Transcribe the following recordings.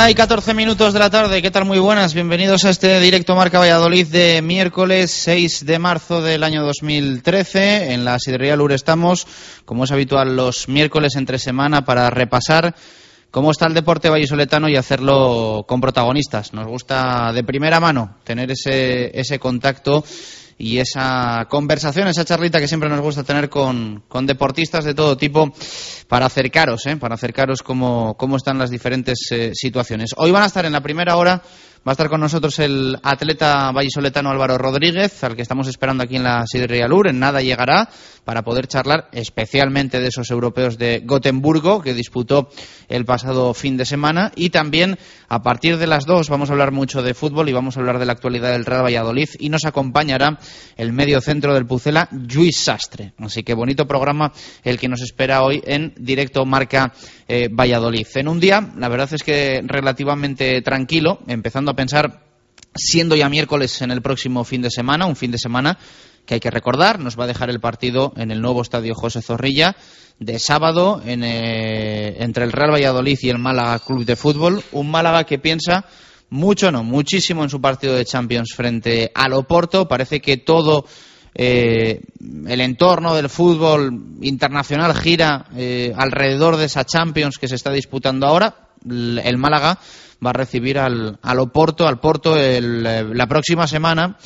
Una y 14 minutos de la tarde, ¿qué tal? Muy buenas, bienvenidos a este directo Marca Valladolid de miércoles 6 de marzo del año 2013. En la Sidrería Lur estamos, como es habitual, los miércoles entre semana para repasar cómo está el deporte vallisoletano y hacerlo con protagonistas. Nos gusta de primera mano tener ese, ese contacto y esa conversación, esa charlita que siempre nos gusta tener con, con deportistas de todo tipo para acercaros, ¿eh? para acercaros cómo, cómo están las diferentes eh, situaciones. Hoy van a estar en la primera hora Va a estar con nosotros el atleta vallisoletano Álvaro Rodríguez, al que estamos esperando aquí en la Sidrería Lur. En nada llegará para poder charlar especialmente de esos europeos de Gotemburgo que disputó el pasado fin de semana. Y también a partir de las dos vamos a hablar mucho de fútbol y vamos a hablar de la actualidad del Real Valladolid. Y nos acompañará el medio centro del Pucela, Luis Sastre. Así que bonito programa el que nos espera hoy en directo Marca eh, Valladolid. En un día, la verdad es que relativamente tranquilo, empezando a pensar, siendo ya miércoles en el próximo fin de semana, un fin de semana que hay que recordar, nos va a dejar el partido en el nuevo estadio José Zorrilla de sábado eh, entre el Real Valladolid y el Málaga Club de Fútbol, un Málaga que piensa mucho, no, muchísimo en su partido de Champions frente al Oporto, parece que todo eh, el entorno del fútbol internacional gira eh, alrededor de esa Champions que se está disputando ahora. El Málaga va a recibir al, al Oporto, al Porto eh, la próxima semana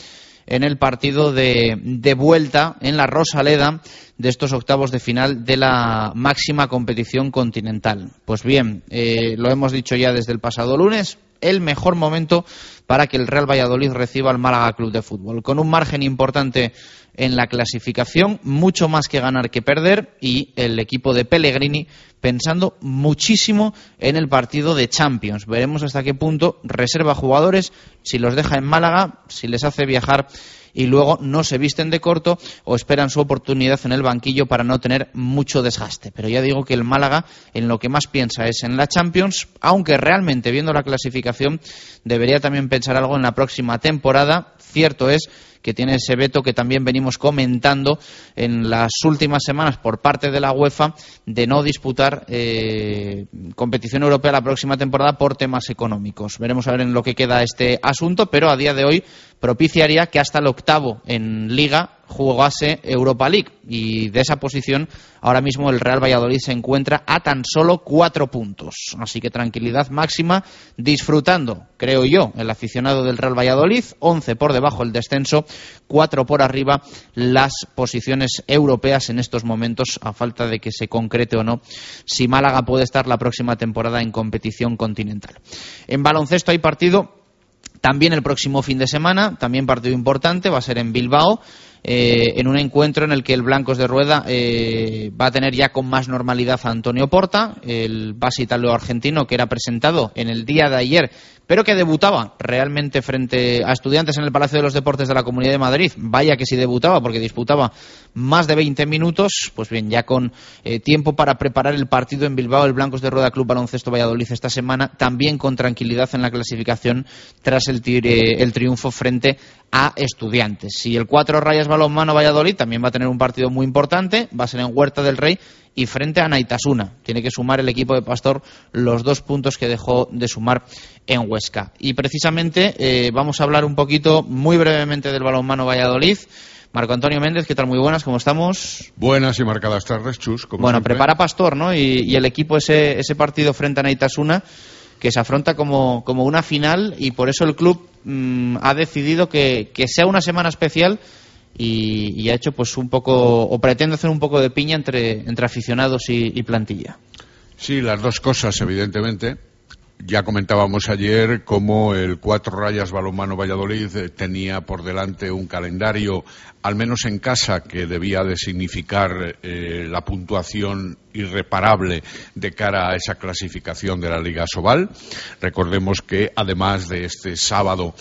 en el partido de, de, vuelta en la Rosaleda de estos octavos de final de la máxima competición continental. Pues bien, lo hemos dicho ya desde el pasado lunes, el mejor momento para que el Real Valladolid reciba al Málaga Club de Fútbol. Con un margen importante en la clasificación, mucho más que ganar que perder, y el equipo de Pellegrini pensando muchísimo en el partido de Champions. Veremos hasta qué punto reserva jugadores, si los deja en Málaga, si les hace viajar y luego no se visten de corto o esperan su oportunidad en el banquillo para no tener mucho desgaste. Pero ya digo que el Málaga en lo que más piensa es en la Champions, aunque realmente viendo la clasificación debería también pensar algo en la próxima temporada. Cierto es que tiene ese veto que también venimos comentando en las últimas semanas por parte de la UEFA de no disputar eh, competición europea la próxima temporada por temas económicos. Veremos a ver en lo que queda este asunto, pero a día de hoy propiciaría que hasta el octavo en Liga jugase Europa League. Y de esa posición, ahora mismo el Real Valladolid se encuentra a tan solo cuatro puntos. Así que tranquilidad máxima, disfrutando, creo yo, el aficionado del Real Valladolid. 11 por debajo el descenso, cuatro por arriba las posiciones europeas en estos momentos, a falta de que se concrete o no si Málaga puede estar la próxima temporada en competición continental. En baloncesto hay partido también el próximo fin de semana, también partido importante, va a ser en Bilbao. Eh, en un encuentro en el que el Blancos de Rueda eh, va a tener ya con más normalidad a Antonio Porta, el base italo-argentino que era presentado en el día de ayer pero que debutaba realmente frente a estudiantes en el Palacio de los Deportes de la Comunidad de Madrid. Vaya que sí debutaba, porque disputaba más de 20 minutos. Pues bien, ya con eh, tiempo para preparar el partido en Bilbao, el Blancos de Rueda Club Baloncesto Valladolid esta semana, también con tranquilidad en la clasificación tras el, el triunfo frente a estudiantes. Y el cuatro rayas balonmano Valladolid también va a tener un partido muy importante, va a ser en Huerta del Rey y frente a Naitasuna. Tiene que sumar el equipo de Pastor los dos puntos que dejó de sumar en Huesca. Y precisamente eh, vamos a hablar un poquito, muy brevemente, del balonmano Valladolid. Marco Antonio Méndez, ¿qué tal? Muy buenas, ¿cómo estamos? Buenas y marcadas tardes, Chus. bueno, prepara Pastor, ¿no? Y, el equipo ese, ese partido frente a Naitasuna que se afronta como, como una final y por eso el club mm, ha decidido que, que sea una semana especial y, ha hecho pues un poco, o pretende hacer un poco de piña entre, entre aficionados y, plantilla. Sí, las dos cosas, evidentemente. Ya comentábamos ayer cómo el Cuatro Rayas Balonmano Valladolid eh, tenía por delante un calendario, al menos en casa, que debía de significar eh, la puntuación irreparable de cara a esa clasificación de la Liga Sobal. Recordemos que además de este sábado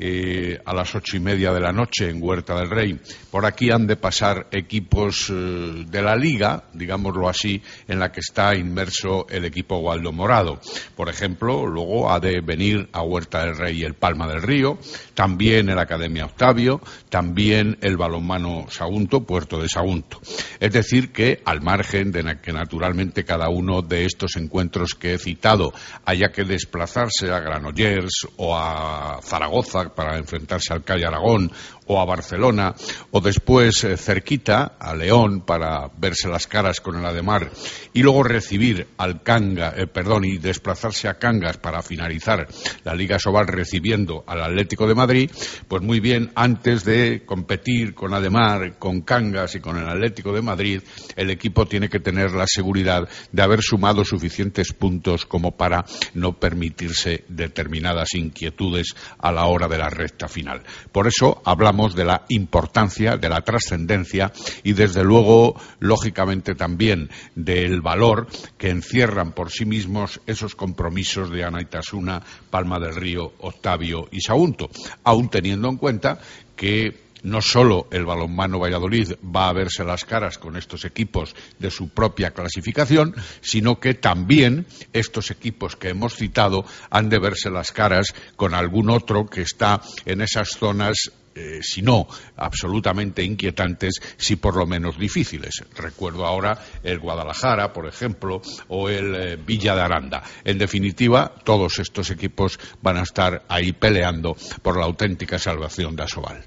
eh, a las ocho y media de la noche en Huerta del Rey. Por aquí han de pasar equipos eh, de la liga, digámoslo así, en la que está inmerso el equipo Waldo Morado. Por ejemplo, luego ha de venir a Huerta del Rey el Palma del Río, también el Academia Octavio, también el balonmano Sagunto, Puerto de Sagunto. Es decir, que al margen de que naturalmente cada uno de estos encuentros que he citado haya que desplazarse a Granollers o a Zaragoza para enfrentarse al Calle Aragón o a Barcelona, o después eh, cerquita a León para verse las caras con el Ademar, y luego recibir al Canga, eh, perdón, y desplazarse a Cangas para finalizar la Liga Sobal recibiendo al Atlético de Madrid, pues muy bien, antes de competir con Ademar, con Cangas y con el Atlético de Madrid, el equipo tiene que tener la seguridad de haber sumado suficientes puntos como para no permitirse determinadas inquietudes a la hora de la recta final. Por eso hablamos de la importancia, de la trascendencia y, desde luego, lógicamente también del valor que encierran por sí mismos esos compromisos de Anaitasuna, Palma del Río, Octavio y Sagunto, aun teniendo en cuenta que no solo el balonmano Valladolid va a verse las caras con estos equipos de su propia clasificación, sino que también estos equipos que hemos citado han de verse las caras con algún otro que está en esas zonas eh, si no absolutamente inquietantes, si por lo menos difíciles. Recuerdo ahora el Guadalajara, por ejemplo, o el eh, Villa de Aranda. En definitiva, todos estos equipos van a estar ahí peleando por la auténtica salvación de Asobal.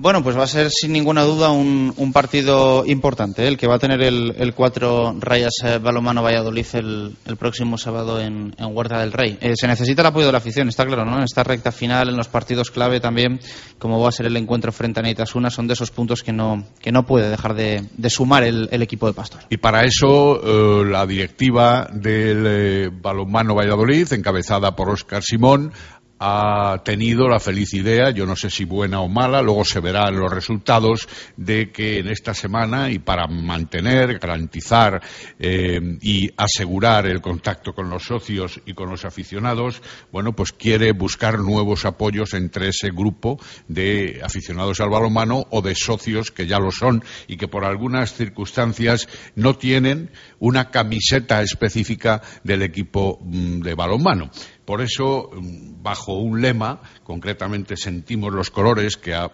Bueno, pues va a ser sin ninguna duda un, partido importante, ¿eh? el que va a tener el, el cuatro rayas eh, balomano Valladolid el, próximo sábado en, Huerta del Rey. Eh, se necesita el apoyo de la afición, está claro, ¿no? En esta recta final, en los partidos clave también, como va a ser el encuentro frente a Neitasuna, son de esos puntos que no, que no puede dejar de, sumar el, equipo de Pastor. Y para eso, la directiva del balonmano Valladolid, encabezada por Óscar Simón, ha tenido la feliz idea, yo no sé si buena o mala, luego se verán los resultados, de que en esta semana y para mantener, garantizar eh, y asegurar el contacto con los socios y con los aficionados, bueno, pues quiere buscar nuevos apoyos entre ese grupo de aficionados al balonmano o de socios que ya lo son y que por algunas circunstancias no tienen una camiseta específica del equipo mm, de balonmano. Por eso, mm, bajo un lema, concretamente sentimos los colores que ha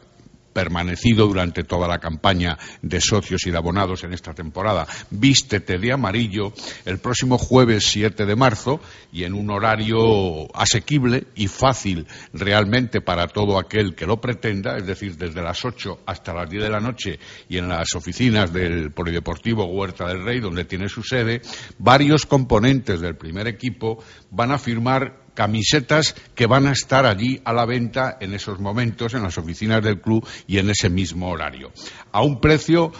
permanecido durante toda la campaña de socios y de abonados en esta temporada. Vístete de amarillo el próximo jueves 7 de marzo y en un horario asequible y fácil realmente para todo aquel que lo pretenda, es decir, desde las 8 hasta las 10 de la noche y en las oficinas del Polideportivo Huerta del Rey, donde tiene su sede, varios componentes del primer equipo van a firmar camisetas que van a estar allí a la venta en esos momentos en las oficinas del club y en ese mismo horario. A un precio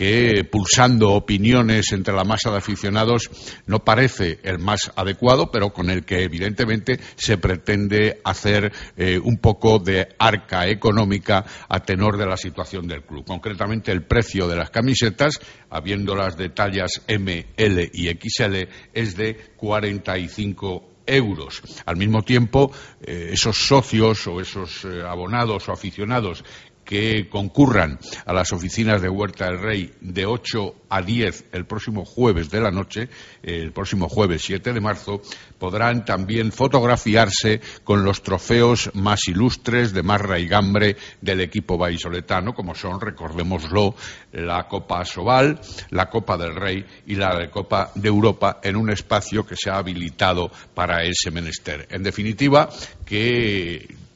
que, pulsando opiniones entre la masa de aficionados, no parece el más adecuado, pero con el que evidentemente se pretende hacer eh, un poco de arca económica a tenor de la situación del club. Concretamente, el precio de las camisetas, habiéndolas de tallas M, L y XL, es de 45 euros. Al mismo tiempo, eh, esos socios o esos eh, abonados o aficionados que concurran a las oficinas de Huerta del Rey de 8 a 10 el próximo jueves de la noche, el próximo jueves 7 de marzo, podrán también fotografiarse con los trofeos más ilustres de más raigambre del equipo vallisoletano, como son, recordémoslo, la Copa Sobal, la Copa del Rey y la Copa de Europa en un espacio que se ha habilitado para ese menester. En definitiva, que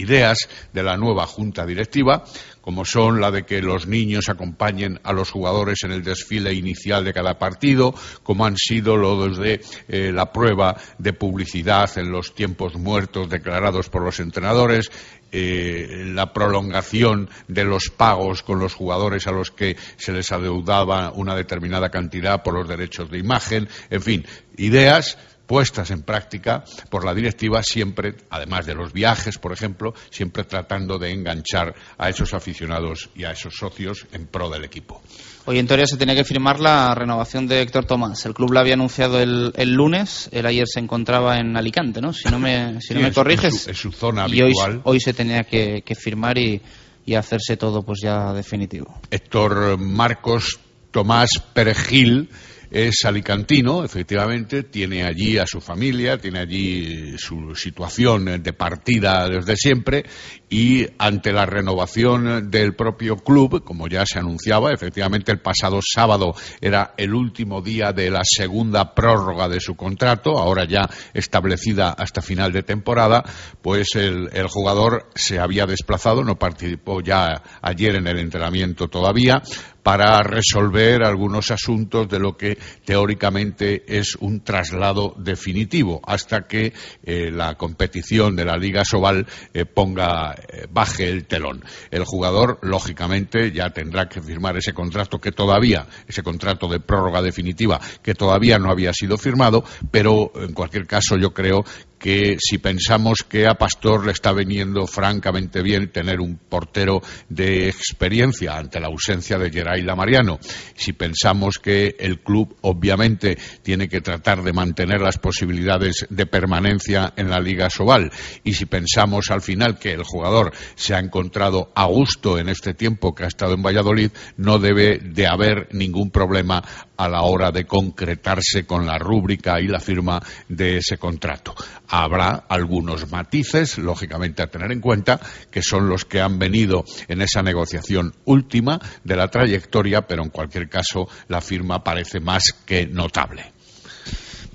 ideas de la nueva junta directiva, como son la de que los niños acompañen a los jugadores en el desfile inicial de cada partido, como han sido los de eh, la prueba de publicidad en los tiempos muertos declarados por los entrenadores, eh, la prolongación de los pagos con los jugadores a los que se les adeudaba una determinada cantidad por los derechos de imagen, en fin, ideas puestas en práctica por la directiva siempre, además de los viajes, por ejemplo, siempre tratando de enganchar a esos aficionados y a esos socios en pro del equipo. Hoy en teoría se tenía que firmar la renovación de Héctor Tomás. El club la había anunciado el, lunes, él ayer se encontraba en Alicante, ¿no? Si no me, si no me corriges. En su, zona y habitual. Hoy, se tenía que, firmar y, y hacerse todo pues ya definitivo. Héctor Marcos Tomás Perejil es alicantino, efectivamente, tiene allí a su familia, tiene allí su situación de partida desde siempre y ante la renovación del propio club, como ya se anunciaba, efectivamente el pasado sábado era el último día de la segunda prórroga de su contrato, ahora ya establecida hasta final de temporada, pues el, el jugador se había desplazado, no participó ya ayer en el entrenamiento todavía, para resolver algunos asuntos de lo que teóricamente es un traslado definitivo hasta que eh, la competición de la Liga Sobal eh, ponga eh, baje el telón. El jugador lógicamente ya tendrá que firmar ese contrato que todavía ese contrato de prórroga definitiva que todavía no había sido firmado, pero en cualquier caso yo creo que si pensamos que a Pastor le está veniendo francamente bien tener un portero de experiencia ante la ausencia de Geray Mariano, si pensamos que el club obviamente tiene que tratar de mantener las posibilidades de permanencia en la Liga Sobal y si pensamos al final que el jugador se ha encontrado a gusto en este tiempo que ha estado en Valladolid, no debe de haber ningún problema a la hora de concretarse con la rúbrica y la firma de ese contrato. Habrá algunos matices, lógicamente, a tener en cuenta, que son los que han venido en esa negociación última de la trayectoria, pero en cualquier caso la firma parece más que notable.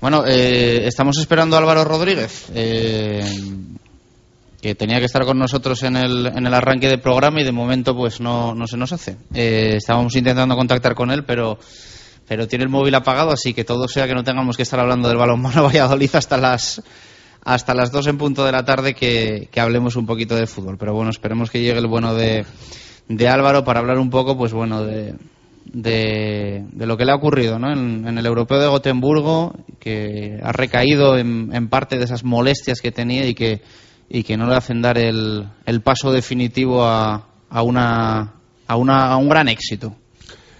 Bueno, eh, estamos esperando a Álvaro Rodríguez. Eh, que tenía que estar con nosotros en el, en el arranque del programa y de momento pues no, no se nos hace. Eh, estábamos intentando contactar con él, pero pero tiene el móvil apagado, así que todo sea que no tengamos que estar hablando del balonmano Valladolid hasta las hasta las dos en punto de la tarde que, hablemos un poquito de fútbol. Pero bueno, esperemos que llegue el bueno de, de Álvaro para hablar un poco, pues bueno, de, de, lo que le ha ocurrido ¿no? en, el europeo de Gotemburgo, que ha recaído en, parte de esas molestias que tenía y que, y que no le hacen dar el, el paso definitivo a, a, una, a, una, a un gran éxito.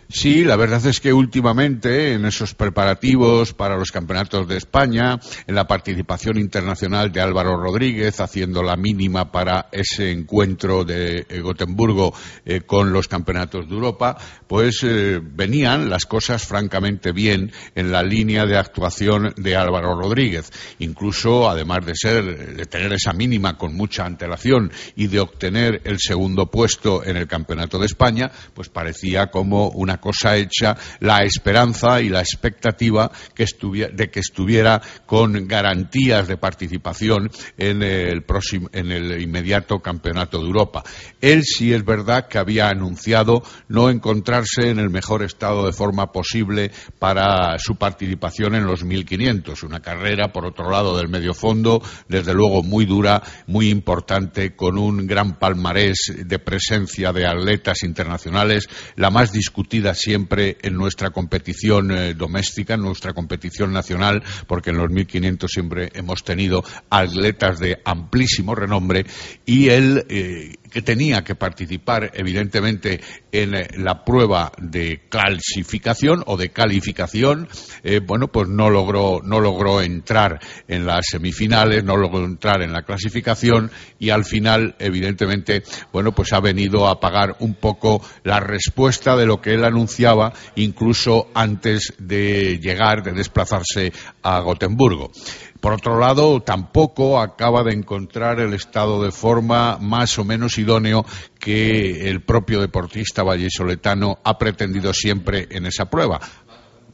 Sí, la verdad es que últimamente en esos preparativos para los campeonatos de España, en la participación internacional de Álvaro Rodríguez, haciendo la mínima para ese encuentro de eh, Gotemburgo eh, con los campeonatos de Europa, pues eh, venían las cosas francamente bien en la línea de actuación de Álvaro Rodríguez. Incluso, además de ser, de tener esa mínima con mucha antelación y de obtener el segundo puesto en el campeonato de España, pues parecía como una cosa hecha la esperanza y la expectativa de que estuviera con garantías de participación en el, próximo, en el inmediato Campeonato de Europa. Él sí es verdad que había anunciado no encontrarse en el mejor estado de forma posible para su participación en los 1500, una carrera, por otro lado, del medio fondo, desde luego muy dura, muy importante, con un gran palmarés de presencia de atletas internacionales, la más discutida siempre en nuestra competición eh, doméstica, en nuestra competición nacional, porque en los 1500 siempre hemos tenido atletas de amplísimo renombre y él eh, que tenía que participar evidentemente en eh, la prueba de clasificación o de calificación, bueno, pues no logró, no logró entrar en las semifinales, no logró entrar en la clasificación y al final, evidentemente, bueno, pues ha venido a pagar un poco la respuesta de lo que él anunciaba incluso antes de llegar, de desplazarse a Gotemburgo. Por otro lado, tampoco acaba de encontrar el estado de forma más o menos idóneo que el propio deportista vallesoletano ha pretendido siempre en esa prueba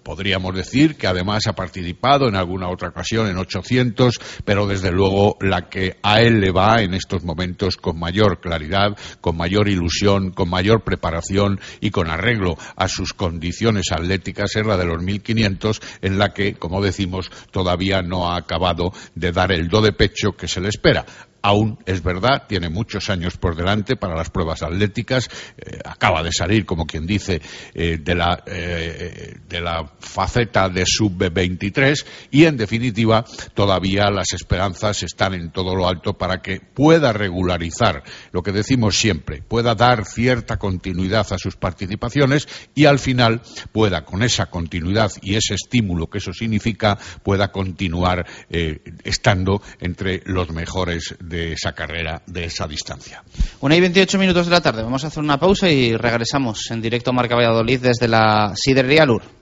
podríamos decir que además ha participado en alguna otra ocasión en 800, pero desde luego la que a él le va en estos momentos con mayor claridad, con mayor ilusión, con mayor preparación y con arreglo a sus condiciones atléticas es la de los 1500, en la que, como decimos, todavía no ha acabado de dar el do de pecho que se le espera aún es verdad, tiene muchos años por delante para las pruebas atléticas, eh, acaba de salir, como quien dice, eh, de, la, eh, de la faceta de sub-23 y, en definitiva, todavía las esperanzas están en todo lo alto para que pueda regularizar lo que decimos siempre, pueda dar cierta continuidad a sus participaciones y, al final, pueda, con esa continuidad y ese estímulo que eso significa, pueda continuar estando entre los mejores esa carrera, de esa distancia. Una y 28 minutos de la tarde. Vamos a hacer una pausa y regresamos en directo Marca Valladolid desde la Sidería Lur.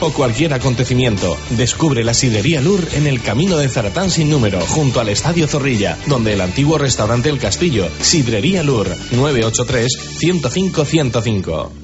o cualquier acontecimiento. Descubre la sidrería Lur en el camino de Zaratán sin número junto al Estadio Zorrilla, donde el antiguo restaurante El Castillo, Sidrería Lur, 983-105-105.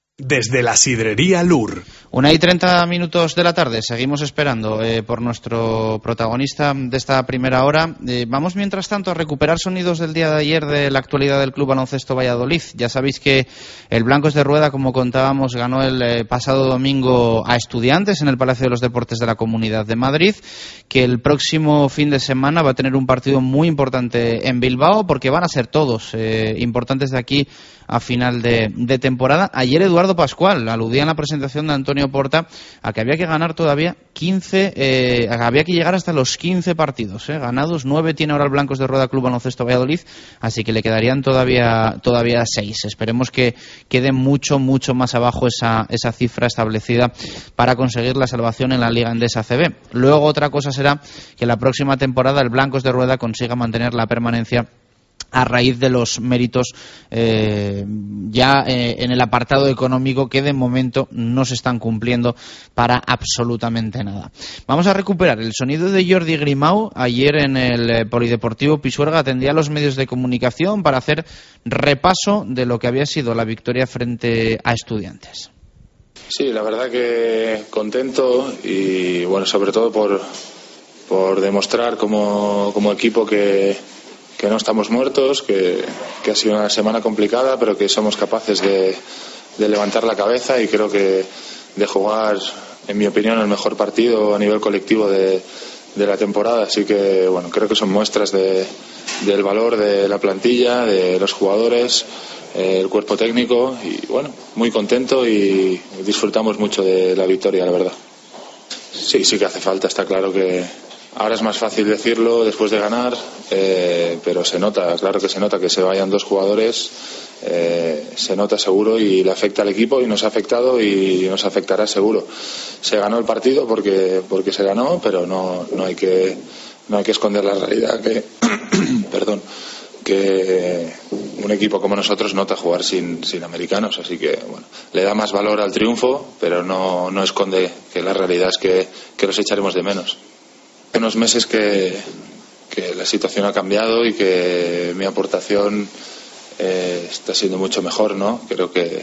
desde la sidrería Lur. Una y treinta minutos de la tarde, seguimos esperando eh, por nuestro protagonista de esta primera hora. Eh, vamos mientras tanto a recuperar sonidos del día de ayer de la actualidad del Club Baloncesto Valladolid. Ya sabéis que el Blancos de Rueda, como contábamos, ganó el eh, pasado domingo a estudiantes en el Palacio de los Deportes de la Comunidad de Madrid, que el próximo fin de semana va a tener un partido muy importante en Bilbao, porque van a ser todos importantes de aquí a final de, temporada. Ayer Eduardo Pascual aludía en la presentación de Antonio Porta a que había que ganar todavía 15, eh, había que llegar hasta los 15 partidos eh, ganados. 9 tiene ahora el Blancos de Rueda Club Baloncesto Valladolid, así que le quedarían todavía, todavía 6. Esperemos que quede mucho, mucho más abajo esa, esa cifra establecida para conseguir la salvación en la Liga Endesa CB. Luego otra cosa será que la próxima temporada el Blancos de Rueda consiga mantener la permanencia a raíz de los méritos eh, ya eh, en el apartado económico que de momento no se están cumpliendo para absolutamente nada. Vamos a recuperar el sonido de Jordi Grimau. Ayer en el eh, Polideportivo Pisuerga atendía a los medios de comunicación para hacer repaso de lo que había sido la victoria frente a estudiantes. Sí, la verdad que contento y bueno, sobre todo por, por demostrar como, como equipo que, que no estamos muertos, que, ha sido una semana complicada, pero que somos capaces de, levantar la cabeza y creo que de jugar, en mi opinión, el mejor partido a nivel colectivo de, la temporada. Así que, bueno, creo que son muestras del valor de la plantilla, de los jugadores, eh, el cuerpo técnico y, bueno, muy contento y disfrutamos mucho de la victoria, la verdad. Sí, sí que hace falta, está claro que, Ahora es más fácil decirlo después de ganar, eh, pero se nota, claro que se nota que se vayan dos jugadores, eh, se nota seguro y le afecta al equipo y nos ha afectado y nos afectará seguro. Se ganó el partido porque, porque se ganó, pero no, no, hay que, no hay que esconder la realidad que, perdón, que un equipo como nosotros nota jugar sin, sin americanos, así que bueno, le da más valor al triunfo, pero no, no esconde que la realidad es que, que los echaremos de menos unos meses que, la situación ha cambiado y que mi aportación eh, está siendo mucho mejor, ¿no? Creo que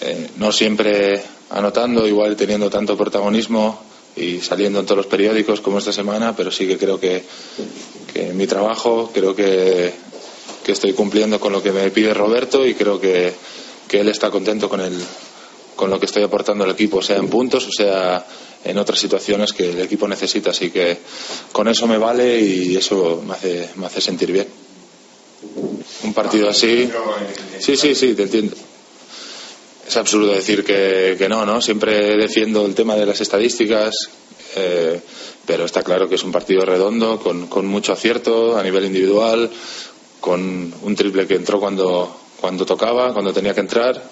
eh, no siempre anotando, igual teniendo tanto protagonismo y saliendo en todos los periódicos como esta semana, pero sí que creo que, mi trabajo, creo que, estoy cumpliendo con lo que me pide Roberto y creo que, que él está contento con, el, con lo que estoy aportando al equipo, sea en puntos o sea en otras situaciones que el equipo necesita. Así que con eso me vale y eso me hace, me hace sentir bien. Un partido así. Sí, sí, sí, te entiendo. Es absurdo decir que, que no, ¿no? Siempre defiendo el tema de las estadísticas, eh, pero está claro que es un partido redondo, con, con mucho acierto a nivel individual, con un triple que entró cuando, cuando tocaba, cuando tenía que entrar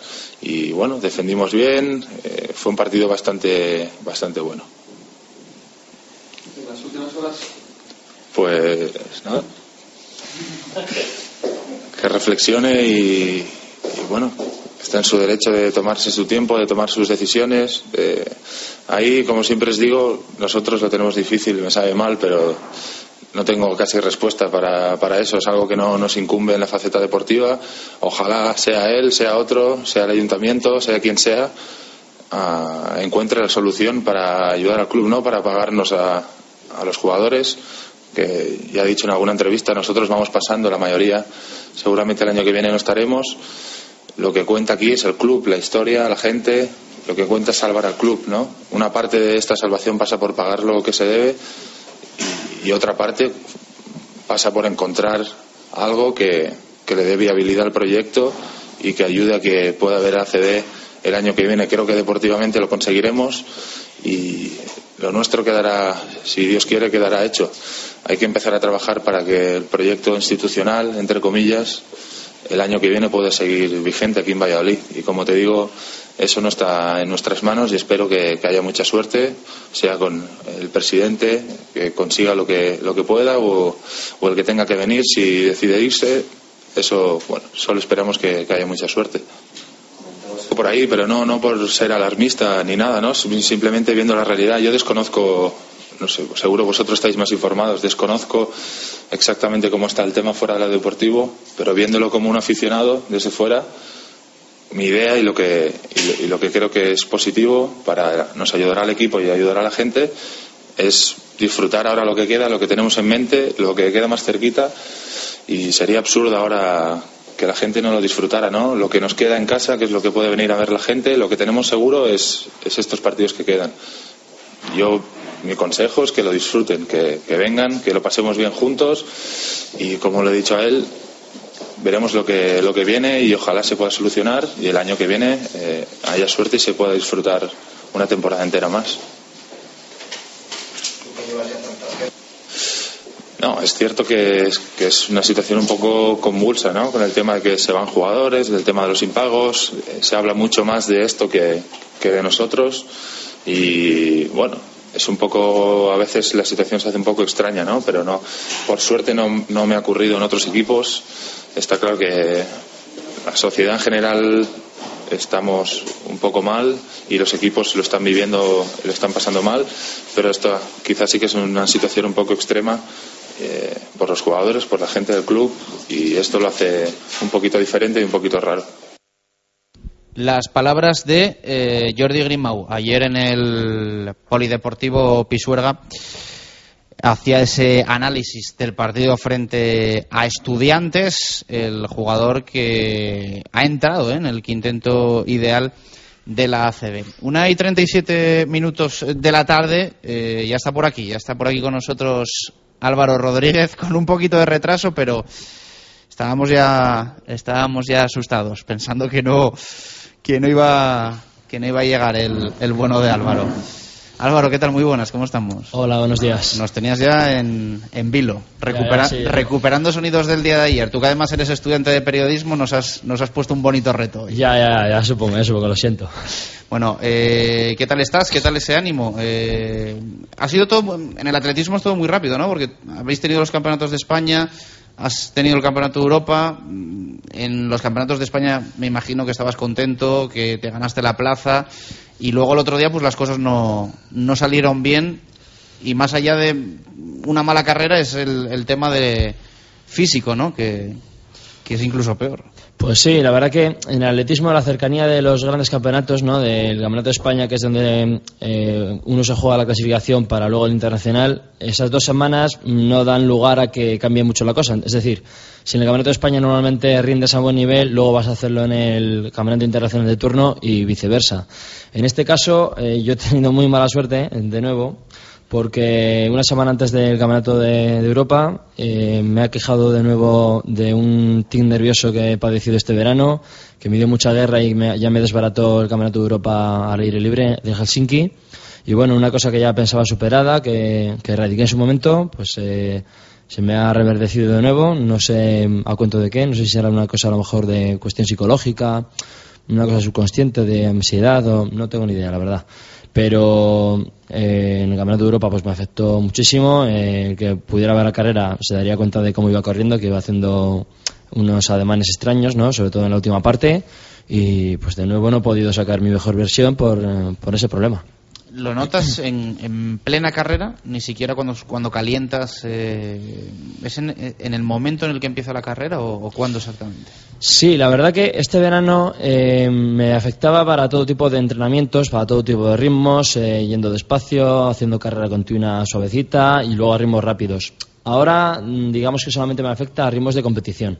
y bueno, defendimos bien, eh, fue un partido bastante, bastante bueno. ¿En las últimas horas? Pues nada. Que reflexione y, bueno, está en su derecho de tomarse su tiempo, de tomar sus decisiones. ahí, como siempre les digo, nosotros lo tenemos difícil, me sabe mal, pero no tengo casi respuesta para, para, eso, es algo que no nos incumbe en la faceta deportiva. Ojalá sea él, sea otro, sea el ayuntamiento, sea quien sea, encuentre la solución para ayudar al club, no para pagarnos a, a los jugadores, que ya he dicho en alguna entrevista, nosotros vamos pasando la mayoría, seguramente el año que viene no estaremos. Lo que cuenta aquí es el club, la historia, la gente, lo que cuenta es salvar al club, ¿no? Una parte de esta salvación pasa por pagar lo que se debe y otra parte pasa por encontrar algo que, le dé viabilidad al proyecto y que ayude a que pueda haber ACD el año que viene. Creo que deportivamente lo conseguiremos y lo nuestro quedará, si Dios quiere, quedará hecho. Hay que empezar a trabajar para que el proyecto institucional, entre comillas, el año que viene pueda seguir vigente aquí en Valladolid. Y como te digo, eso no está en nuestras manos y espero que, haya mucha suerte, sea con el presidente, que consiga lo que, lo que pueda o, el que tenga que venir si decide irse. Eso, bueno, solo esperamos que, haya mucha suerte. Por ahí, pero no, no por ser alarmista ni nada, ¿no? Simplemente viendo la realidad. Yo desconozco, no sé, seguro vosotros estáis más informados, desconozco exactamente cómo está el tema fuera del deportivo, pero viéndolo como un aficionado desde fuera, mi idea y lo que y lo que creo que es positivo para nos ayudar al equipo y ayudar a la gente es disfrutar ahora lo que queda, lo que tenemos en mente, lo que queda más cerquita y sería absurdo ahora que la gente no lo disfrutara, ¿no? Lo que nos queda en casa, que es lo que puede venir a ver la gente, lo que tenemos seguro es, es estos partidos que quedan. Yo, mi consejo es que lo disfruten, que, que vengan, que lo pasemos bien juntos y como le he dicho a él, veremos lo que, lo que viene y ojalá se pueda solucionar y el año que viene eh, haya suerte y se pueda disfrutar una temporada entera más. No, es cierto que es, que es una situación un poco convulsa, ¿no? Con el tema de que se van jugadores, del tema de los impagos, eh, se habla mucho más de esto que, que de nosotros y bueno, es un poco, a veces la situación se hace un poco extraña, ¿no? Pero no, por suerte no, no me ha ocurrido en otros equipos. Está claro que la sociedad en general estamos un poco mal y los equipos lo están viviendo, lo están pasando mal, pero esto quizás sí que es una situación un poco extrema eh, por los jugadores, por la gente del club y esto lo hace un poquito diferente y un poquito raro. Las palabras de eh, Jordi Grimau ayer en el Polideportivo Pisuerga hacía ese análisis del partido frente a estudiantes, el jugador que ha entrado en el quinteto ideal de la ACB. Una y 37 minutos de la tarde, eh, ya está por aquí, ya está por aquí con nosotros Álvaro Rodríguez, con un poquito de retraso, pero estábamos ya, estábamos ya asustados, pensando que no que no iba, que no iba a llegar el, el bueno de Álvaro. Álvaro, ¿qué tal? Muy buenas, ¿cómo estamos? Hola, buenos días. Nos tenías ya en, en vilo, recupera, Ya, ya, sí, ya. recuperando sonidos del día de ayer. Tú que además eres estudiante de periodismo, nos has, nos has puesto un bonito reto. hoy. Ya, ya, ya supongo, ya supongo, lo siento. Bueno, eh, ¿qué tal estás? ¿Qué tal ese ánimo? Eh, ha sido todo, en el atletismo es todo muy rápido, ¿no? Porque habéis tenido los campeonatos de España, has tenido el campeonato de Europa. mm, En los campeonatos de España me imagino que estabas contento, que te ganaste la plaza. Y luego el otro día, pues las cosas no, no salieron bien. Y más allá de una mala carrera es el, el tema de físico, ¿no? Que, que es incluso peor. Pues sí, la verdad que en el atletismo la cercanía de los grandes campeonatos, ¿no? Del Campeonato de España, que es donde eh, uno se juega la clasificación para luego el internacional, esas dos semanas no dan lugar a que cambie mucho la cosa. Es decir, si en el Campeonato de España normalmente rindes a buen nivel, luego vas a hacerlo en el Campeonato Internacional de turno y viceversa. En este caso, eh, yo he tenido muy mala suerte, de nuevo, porque una semana antes del Campeonato de, Europa eh, me ha quejado de nuevo de un tic nervioso que he padecido este verano, que me dio mucha guerra y me- ya me desbarató el Campeonato de Europa al aire libre de Helsinki. Y bueno, una cosa que ya pensaba superada, que, que erradiqué en su momento, pues eh, se me ha reverdecido de nuevo, no sé a cuento de qué, no sé si será una cosa a lo mejor de cuestión psicológica, una cosa subconsciente de ansiedad, o no tengo ni idea, la verdad. Pero eh, en el Campeonato de Europa pues me afectó muchísimo. eh, que pudiera ver la carrera se daría cuenta de cómo iba corriendo, que iba haciendo unos ademanes extraños, ¿no? sobre todo en la última parte. Y pues de nuevo no he podido sacar mi mejor versión por, eh, por ese problema. ¿Lo notas en, en plena carrera? Ni siquiera cuando, cuando calientas. eh, ¿Es en, en el momento en el que empieza la carrera o, o cuándo exactamente? Sí, la verdad que este verano eh, me afectaba para todo tipo de entrenamientos, para todo tipo de ritmos, eh, yendo despacio, haciendo carrera continua suavecita y luego a ritmos rápidos. Ahora, mm, digamos que solamente me afecta a ritmos de competición.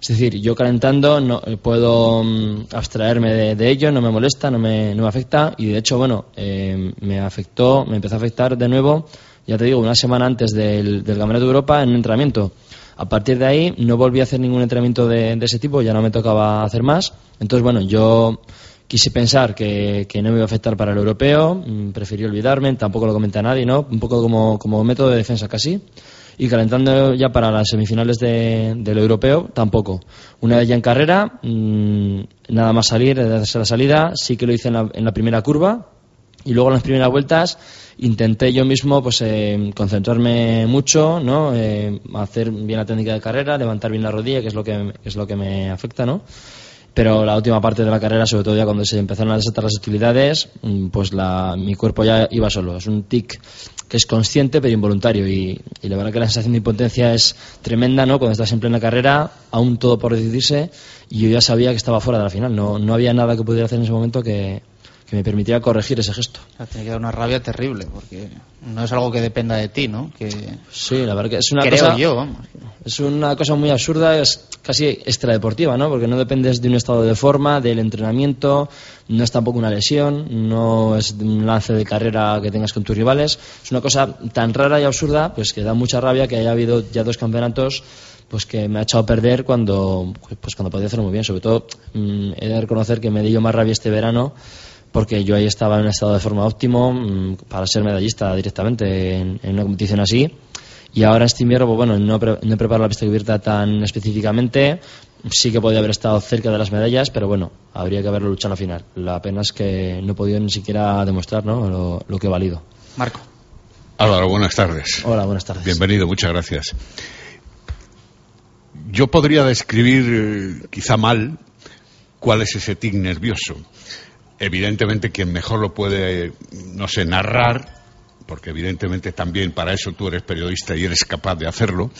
Es decir, yo calentando no eh, puedo mm, abstraerme de, ello, no me molesta, no me, no me afecta y de hecho, bueno, eh, me afectó, me empezó a afectar de nuevo, ya te digo, una semana antes del, del Campeonato de Europa en un entrenamiento. A partir de ahí no volví a hacer ningún entrenamiento de, de ese tipo, ya no me tocaba hacer más. Entonces, bueno, yo quise pensar que, que no me iba a afectar para el europeo, mm, preferí olvidarme, tampoco lo comenté a nadie, ¿no? Un poco como, como método de defensa casi. Y calentando ya para las semifinales de- del europeo, tampoco. Una vez ya en carrera, mm, nada más salir, desde la salida, sí que lo hice en la, en la primera curva, y luego en las primeras vueltas intenté yo mismo pues eh, concentrarme mucho no Eh, hacer bien la técnica de carrera levantar bien la rodilla que es lo que, que es lo que me afecta no pero la última parte de la carrera sobre todo ya cuando se empezaron a desatar las utilidades mm, pues la, mi cuerpo ya iba solo. Es un tic que es consciente pero involuntario. Y, y la verdad que la sensación de impotencia es tremenda no cuando estás en plena carrera aún todo por decidirse y yo ya sabía que estaba fuera de la final. No, no había nada que pudiera hacer en ese momento que, que me permitiera corregir ese gesto. O sea, tiene que dar una rabia terrible, porque no es algo que dependa de ti, ¿no? Que Sí, la verdad que es una creo cosa yo, vamos. es una cosa muy absurda, es casi extradeportiva, ¿no? Porque no dependes de un estado de forma, del entrenamiento, no es tampoco una lesión, no es un lance de carrera que tengas con tus rivales, es una cosa tan rara y absurda, pues que da mucha rabia que haya habido ya dos campeonatos pues que me ha echado a perder cuando pues cuando podía hacerlo muy bien, sobre todo mm, he de reconocer que me dio más rabia este verano porque yo ahí estaba en un estado de forma óptimo mm, para ser medallista directamente en, en una competición así. Y ahora este invierno, pues bueno, no, pre- no he preparado la pista cubierta tan específicamente. Sí que podía haber estado cerca de las medallas, pero bueno, habría que haberlo luchado al final. La pena es que no he podido ni siquiera demostrar ¿no? lo, lo que he valido. Marco. Álvaro, buenas tardes. Hola, buenas tardes. Bienvenido, muchas gracias. Yo podría describir, eh, quizá mal, cuál es ese tic nervioso. Evidentemente, quien mejor lo puede, no sé, narrar, porque evidentemente también para eso tú eres periodista y eres capaz de hacerlo.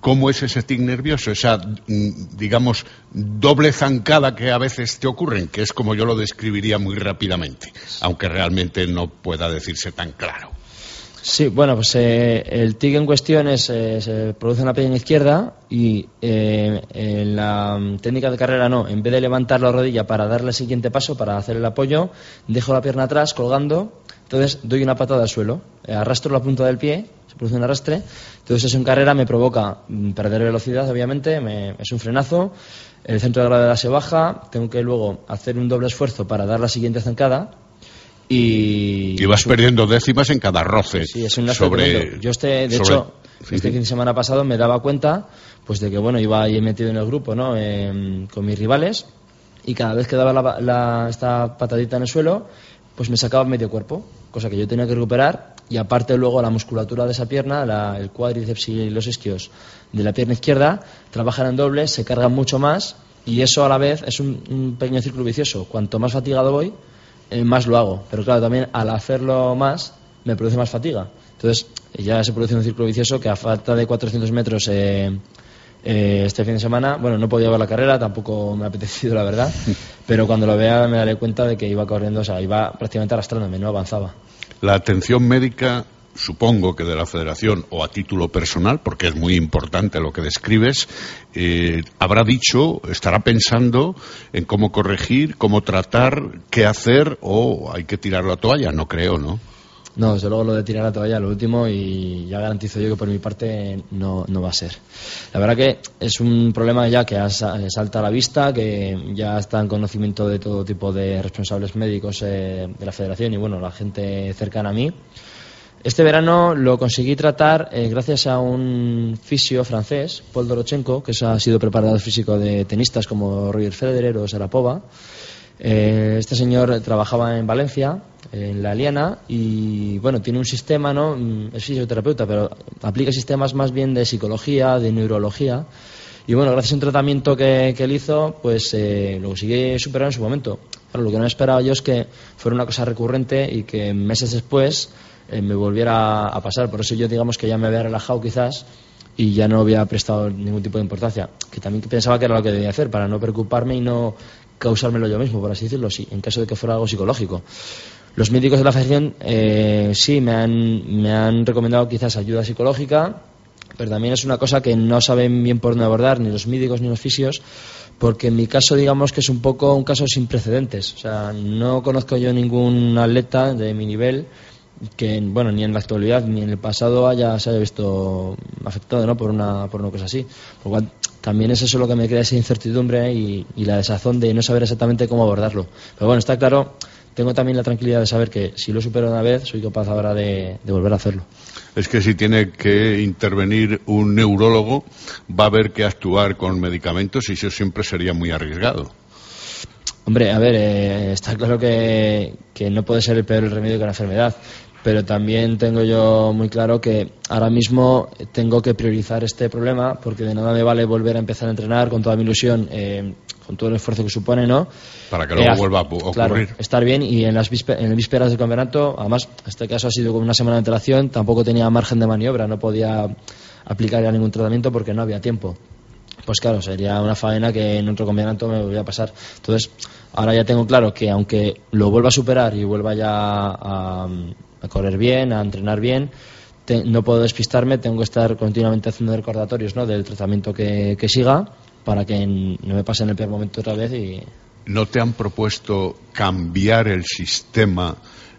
¿Cómo es ese tic nervioso? Esa, mm, digamos, doble zancada que a veces te ocurren, que es como yo lo describiría muy rápidamente, aunque realmente no pueda decirse tan claro. Sí, bueno, pues eh, el tic en cuestión es, eh, se produce en la pierna izquierda y eh, en la mm, técnica de carrera no, en vez de levantar la rodilla para darle el siguiente paso, para hacer el apoyo, dejo la pierna atrás colgando, entonces doy una patada al suelo, eh, arrastro la punta del pie, se produce un arrastre, entonces eso en carrera me provoca mm, perder velocidad, obviamente, me- es un frenazo, el centro de gravedad se baja, tengo que luego hacer un doble esfuerzo para dar la siguiente zancada y... Y vas perdiendo décimas en cada roce Sí, es un sobre. tremendo. Yo este, de sobre- hecho, Sí, este sí. fin de semana pasado me daba cuenta, pues de que bueno iba ahí metido en el grupo, ¿no? Em, con mis rivales y cada vez que daba la, la- esta patadita en el suelo, pues me sacaba medio cuerpo, cosa que yo tenía que recuperar y aparte luego la musculatura de esa pierna, la- el cuádriceps y los isquios de la pierna izquierda trabajan en doble, se cargan mucho más y eso a la vez es un, un pequeño círculo vicioso. Cuanto más fatigado voy, eh, más lo hago. Pero claro, también al hacerlo más, me produce más fatiga. Entonces, ya se produce un círculo vicioso que a falta de 400 metros eh, eh, este fin de semana, bueno, no podía ver la carrera, tampoco me ha apetecido, la verdad, pero cuando lo vea me daré cuenta de que iba corriendo, o sea, iba prácticamente arrastrándome, no avanzaba. La atención médica, supongo que de la Federación o a título personal, porque es muy importante lo que describes, eh, habrá dicho, estará pensando en cómo corregir, cómo tratar, qué hacer o hay que tirar la toalla. No creo, ¿no? No, desde luego lo de tirar la toalla, lo último, y ya garantizo yo que por mi parte no, no va a ser. La verdad que es un problema ya que asa- salta a la vista, que ya está en conocimiento de todo tipo de responsables médicos eh, de la federación y bueno, la gente cercana a mí. Este verano lo conseguí tratar eh, gracias a un fisio francés, Paul Dorochenko, que ha sido preparador físico de tenistas como Roger Federer o Sarapova. Eh, este señor trabajaba en Valencia, en la Aliana, y bueno, tiene un sistema, ¿no? Mm, Es fisioterapeuta, pero aplica sistemas más bien de psicología, de neurología. Y bueno, gracias a un tratamiento que, él hizo, pues eh, lo conseguí superar en su momento. Claro, lo que no esperaba yo es que fuera una cosa recurrente y que meses después eh, me volviera a pasar. Por eso yo digamos que ya me había relajado quizás y ya no había prestado ningún tipo de importancia. Que también pensaba que era lo que debía hacer para no preocuparme y no causármelo yo mismo, por así decirlo, sí, en caso de que fuera algo psicológico. Los médicos de la federación eh, sí me han, me han recomendado quizás ayuda psicológica, pero también es una cosa que no saben bien por dónde abordar ni los médicos ni los fisios, porque en mi caso digamos que es un poco un caso sin precedentes. O sea, no conozco yo ningún atleta de mi nivel que, bueno, ni en la actualidad ni en el pasado haya, se haya visto afectado ¿no? por, una, por una cosa así. Por lo cual, también es eso lo que me crea esa incertidumbre y, y la desazón de no saber exactamente cómo abordarlo. Pero bueno, está claro, tengo también la tranquilidad de saber que si lo supero una vez, soy capaz ahora de, de volver a hacerlo. Es que si tiene que intervenir un neurólogo, va a haber que actuar con medicamentos y eso siempre sería muy arriesgado. Hombre, a ver, eh, está claro que, que no puede ser el peor el remedio que la enfermedad, pero también tengo yo muy claro que ahora mismo tengo que priorizar este problema porque de nada me vale volver a empezar a entrenar con toda mi ilusión, eh, con todo el esfuerzo que supone, ¿no? Para que luego Eh, vuelva a claro, ocurrir. estar bien y en las, en vísperas del campeonato, además, este caso ha sido con una semana de antelación, tampoco tenía margen de maniobra, no podía aplicar ya ningún tratamiento porque no había tiempo. Pues claro, sería una faena que en otro campeonato me volvía a pasar. Entonces, Ahora ya tengo claro que aunque lo vuelva a superar y vuelva ya a, a correr bien, a entrenar bien, te- no puedo despistarme, tengo que estar continuamente haciendo recordatorios ¿no? del tratamiento que, que siga para que no me pase en el peor momento otra vez y ¿No te han propuesto cambiar el sistema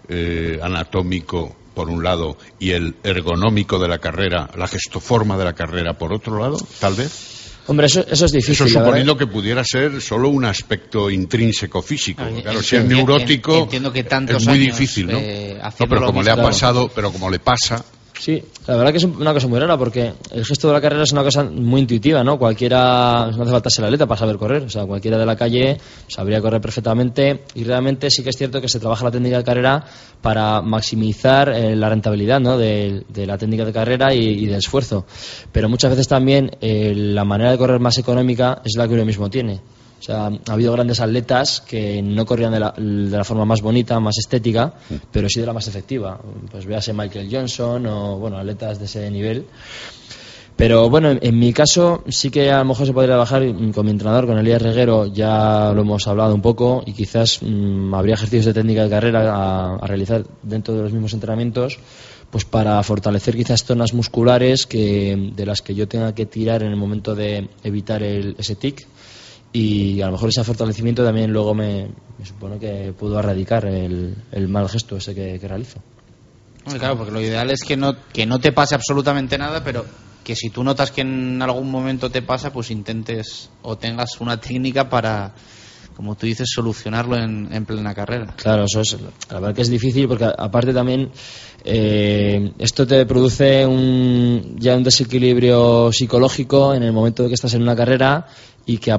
eh, anatómico por un lado y el ergonómico de la carrera, la gestoforma de la carrera por otro lado, tal vez? Hombre, eso, eso es difícil. Eso la verdad. suponiendo que pudiera ser solo un aspecto intrínseco físico. Ah, claro, si es neurótico entiendo que tantos es muy años, difícil, ¿no? eh, No, pero como le ha pasado, pero como le pasa, Sí, la verdad que es una cosa muy rara porque el gesto de la carrera es una cosa muy intuitiva, ¿no? Cualquiera, no hace falta ser atleta para saber correr, o sea, cualquiera de la calle sabría correr perfectamente y realmente sí que es cierto que se trabaja la técnica de carrera para maximizar eh, la rentabilidad, ¿no? De, la técnica de carrera y, y del esfuerzo. Pero muchas veces también eh, la manera de correr más económica es la que uno mismo tiene. O sea, ha habido grandes atletas que no corrían de la, de la forma más bonita, más estética, pero sí de la más efectiva. Pues véase Michael Johnson o, bueno, atletas de ese nivel. Pero bueno, en, en mi caso sí que a lo mejor se podría trabajar mm, con mi entrenador, con Elías Reguero, ya lo hemos hablado un poco y quizás mm, habría ejercicios de técnica de carrera a, a realizar dentro de los mismos entrenamientos pues para fortalecer quizás zonas musculares que, de las que yo tenga que tirar en el momento de evitar el, ese tic y a lo mejor ese fortalecimiento también luego me, me supone que puedo erradicar el, el mal gesto ese que, que realizo. Claro, porque lo ideal es que no, que no te pase absolutamente nada, pero que si tú notas que en algún momento te pasa, pues intentes o tengas una técnica para, como tú dices, solucionarlo en, en plena carrera. Claro, eso es. La verdad que es difícil porque, aparte, también eh, esto te produce un, ya un desequilibrio psicológico en el momento de que estás en una carrera y que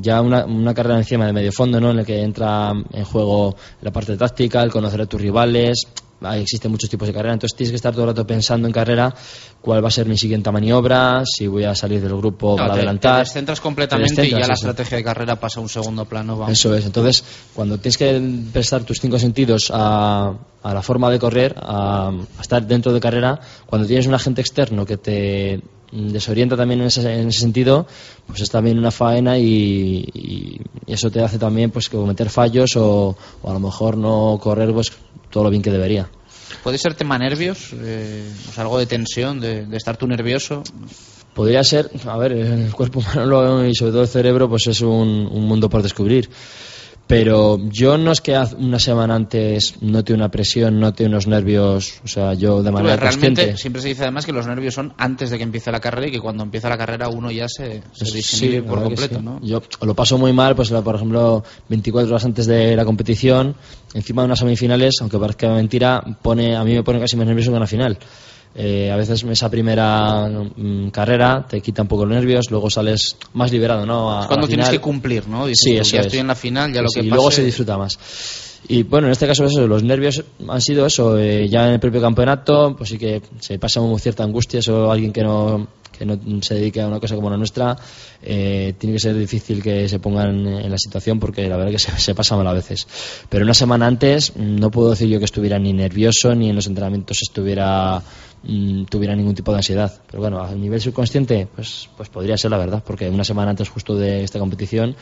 ya una, una carrera encima de medio fondo, ¿no? En la que entra en juego la parte táctica, el conocer a tus rivales. Ahí existen muchos tipos de carrera, entonces tienes que estar todo el rato pensando en carrera cuál va a ser mi siguiente maniobra, si voy a salir del grupo Claro, para te- adelantar. Te descentras completamente Te y ya la sí. estrategia de carrera pasa a un segundo plano. vamos. Eso es. Entonces, cuando tienes que prestar tus cinco sentidos a, a la forma de correr, a, a estar dentro de carrera, cuando tienes un agente externo que te desorienta también en ese, en ese sentido, pues es también una faena y, y eso te hace también pues cometer fallos o, o a lo mejor no correr pues todo lo bien que debería. ¿Puede ser tema nervios? Eh, algo de tensión, de, de estar tú nervioso. Podría ser, a ver, el cuerpo humano lo- y sobre todo el cerebro, pues es un, un mundo por descubrir. Pero yo no es que una semana antes note una presión, note unos nervios, o sea, yo de manera realmente consciente. siempre se dice además que los nervios son antes de que empiece la carrera y que cuando empieza la carrera uno ya se, se Sí, la por completo, sí. ¿no? Yo lo paso muy mal, pues por ejemplo, 24 horas antes de la competición, encima de unas semifinales, aunque parezca mentira, pone a mí me pone casi más nervioso que una final. Eh, a veces esa primera mm, carrera te quita un poco los nervios, luego sales más liberado, ¿no? A- cuando a tienes que cumplir, ¿no? Dices Sí, eso ya es. estoy en la final, ya lo Sí, que y pase... luego se disfruta más. Y bueno, en este caso eso, los nervios han sido eso, eh, ya en el propio campeonato, pues sí que se pasa una cierta angustia, eso alguien que no, que no se dedique a una cosa como la nuestra, eh, tiene que ser difícil que se pongan en la situación porque la verdad que se, se pasa mal a veces. Pero una semana antes mm, no puedo decir yo que estuviera ni nervioso ni en los entrenamientos estuviera mm, tuviera ningún tipo de ansiedad. Pero bueno, a nivel subconsciente, pues, pues podría ser la verdad, porque una semana antes justo de esta competición,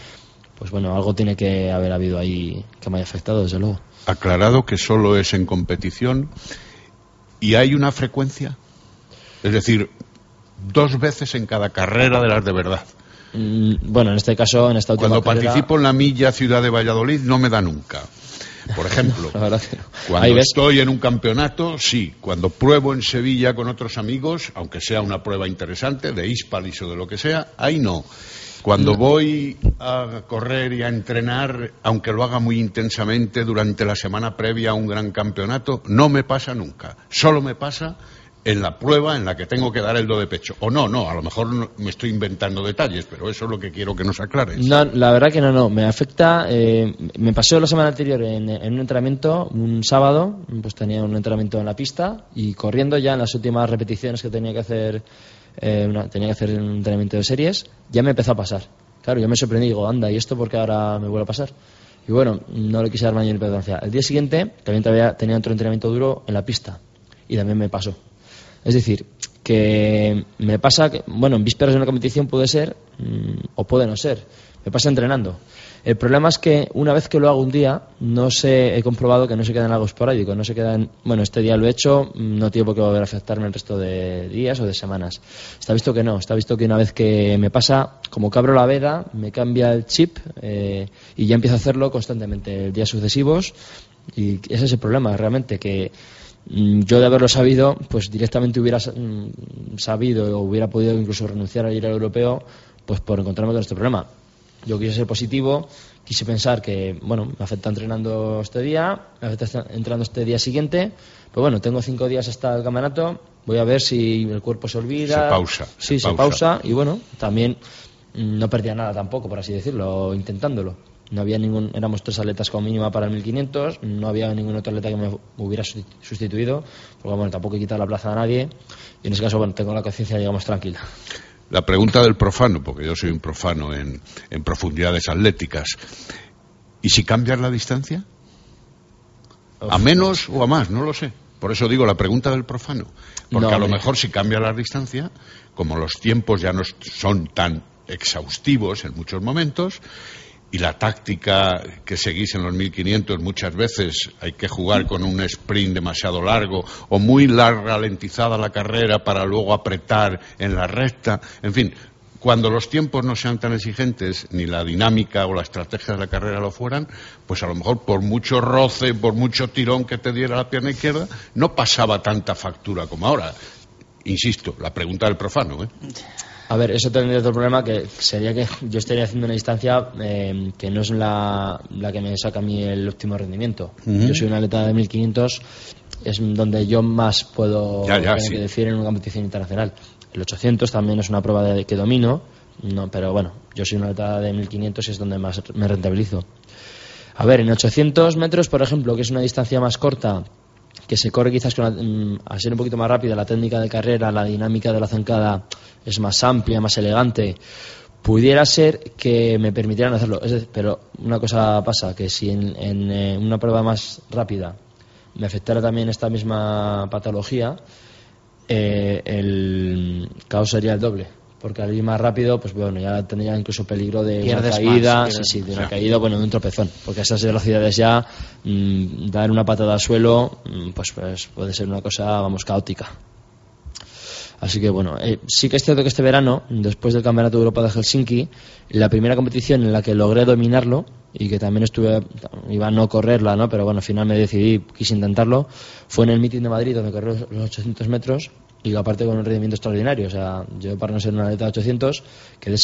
pues bueno, algo tiene que haber habido ahí que me haya afectado, desde luego. aclarado que solo es en competición y hay una frecuencia. Es decir, dos veces en cada carrera de las de verdad. Mm, Bueno, en este caso, en esta última Cuando carrera- participo en la milla Ciudad de Valladolid no me da nunca. Por ejemplo, no. cuando estoy en un campeonato, sí. Cuando pruebo en Sevilla con otros amigos, aunque sea una prueba interesante, de Hispalis o de lo que sea, ahí no. Cuando voy a correr y a entrenar, aunque lo haga muy intensamente durante la semana previa a un gran campeonato, no me pasa nunca. Solo me pasa en la prueba en la que tengo que dar el do de pecho. O no, no, a lo mejor me estoy inventando detalles, pero eso es lo que quiero que nos aclares. No, la verdad que no, no. Me afecta. eh, me pasó la semana anterior en, un entrenamiento, un sábado, pues tenía un entrenamiento en la pista y corriendo ya en las últimas repeticiones que tenía que hacer, eh, una- tenía que hacer un entrenamiento de series, ya me empezó a pasar. Claro, yo me sorprendí y digo, anda, ¿y esto por qué ahora me vuelve a pasar? Y bueno, no le quise dar mayor importancia. El día siguiente también tenía otro entrenamiento duro en la pista y también me pasó. Es decir, que me pasa, que, bueno, en vísperas de una competición puede ser mm, o puede no ser. Me pasa entrenando. El problema es que una vez que lo hago un día, no sé, he comprobado que no se queda en algo esporádico, no se queda en, bueno, este día lo he hecho, no tiene por qué volver a afectarme el resto de días o de semanas. Está visto que no, está visto que una vez que me pasa, como que abro la veda, me cambia el chip eh, y ya empiezo a hacerlo constantemente, días sucesivos, y ese es el problema, realmente, que mm, yo de haberlo sabido, pues directamente hubiera mm, sabido o hubiera podido incluso renunciar a ir al europeo, pues por encontrarme con este problema. Yo quise ser positivo, quise pensar que, bueno, me afecta entrenando este día, me afecta entrenando este día siguiente, pero bueno, tengo cinco días hasta el campeonato, voy a ver si el cuerpo se olvida. Se pausa. Sí, se, pausa. y bueno, también mm, no perdía nada tampoco, por así decirlo, intentándolo. No había ningún, éramos tres atletas como mínima para el 1500, no había ningún otro atleta que me hubiera sustituido, porque bueno, tampoco he quitado la plaza a nadie, y en ese caso, bueno, tengo la conciencia, digamos, tranquila. La pregunta del profano, porque yo soy un profano en, profundidades atléticas. ¿Y si cambias la distancia? ¿A menos o a más? No lo sé. Por eso digo la pregunta del profano. Porque a lo mejor si cambia la distancia, como los tiempos ya no son tan exhaustivos en muchos momentos, y la táctica que seguís en los 1500 muchas veces hay que jugar con un sprint demasiado largo o muy larga ralentizada la carrera para luego apretar en la recta, en fin, cuando los tiempos no sean tan exigentes, ni la dinámica o la estrategia de la carrera lo fueran, pues a lo mejor por mucho roce, por mucho tirón que te diera la pierna izquierda, no pasaba tanta factura como ahora. Insisto, la pregunta del profano. ¿eh? A ver, eso tendría otro problema que sería que yo estaría haciendo una distancia eh, que no es la, que me saca a mí el óptimo rendimiento. Yo soy una atleta de 1500, es donde yo más puedo que decir en una competición internacional. El 800 también es una prueba de, que domino, no, pero bueno, yo soy una atleta de 1500 y es donde más me rentabilizo. A ver, en 800 metros, por ejemplo, que es una distancia más corta, que se corre quizás con mm, al ser un poquito más rápida la técnica de carrera, la dinámica de la zancada es más amplia, más elegante, pudiera ser que me permitieran hacerlo. pero una cosa pasa, que si en, eh, una prueba más rápida me afectara también esta misma patología, eh, el caos sería el doble porque al ir más rápido, pues bueno, ya tendría incluso peligro de una caída, sí, sí, de una caída, bueno, de un tropezón, porque a esas velocidades ya mm, dar una patada al suelo, mm, pues, pues puede ser una cosa, vamos, caótica. Así que bueno, eh, sí que es cierto que este verano, después del Campeonato de Europa de Helsinki, la primera competición en la que logré dominarlo y que también estuve, iba a no correrla, ¿no? pero bueno, al final me decidí, quise intentarlo, fue en el meeting de Madrid donde corrí los 800 metros y aparte con un rendimiento extraordinario. O sea, yo para no ser una atleta de 800, quedé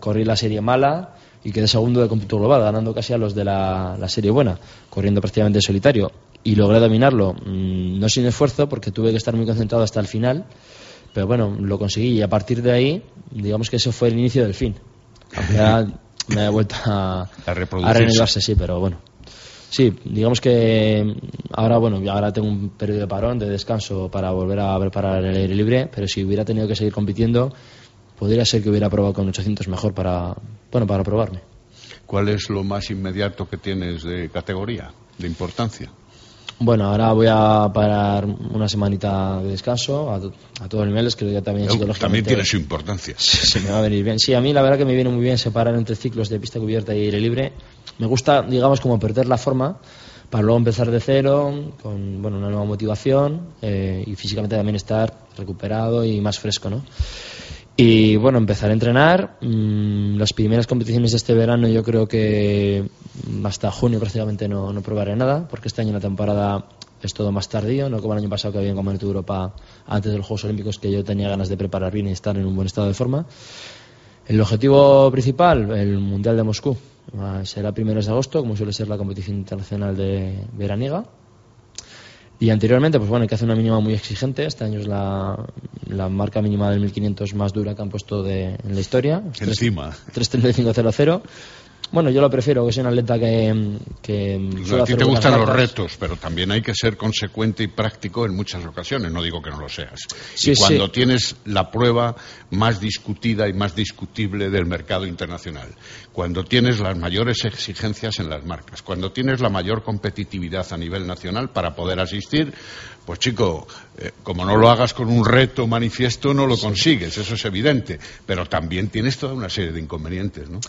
corrí la serie mala y quedé segundo de cómputo global, ganando casi a los de la, serie buena, corriendo prácticamente solitario. Y logré dominarlo, mm, no sin esfuerzo, porque tuve que estar muy concentrado hasta el final, pero bueno, lo conseguí y a partir de ahí, digamos que eso fue el inicio del fin. ya me he vuelto a, a, a sí, pero bueno. Sí, digamos que ahora, bueno, ahora tengo un periodo de parón, de descanso para volver a preparar el aire libre, pero si hubiera tenido que seguir compitiendo, podría ser que hubiera probado con 800 mejor para, bueno, para probarme. ¿Cuál es lo más inmediato que tienes de categoría, de importancia? Bueno, ahora voy a parar una semanita de descanso a, a todos niveles, creo que también psicológicamente... También tiene su importancia. Sí, me va a venir bien. Sí, a mí la verdad que me viene muy bien separar entre ciclos de pista cubierta y aire libre. Me gusta, digamos, como perder la forma para luego empezar de cero, con bueno, una nueva motivación eh, y físicamente también estar recuperado y más fresco, ¿no? Y bueno, empezar a entrenar. Mm, las primeras competiciones de este verano yo creo que hasta junio prácticamente no, no probaré nada, porque este año la temporada es todo más tardío, no como el año pasado que había en Campeonato de Europa antes de los Juegos Olímpicos que yo tenía ganas de preparar bien y estar en un buen estado de forma. El objetivo principal, el Mundial de Moscú, será primeros de agosto, como suele ser la competición internacional de veraniega. Y anteriormente, pues bueno, hay que hacer una mínima muy exigente. Este año es la, la marca mínima del 1500 más dura que han puesto de, en la historia. Encima. 3.35.00. Bueno, yo lo prefiero, que sea un atleta que... que no, a ti te gustan los retos, pero también hay que ser consecuente y práctico en muchas ocasiones, no digo que no lo seas. Sí, y cuando sí. tienes la prueba más discutida y más discutible del mercado internacional, cuando tienes las mayores exigencias en las marcas, cuando tienes la mayor competitividad a nivel nacional para poder asistir, pues chico, eh, como no lo hagas con un reto manifiesto, no lo consigues, eso es evidente. Pero también tienes toda una serie de inconvenientes, ¿no?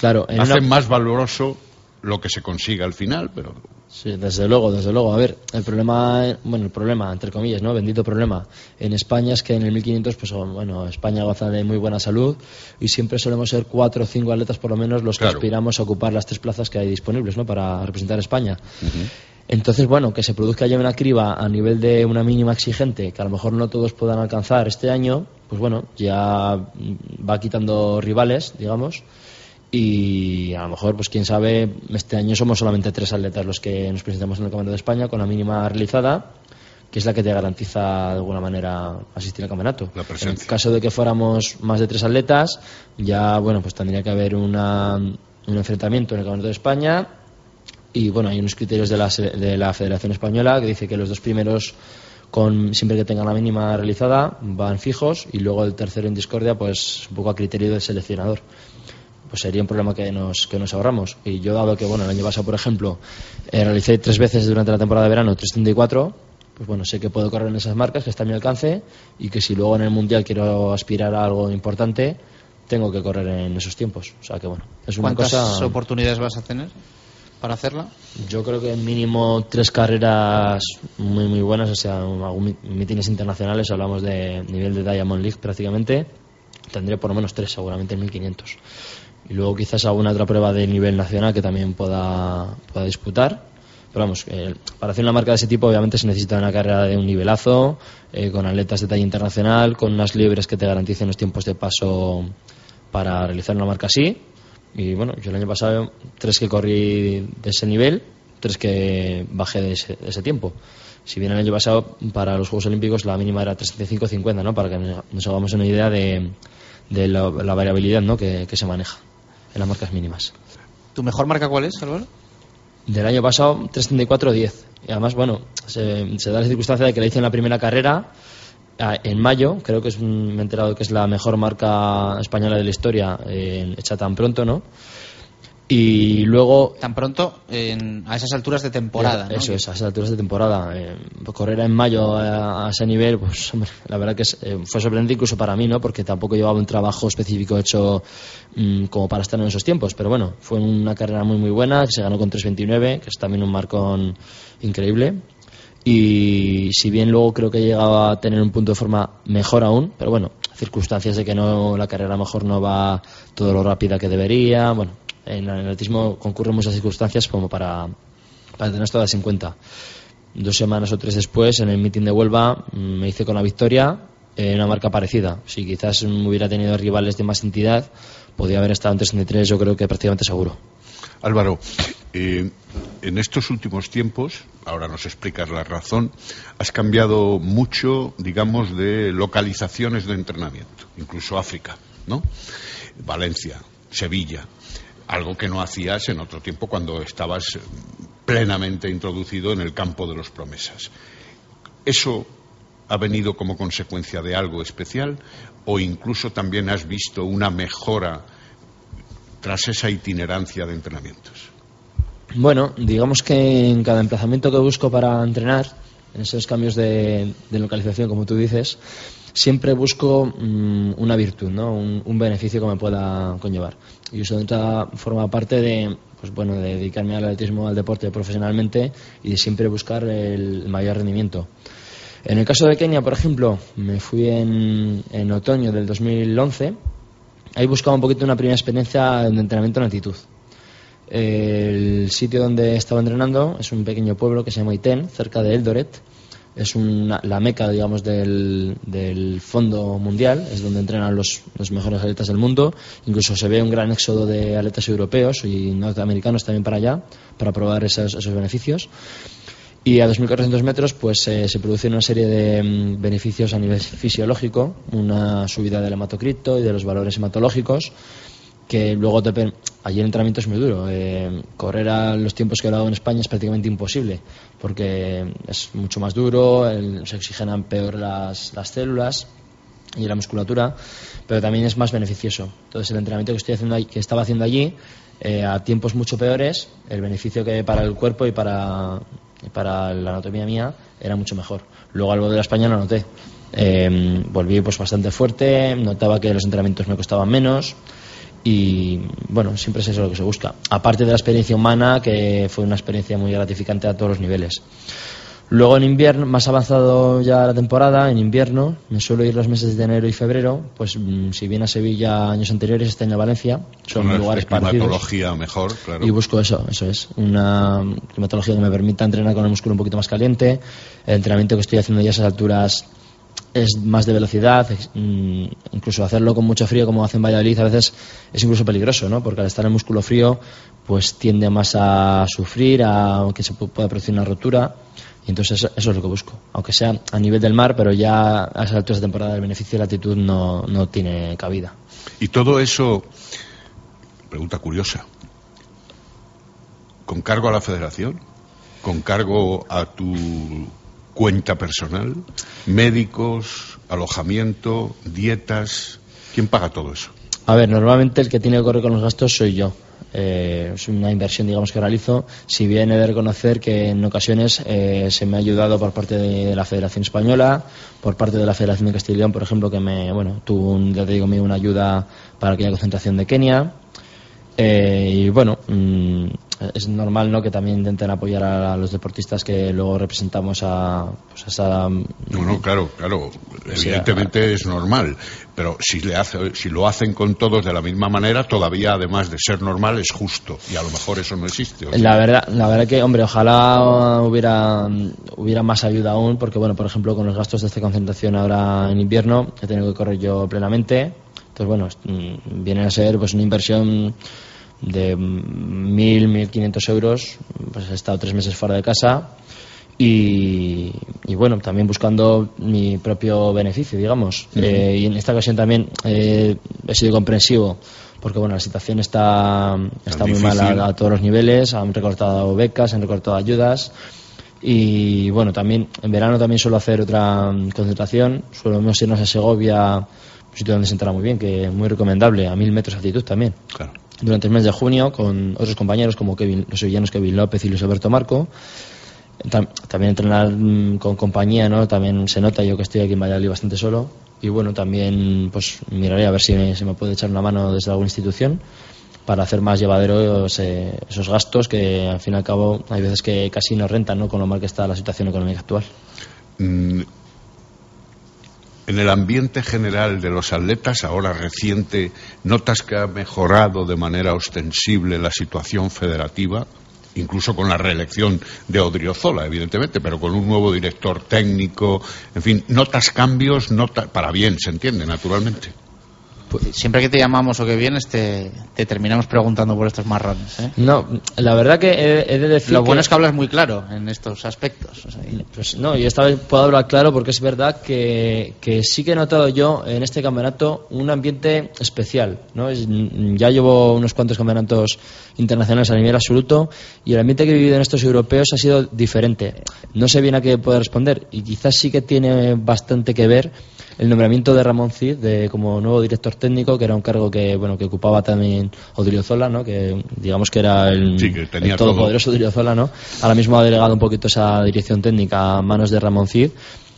Claro, en una- más valoroso lo que se consiga al final, pero Sí, desde luego, desde luego. A ver, el problema, bueno, el problema, entre comillas, ¿no? Bendito problema. En España es que en el 1500, pues bueno, España goza de muy buena salud y siempre solemos ser cuatro o cinco atletas por lo menos los que Claro. aspiramos a ocupar las tres plazas que hay disponibles, ¿no? Para representar a España. Entonces, bueno, que se produzca ya una criba a nivel de una mínima exigente que a lo mejor no todos puedan alcanzar este año, pues bueno, ya va quitando rivales, digamos. Y a lo mejor, pues quién sabe, este año somos solamente tres atletas los que nos presentamos en el Campeonato de España con la mínima realizada, que es la que te garantiza de alguna manera asistir al campeonato. La. En caso de que fuéramos más de tres atletas, ya bueno, pues tendría que haber una, un enfrentamiento en el Campeonato de España. Y bueno, hay unos criterios de la, de la Federación Española que dice que los dos primeros, con, siempre que tengan la mínima realizada, van fijos y luego el tercero en discordia, pues un poco a criterio del seleccionador pues sería un problema que nos, que nos ahorramos. Y yo, dado que, bueno, el año pasado, por ejemplo, eh, realicé tres veces durante la temporada de verano 334, pues bueno, sé que puedo correr en esas marcas, que está a mi alcance, y que si luego en el Mundial quiero aspirar a algo importante, tengo que correr en esos tiempos. O sea que, bueno, es una ¿Cuántas cosa... oportunidades vas a tener para hacerla? Yo creo que mínimo tres carreras muy muy buenas, o sea, mítines internacionales, hablamos de nivel de Diamond League prácticamente, tendré por lo menos tres seguramente en 1500. Y luego quizás alguna otra prueba de nivel nacional que también pueda, pueda disputar. Pero vamos, eh, para hacer una marca de ese tipo obviamente se necesita una carrera de un nivelazo, eh, con atletas de talla internacional, con unas libres que te garanticen los tiempos de paso para realizar una marca así. Y bueno, yo el año pasado tres que corrí de ese nivel, tres que bajé de ese, de ese tiempo. Si bien el año pasado para los Juegos Olímpicos la mínima era 335-50, ¿no? Para que nos hagamos una idea de, de la, la variabilidad ¿no? que, que se maneja en las marcas mínimas. ¿Tu mejor marca cuál es, Álvaro? Del año pasado, 334-10. Y además, bueno, se, se da la circunstancia de que la hice en la primera carrera en mayo. Creo que es me he enterado que es la mejor marca española de la historia eh, hecha tan pronto, ¿no? Y luego Tan pronto, en- a esas alturas de temporada, eso es, a esas alturas de temporada. Eh, correr en mayo a, a ese nivel, pues hombre, la verdad que es, eh, fue sorprendente incluso para mí, ¿no? Porque tampoco llevaba un trabajo específico hecho mm, como para estar en esos tiempos. Pero bueno, fue una carrera muy muy buena, que se ganó con 3.29, que es también un marcón increíble. Y si bien luego creo que llegaba a tener un punto de forma mejor aún, pero bueno, circunstancias de que no la carrera mejor no va todo lo rápida que debería. Bueno, en el atletismo concurren muchas circunstancias como para, para tener todas en cuenta. Dos semanas o tres después, en el meeting de Huelva, mm, me hice con la victoria en una marca parecida. Si quizás hubiera tenido rivales de más entidad, podía haber estado en 33, yo creo que prácticamente seguro. Álvaro, eh, en estos últimos tiempos, ahora nos explicas la razón, has cambiado mucho, digamos, de localizaciones de entrenamiento, incluso África, ¿no? Valencia, Sevilla, algo que no hacías en otro tiempo cuando estabas plenamente introducido en el campo de los promesas. ¿Eso ha venido como consecuencia de algo especial o incluso también has visto una mejora tras esa itinerancia de entrenamientos? Bueno, digamos que en cada emplazamiento que busco para entrenar, en esos cambios de, localización, como tú dices, siempre busco mm, una virtud, ¿no? Un, beneficio que me pueda conllevar. Y eso de otra forma parte de, pues bueno, de dedicarme al atletismo, al deporte profesionalmente y de siempre buscar el mayor rendimiento. En el caso de Kenia, por ejemplo, me fui en, en otoño del 2011. Ahí buscaba un poquito una primera experiencia de entrenamiento en altitud. El sitio donde estaba entrenando es un pequeño pueblo que se llama Iten, cerca de Eldoret. Es una- la meca, digamos, del, fondo mundial. Es donde entrenan los, los mejores atletas del mundo. Incluso se ve un gran éxodo de atletas europeos y norteamericanos también para allá, para probar esos, beneficios. Y a 2.400 metros pues eh, se produce una serie de mm, beneficios a nivel fisiológico, una subida del hematocrito y de los valores hematológicos que luego te allí el entrenamiento es muy duro. Eh, correr a los tiempos que he dado en España es prácticamente imposible porque es mucho más duro el- se oxigenan peor las, las células y la musculatura pero también es más beneficioso. Entonces el entrenamiento que estoy haciendo que estaba haciendo allí eh, a tiempos mucho peores el beneficio que para el cuerpo y para para la anatomía mía era mucho mejor. Luego al volver a España lo noté. Eh, volví pues bastante fuerte notaba que los entrenamientos me costaban menos y bueno, siempre es eso lo que se busca. Aparte de la experiencia humana, que fue una experiencia muy gratificante a todos los niveles. Luego en invierno, más avanzado ya la temporada, en invierno, me suelo ir los meses de enero y febrero, pues mm, si bien a Sevilla años anteriores, este año a Valencia, son Una lugares parecidos. climatología mejor, claro. Y busco eso, eso es. Una climatología que me permita entrenar con el músculo un poquito más caliente. El entrenamiento que estoy haciendo ya a esas alturas es más de velocidad. mm, incluso hacerlo con mucho frío, como hace en Valladolid, a veces es incluso peligroso, ¿no? Porque al estar el músculo frío, pues tiende más a sufrir, a que se pu- pueda producir una rotura. Y entonces eso, eso es lo que busco. Aunque sea a nivel del mar, pero ya a esas alturas de temporada el beneficio de la altitud no, no tiene cabida. Y todo eso, pregunta curiosa, ¿con cargo a la federación? ¿Con cargo a tu cuenta personal? ¿Médicos? ¿Alojamiento? ¿Dietas? ¿Quién paga todo eso? A ver, normalmente el que tiene que correr con los gastos soy yo. Eh, es una inversión, digamos, que realizo. Si bien he de reconocer que en ocasiones eh, se me ha ayudado por parte de la Federación Española, por parte de la Federación de Castilla por ejemplo, que me, bueno, tuvo, un, ya te digo, una ayuda para aquella concentración de Kenia. Eh, y bueno, mm, es normal ¿no? que también intenten apoyar a, los deportistas que luego representamos a, pues, a esa. No, no, claro, claro. Evidentemente es normal. Pero si, le hace, si lo hacen con todos de la misma manera, todavía, además de ser normal, es justo. Y a lo mejor eso no existe. La verdad, la verdad que, hombre, ojalá hubiera, hubiera más ayuda aún, porque, bueno, por ejemplo, con los gastos de esta concentración ahora en invierno, he tenido que correr yo plenamente. Entonces, bueno, mm, viene a ser pues una inversión de 1.000, 1.500 euros. Pues he estado tres meses fuera de casa y, y, bueno, también buscando mi propio beneficio, digamos. Eh, y en esta ocasión también eh, he sido comprensivo porque bueno, la situación está, está muy difícil. mal a, todos los niveles, han recortado becas, han recortado ayudas y bueno, también en verano también suelo hacer otra concentración, solemos irnos a Segovia, un sitio donde se entra muy bien, que es muy recomendable, a mil metros de altitud también. Durante el mes de junio con otros compañeros como Kevin, los sevillanos Kevin López y Luis Alberto Marco. Tam- También entrenar mm, con compañía, ¿no? También se nota yo que estoy aquí en Valladolid bastante solo. Y bueno, también pues miraré a ver si me, si me puede echar una mano desde alguna institución para hacer más llevaderos eh, esos gastos que al fin y al cabo hay veces que casi no rentan, ¿no? Con lo mal que está la situación económica actual. Mm, En el ambiente general de los atletas, ahora reciente, ¿notas que ha mejorado de manera ostensible la situación federativa? Incluso con la reelección de Odriozola, evidentemente, pero con un nuevo director técnico. En fin, ¿notas cambios? Nota, para bien, se entiende, naturalmente. Siempre que te llamamos o que vienes, te, te terminamos preguntando por estos marrones. ¿eh? No, la verdad que he, he de decir Lo bueno es que hablas muy claro en estos aspectos. o sea, y- Pues no, y esta vez puedo hablar claro porque es verdad que, que sí que he notado yo en este campeonato un ambiente especial. ¿no? Es- ya llevo unos cuantos campeonatos internacionales a nivel absoluto y el ambiente que he vivido en estos europeos ha sido diferente. No sé bien a qué puedo responder y quizás sí que tiene bastante que ver el nombramiento de Ramón Cid de, como nuevo director técnico, que era un cargo que bueno que ocupaba también Odriozola, ¿no? que digamos que era el, Sí, que tenía el todopoderoso Odriozola, ¿no? Ahora mismo ha delegado un poquito esa dirección técnica a manos de Ramón Cid,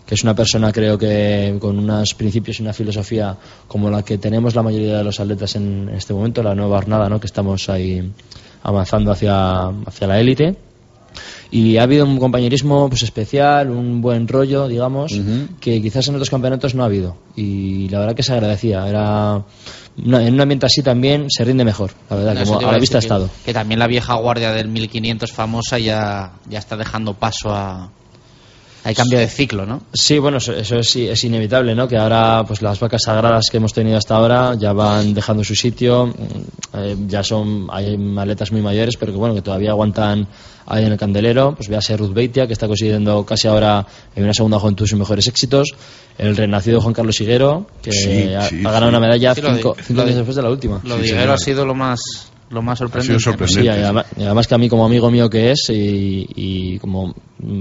que es una persona creo que con unos principios y una filosofía como la que tenemos la mayoría de los atletas en este momento, la nueva jornada, ¿no? que estamos ahí avanzando hacia, hacia la élite. Y ha habido un compañerismo pues especial, un buen rollo, digamos, que quizás en otros campeonatos no ha habido. Y la verdad que se agradecía. Era en un ambiente así también se rinde mejor, la verdad, No, como a la vista ha estado. Que, que también la vieja guardia del 1500 famosa ya, ya está dejando paso a, hay cambio de ciclo, ¿no? Sí, bueno, eso, eso es, es inevitable, ¿no? Que ahora, pues las vacas sagradas que hemos tenido hasta ahora ya van dejando su sitio, mm, eh, ya son, hay maletas muy mayores, pero que bueno, que todavía aguantan ahí en el candelero. Pues véase Ruth Beitia, que está consiguiendo casi ahora en una segunda juventud sus mejores éxitos. El renacido Juan Carlos Higuero, que Sí, ha, sí, ha ganado sí. una medalla cinco, cinco años después de la última. Lo Sí, de. Higuero ha sido lo más, lo más sorprendente. sorprendente. Sí, y además, y además que a mí como amigo mío que es y, y como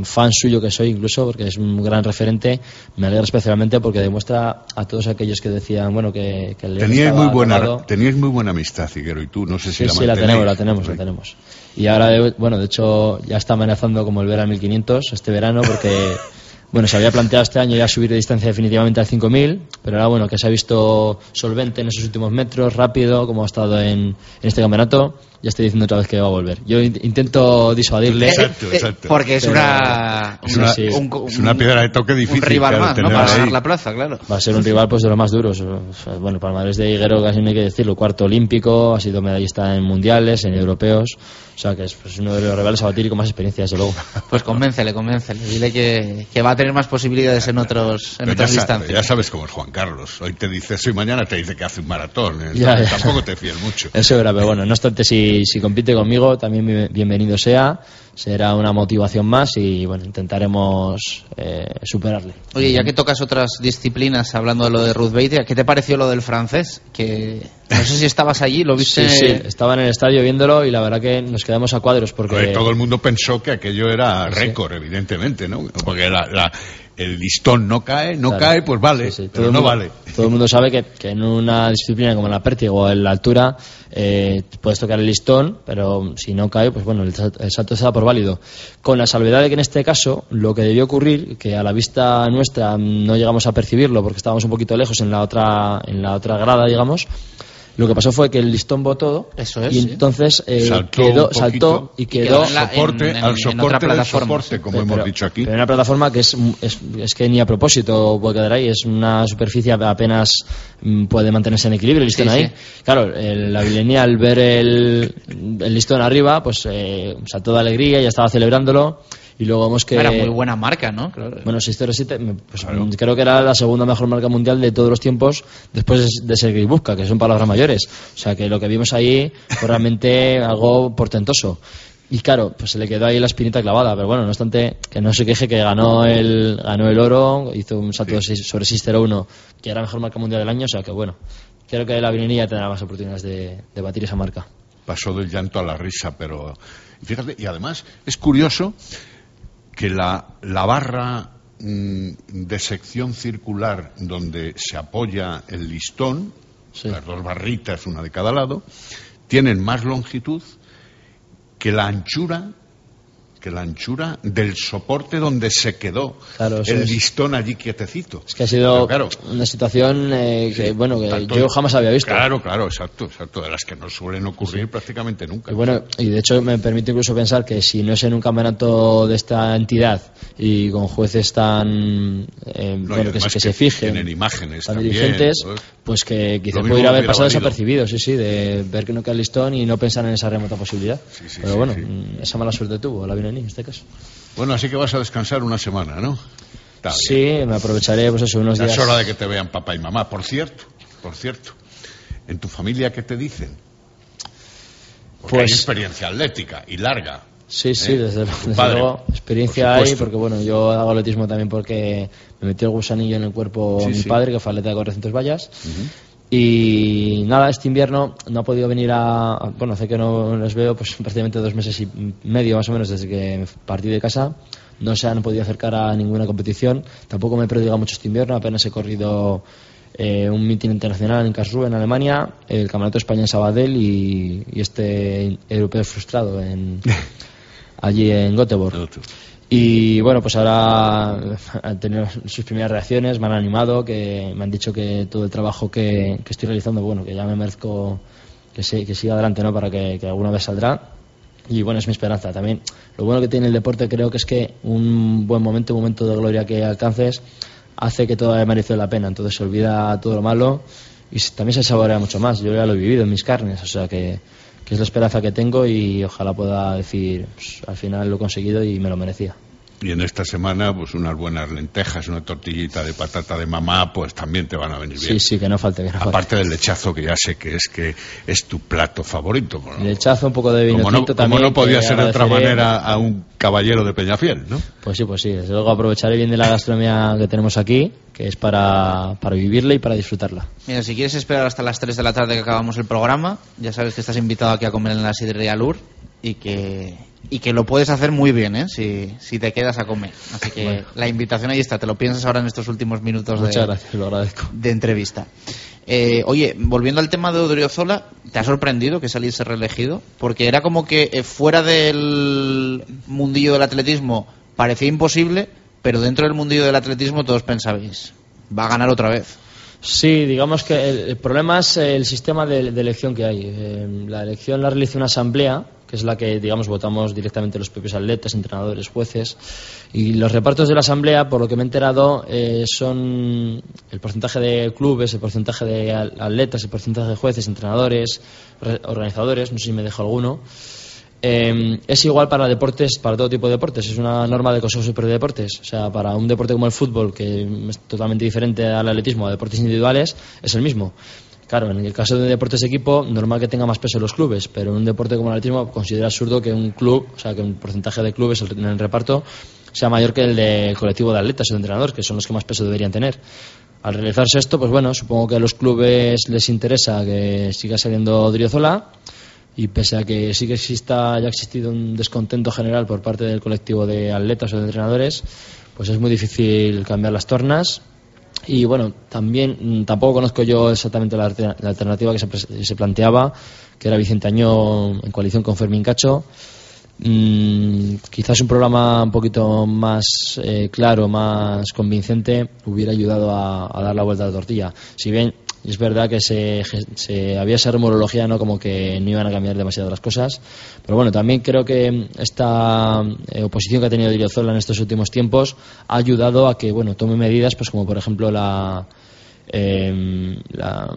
fan suyo que soy incluso, porque es un gran referente, me alegra especialmente porque demuestra a todos aquellos que decían, bueno, que, que Teníais muy buena, acabado. teníais muy buena amistad, Figuero, y tú, no sé si Sí, la sí, la tenemos, la tenemos, la tenemos. Y ahora, de- bueno, de hecho, ya está amenazando como el Vera 1500 este verano, porque, bueno, se había planteado este año ya subir de distancia definitivamente al 5000, pero ahora, bueno, que se ha visto solvente en esos últimos metros, rápido, como ha estado en, en este campeonato, ya estoy diciendo otra vez que va a volver. Yo in- intento disuadirle. Exacto, Eh, exacto. Porque es Pero- una, Es una, Sí, un- es una piedra de toque difícil. un rival claro, más, ¿no? Para ganar la plaza, claro. Va a ser un rival pues de los más duros. O sea, Bueno, Palmares de Higuero casi no hay que decirlo. Cuarto olímpico, ha sido medallista en mundiales, en europeos. O sea que es pues, uno de los rivales a batir y con más experiencia, desde luego. Pues convéncele, convéncele. Dile que, que va a tener más posibilidades en otros en otras ya, distancias. ya sabes cómo es Juan Carlos. Hoy te dice eso y mañana te dice que hace un maratón. ¿eh? Ya, ya. Tampoco te fíes mucho. Eso era, pero bueno, no obstante, si, si compite conmigo, también bien- bienvenido sea. Será una motivación más y bueno, intentaremos eh, superarle. Oye, ya que tocas otras disciplinas, hablando de lo de Ruth Beitia, ¿qué te pareció lo del francés? Que no sé si estabas allí, lo viste. Sí, sí, estaba en el estadio viéndolo y la verdad que nos quedamos a cuadros porque... Todo el mundo pensó que aquello era récord, evidentemente, ¿no? Porque la- la- el listón no cae, no Claro. cae, pues vale, Sí, sí, pero no vale. Todo el mundo sabe que, que en una disciplina como la pértigo o en la altura eh, puedes tocar el listón, pero si no cae, pues bueno, el, el salto se da por válido. Con la salvedad de que en este caso lo que debió ocurrir, que a la vista nuestra no llegamos a percibirlo porque estábamos un poquito lejos en la otra, en la otra grada, digamos, lo que pasó fue que el listón botó Eso es, y entonces eh, Saltó quedó, saltó y Y quedó en soporte, en- en- al en soporte otra del plataforma, soporte, como hemos dicho aquí. pero en una plataforma que es, es, es que ni a propósito puede quedar ahí, es una superficie apenas mm, puede mantenerse en equilibrio el listón Sí, ahí. sí. Claro, el- la vilenía al ver el, el listón arriba, pues eh, saltó de alegría, ya estaba celebrándolo y luego vemos que... Era muy buena marca, ¿no? Claro. Bueno, 607, me- pues, mm, creo que era la segunda mejor marca mundial de todos los tiempos después de, Sergei Busca, que son palabras mayores. O sea, que lo que vimos ahí fue realmente algo portentoso. Y claro, pues se le quedó ahí la espinita clavada, pero bueno, no obstante, que no se queje que ganó el, ganó el oro, hizo un salto de seis- sobre 601, que era la mejor marca mundial del año, o sea que bueno, creo que la Virinilla tendrá más oportunidades de, de batir esa marca. pasó del llanto a la risa, pero y fíjate, y además es curioso que la, la barra mm, de sección circular donde se apoya el listón, Sí. las dos barritas, una de cada lado, tienen más longitud que la anchura que la anchura del soporte donde se quedó Claro, el es. listón allí quietecito. Es que ha sido claro, una situación eh, que, Sí, bueno, que tanto- yo jamás había visto. Claro, claro, exacto, exacto, de las que no suelen ocurrir prácticamente nunca. Y bueno, y de hecho me permite incluso pensar que si no es en un campeonato de esta entidad y con jueces tan eh, No, bueno, que, se- que se fijen, tienen imágenes tan también, dirigentes, pues, pues que quizá lo mismo pudiera haber pasado valido. desapercibido, sí, sí, de ver que no queda el listón y no pensar en esa remota posibilidad. Sí, Pero bueno, mm, esa mala suerte tuvo la En este caso. Bueno, así que vas a descansar una semana, ¿no? Sí, me aprovecharé pues eso, unos Ya días. es hora de que te vean papá y mamá. Por cierto, por cierto, ¿en tu familia qué te dicen? Porque Pues- hay experiencia atlética y larga. Sí, sí, ¿Eh? desde, desde padre, luego. Experiencia hay, porque bueno, yo hago atletismo también porque me metió el gusanillo en el cuerpo Sí, mi sí. padre, que fue atleta de correcentes vallas. Y nada, este invierno no ha podido venir a. Bueno, hace que no les veo, pues prácticamente dos meses y medio más o menos desde que partí de casa. No se han podido acercar a ninguna competición. Tampoco me he perdido mucho este invierno, apenas he corrido eh, un mitin internacional en Karlsruhe, en Alemania, el Campeonato de España en Sabadell y, y este europeo frustrado en, allí en Göteborg. Y bueno, pues ahora han tenido sus primeras reacciones, me han animado, que me han dicho que todo el trabajo que, que estoy realizando, bueno, que ya me merezco que, sí- que siga adelante, ¿no? Para que, alguna vez saldrá. Y bueno, es mi esperanza también. Lo bueno que tiene el deporte creo que es que un buen momento, un momento de gloria que alcances, hace que todo haya merecido la pena. Entonces se olvida todo lo malo y se- también se saborea mucho más. Yo ya lo he vivido en mis carnes, o sea que, que es la esperanza que tengo y ojalá pueda decir, al final lo he conseguido y me lo merecía. Y en esta semana, pues unas buenas lentejas, una tortillita de patata de mamá, pues también te van a venir bien. Sí, sí, que no falte. Que no Aparte falte. del lechazo, que ya sé que es que es tu plato favorito. ¿no? Lechazo, un poco de vino Como no, como no podía ser de otra manera a un caballero de Peñafiel, ¿no? Pues sí, pues sí. Desde luego aprovecharé bien de la gastronomía que tenemos aquí, que es para, para vivirla y para disfrutarla. Mira, si quieres esperar hasta las 3 de la tarde que acabamos el programa, ya sabes que estás invitado aquí a comer en la sidrería Lur y que, y que lo puedes hacer muy bien, ¿eh? Si, si te quedas a comer. Así que Bueno. la invitación ahí está, te lo piensas ahora en estos últimos minutos Muchas de, gracias, lo agradezco. de entrevista. Eh, oye, volviendo al tema de Odriozola, ¿te ha sorprendido que saliese reelegido? Porque era como que eh, fuera del mundillo del atletismo parecía imposible, pero dentro del mundillo del atletismo todos pensabais, va a ganar otra vez. Sí, digamos que el, el problema es el sistema de, de elección que hay. Eh, la elección la realiza una asamblea, que es la que, digamos, votamos directamente los propios atletas, entrenadores, jueces. Y los repartos de la asamblea, por lo que me he enterado, eh, son el porcentaje de clubes, el porcentaje de atletas, el porcentaje de jueces, entrenadores, re- organizadores, no sé si me dejo alguno. Eh, es igual para deportes, para todo tipo de deportes. Es una norma del Consejo Superior de Deportes. O sea, para un deporte como el fútbol, que es totalmente diferente al atletismo, a deportes individuales, es el mismo. Claro, en el caso de deportes de equipo, normal que tenga más peso los clubes, pero en un deporte como el atletismo considera absurdo que un club, o sea, que un porcentaje de clubes en el reparto sea mayor que el del colectivo de atletas o de entrenadores, que son los que más peso deberían tener. Al realizarse esto, pues bueno, supongo que a los clubes les interesa que siga saliendo Driozola y pese a que sí que exista ya ha existido un descontento general por parte del colectivo de atletas o de entrenadores, pues es muy difícil cambiar las tornas. Y bueno, también mm, tampoco conozco yo exactamente la, alter- la alternativa que se planteaba, que era Vicente Añó en coalición con Fermín Cacho. Mm, quizás un programa un poquito más eh, claro, más convincente, hubiera ayudado a, a dar la vuelta a la tortilla. Si bien es verdad que se, se- había esa rumorología, ¿no? como que no iban a cambiar demasiado las cosas, pero bueno, también creo que esta eh, oposición que ha tenido Diriozola en estos últimos tiempos ha ayudado a que bueno tome medidas, pues como por ejemplo la eh, la-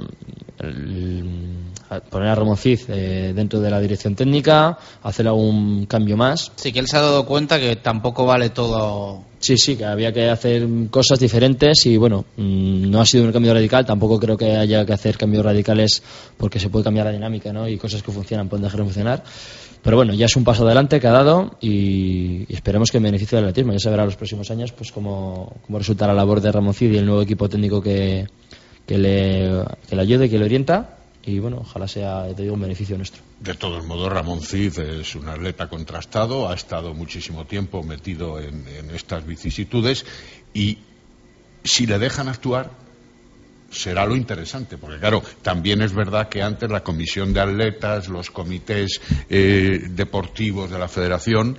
poner a Ramón Cid eh, dentro de la dirección técnica, hacer algún cambio más. Sí, que él se ha dado cuenta que tampoco vale todo. Sí, sí, que había que hacer cosas diferentes y bueno, mm, no ha sido un cambio radical, tampoco creo que haya que hacer cambios radicales porque se puede cambiar la dinámica ¿no? y cosas que funcionan pueden dejar de funcionar. Pero bueno, ya es un paso adelante que ha dado y, esperemos que en beneficio del atletismo. Ya se verá los próximos años pues cómo, cómo resulta la labor de Ramón Cid y el nuevo equipo técnico que, que, le, que le ayude, que le orienta y bueno, ojalá sea, te digo, un beneficio nuestro. De todos modos, Ramón Cid es un atleta contrastado, ha estado muchísimo tiempo metido en, estas vicisitudes y si le dejan actuar será lo interesante, porque claro, también es verdad que antes la comisión de atletas, los comités eh, deportivos de la federación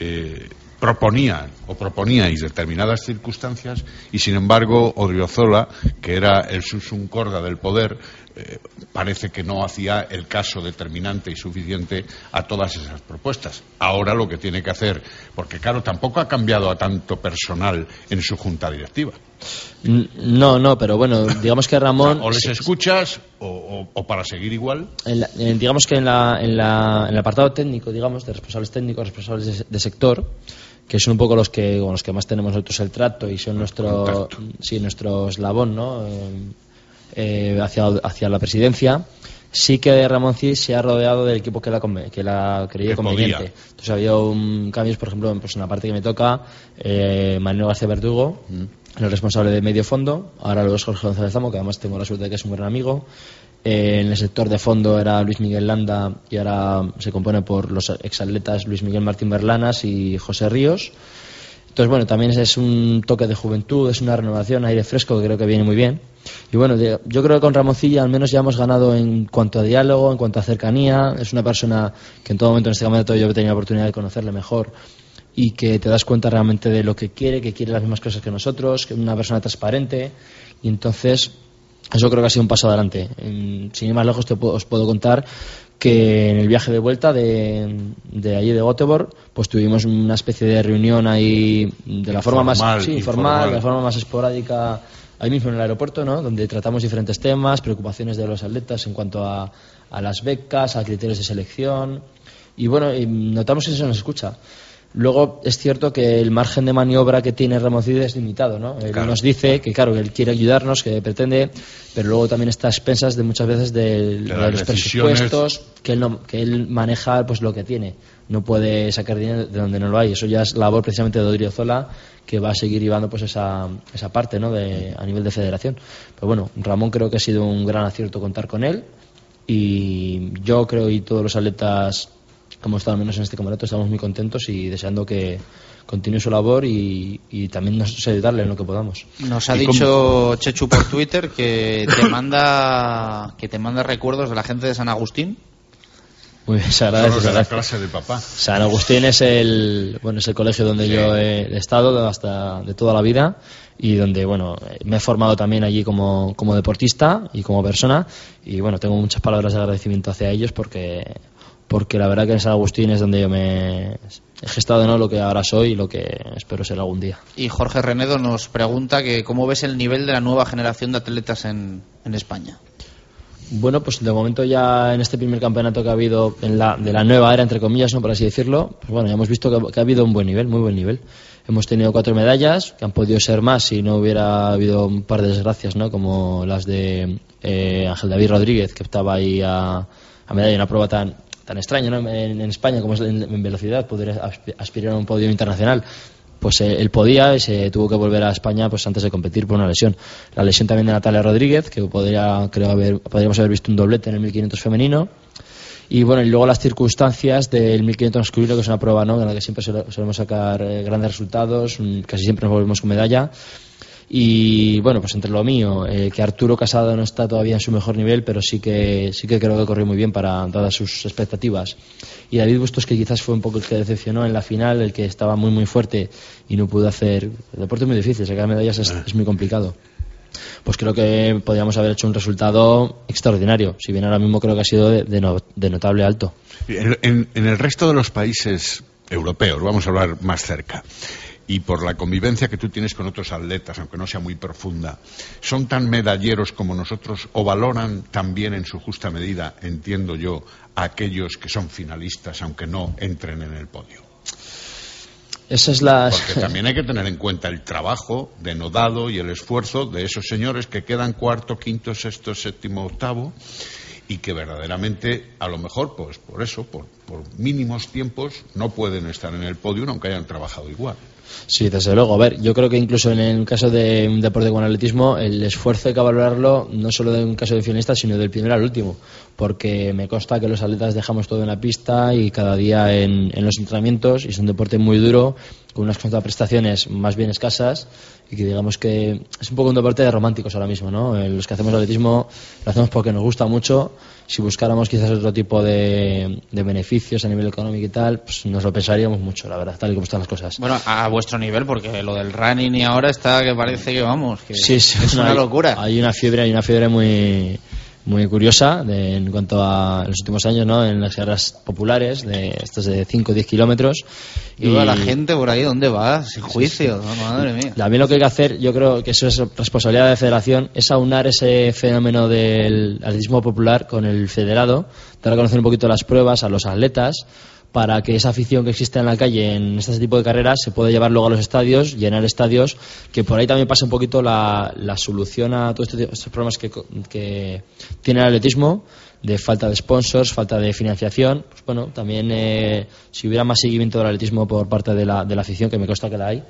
eh, proponían o proponíais determinadas circunstancias y sin embargo Odriozola, que era el susum corda del poder, eh, parece que no hacía el caso determinante y suficiente a todas esas propuestas. Ahora lo que tiene que hacer, porque claro, tampoco ha cambiado a tanto personal en su junta directiva. No, no, pero bueno, digamos que Ramón... O les escuchas o, o- o para seguir igual. En la- en- digamos que en, la, en, la- en el apartado técnico, digamos, de responsables técnicos, responsables de, de sector, que son un poco los que con los que más tenemos nosotros el trato y son nuestro sí, nuestro eslabón ¿no? Eh, eh, hacia, hacia la presidencia sí que Ramón Cid se ha rodeado del equipo que la, que la creía Que conveniente. podía. Entonces había un, cambios, por ejemplo, pues en la parte que me toca, eh, Manuel García Verdugo, el responsable de medio fondo, ahora lo es Jorge González Zamo, que además tengo la suerte de que es un gran amigo. Eh, en el sector de fondo era Luis Miguel Landa y ahora se compone por los exatletas Luis Miguel Martín Berlanas y José Ríos. Entonces, bueno, también es- un toque de juventud, es una renovación, aire fresco que creo que viene muy bien. Y bueno, yo creo que con Ramoncilla al menos ya hemos ganado en cuanto a diálogo, en cuanto a cercanía. Es una persona que en todo momento en este momento yo he tenido la oportunidad de conocerle mejor y que te das cuenta realmente de lo que quiere, que quiere las mismas cosas que nosotros, que es una persona transparente. Y entonces, eso creo que ha sido un paso adelante. Sin ir más lejos, te puedo- os puedo contar que en el viaje de vuelta de, de allí de Göteborg, pues tuvimos una especie de reunión ahí de la forma Informal, más sí, informal. informal, de la forma más esporádica, ahí mismo en el aeropuerto, ¿no? Donde tratamos diferentes temas, preocupaciones de los atletas en cuanto a, a las becas, a criterios de selección. Y bueno, y notamos que se nos escucha. Luego es cierto que el margen de maniobra que tiene Remocide es limitado, ¿no? Él nos dice que, claro, que él quiere ayudarnos, que pretende, pero luego también está a expensas de muchas veces de, los presupuestos que él, no, que él maneja pues lo que tiene. No puede sacar dinero de donde no lo hay. Eso ya es labor precisamente de Odriozola, que va a seguir llevando pues esa, esa parte, ¿no? De, a nivel de federación. Pero bueno, Ramón creo que ha sido un gran acierto contar con él y yo creo y todos los atletas como estado al menos en este campeonato, estamos muy contentos y deseando que continúe su labor y, también nos ayudarle en lo que podamos. Nos ha dicho Chechu por Twitter que te manda que te manda recuerdos de la gente de San Agustín. Muy bien, se agradece. la clase de papá. San Agustín es el bueno es el colegio donde yo he estado hasta de toda la vida y donde bueno me he formado también allí como, como deportista y como persona y bueno tengo muchas palabras de agradecimiento hacia ellos porque porque la verdad que en San Agustín es donde yo me he gestado ¿no? lo que ahora soy y lo que espero ser algún día. Y Jorge Renedo nos pregunta que cómo ves el nivel de la nueva generación de atletas en, en España. Bueno, pues de momento ya en este primer campeonato que ha habido en la, de la nueva era, entre comillas, ¿no? por así decirlo, pues bueno, ya hemos visto que, ha habido un buen nivel, muy buen nivel. Hemos tenido cuatro medallas, que han podido ser más si no hubiera habido un par de desgracias, ¿no? como las de eh, Ángel David Rodríguez, que estaba ahí a, a medalla en una prueba tan, tan extraño ¿no? en, España como es en, velocidad, poder aspirar a un podio internacional. Pues eh, él podía y se tuvo que volver a España pues antes de competir por una lesión. La lesión también de Natalia Rodríguez, que podría, creo haber, podríamos haber visto un doblete en el 1500 femenino. Y bueno, y luego las circunstancias del 1500 masculino, que es una prueba ¿no? en la que siempre solemos sacar eh, grandes resultados, casi siempre nos volvemos con medalla. Y bueno, pues entre lo mío, eh, que Arturo Casado no está todavía en su mejor nivel, pero sí que, sí que creo que corrió muy bien para dadas sus expectativas. Y David Bustos, que quizás fue un poco el que decepcionó en la final, el que estaba muy, muy fuerte y no pudo hacer. El deporte es muy difícil, sacar medallas es, muy complicado pues creo que podríamos haber hecho un resultado extraordinario. Si bien ahora mismo creo que ha sido de, notable alto. en, el resto de los países europeos, vamos a hablar más cerca, y por la convivencia que tú tienes con otros atletas, aunque no sea muy profunda, son tan medalleros como nosotros o valoran también en su justa medida, entiendo yo, a aquellos que son finalistas, aunque no entren en el podio. Esa es la... Porque también hay que tener en cuenta el trabajo denodado y el esfuerzo de esos señores que quedan cuarto, quinto, sexto, séptimo, octavo y que verdaderamente, a lo mejor, pues por eso, por, por mínimos tiempos, no pueden estar en el podio aunque hayan trabajado igual. Sí, desde luego. A ver, yo creo que incluso en el caso de un deporte con atletismo, el esfuerzo hay que valorarlo no solo de un caso de finalista, sino del primero al último. Porque me consta que los atletas dejamos todo en la pista y cada día en los entrenamientos, y es un deporte muy duro, con unas contraprestaciones más bien escasas, y que digamos que es un poco un deporte de románticos ahora mismo, ¿no? Eh, los que hacemos atletismo lo hacemos porque nos gusta mucho. Si buscáramos quizás otro tipo de, de beneficios a nivel económico y tal, pues nos lo pensaríamos mucho, la verdad, tal y como están las cosas. Bueno, a vuestro nivel, porque lo del running y ahora está que parece que vamos, que es una locura. Hay una fiebre, hay una fiebre muy muy curiosa en cuanto a los últimos años, ¿no? En las carreras populares, de estas de 5 o 10 kilómetros. Y, la gente por ahí, ¿dónde va? Sin juicio, madre mía. También lo que hay que hacer, yo creo que eso es responsabilidad de la federación, es aunar ese fenómeno del atletismo popular con el federado, dar a conocer un poquito las pruebas a los atletas, para que esa afición que existe en la calle en este tipo de carreras se pueda llevar luego a los estadios, llenar estadios, que por ahí también pasa un poquito la, solución a todos este estos problemas que, que, tiene el atletismo, de falta de sponsors, falta de financiación. Pues bueno, también eh, si hubiera más seguimiento del atletismo por parte de la, de la afición, que me consta que la hay,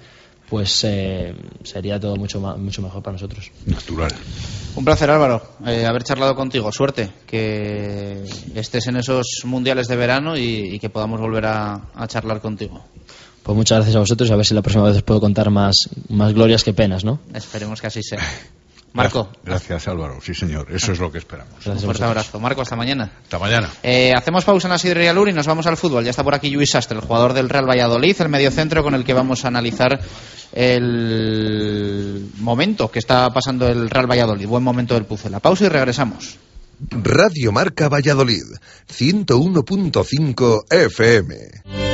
pues eh, sería todo mucho, mucho mejor para nosotros. Natural. Un placer, Álvaro, eh, haber charlado contigo. Suerte, que estés en esos mundiales de verano y, que podamos volver a, charlar contigo. Pues muchas gracias a vosotros. A ver si la próxima vez os puedo contar más, más glorias que penas, ¿no? Esperemos que así sea. Marco. Gracias, Álvaro. Sí, señor. Eso es lo que esperamos. Un fuerte abrazo. Marco, hasta mañana. Hasta mañana. Eh, hacemos pausa en la Sidrería Lur y nos vamos al fútbol. Ya está por aquí Luis Sastre, el jugador del Real Valladolid, el mediocentro con el que vamos a analizar el momento que está pasando el Real Valladolid. Buen momento del Puce. La pausa y regresamos. Radio Marca Valladolid, 101.5 FM.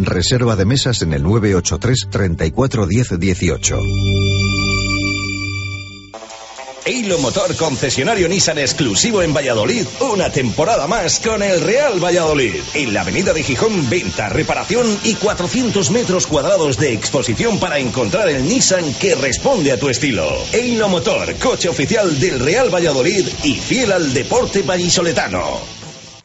Reserva de mesas en el 983 34 10 18. Eilo Motor concesionario Nissan exclusivo en Valladolid, una temporada más con el Real Valladolid. En la avenida de Gijón, venta, reparación y 400 metros cuadrados de exposición para encontrar el Nissan que responde a tu estilo. Eilo Motor, coche oficial del Real Valladolid y fiel al deporte vallisoletano.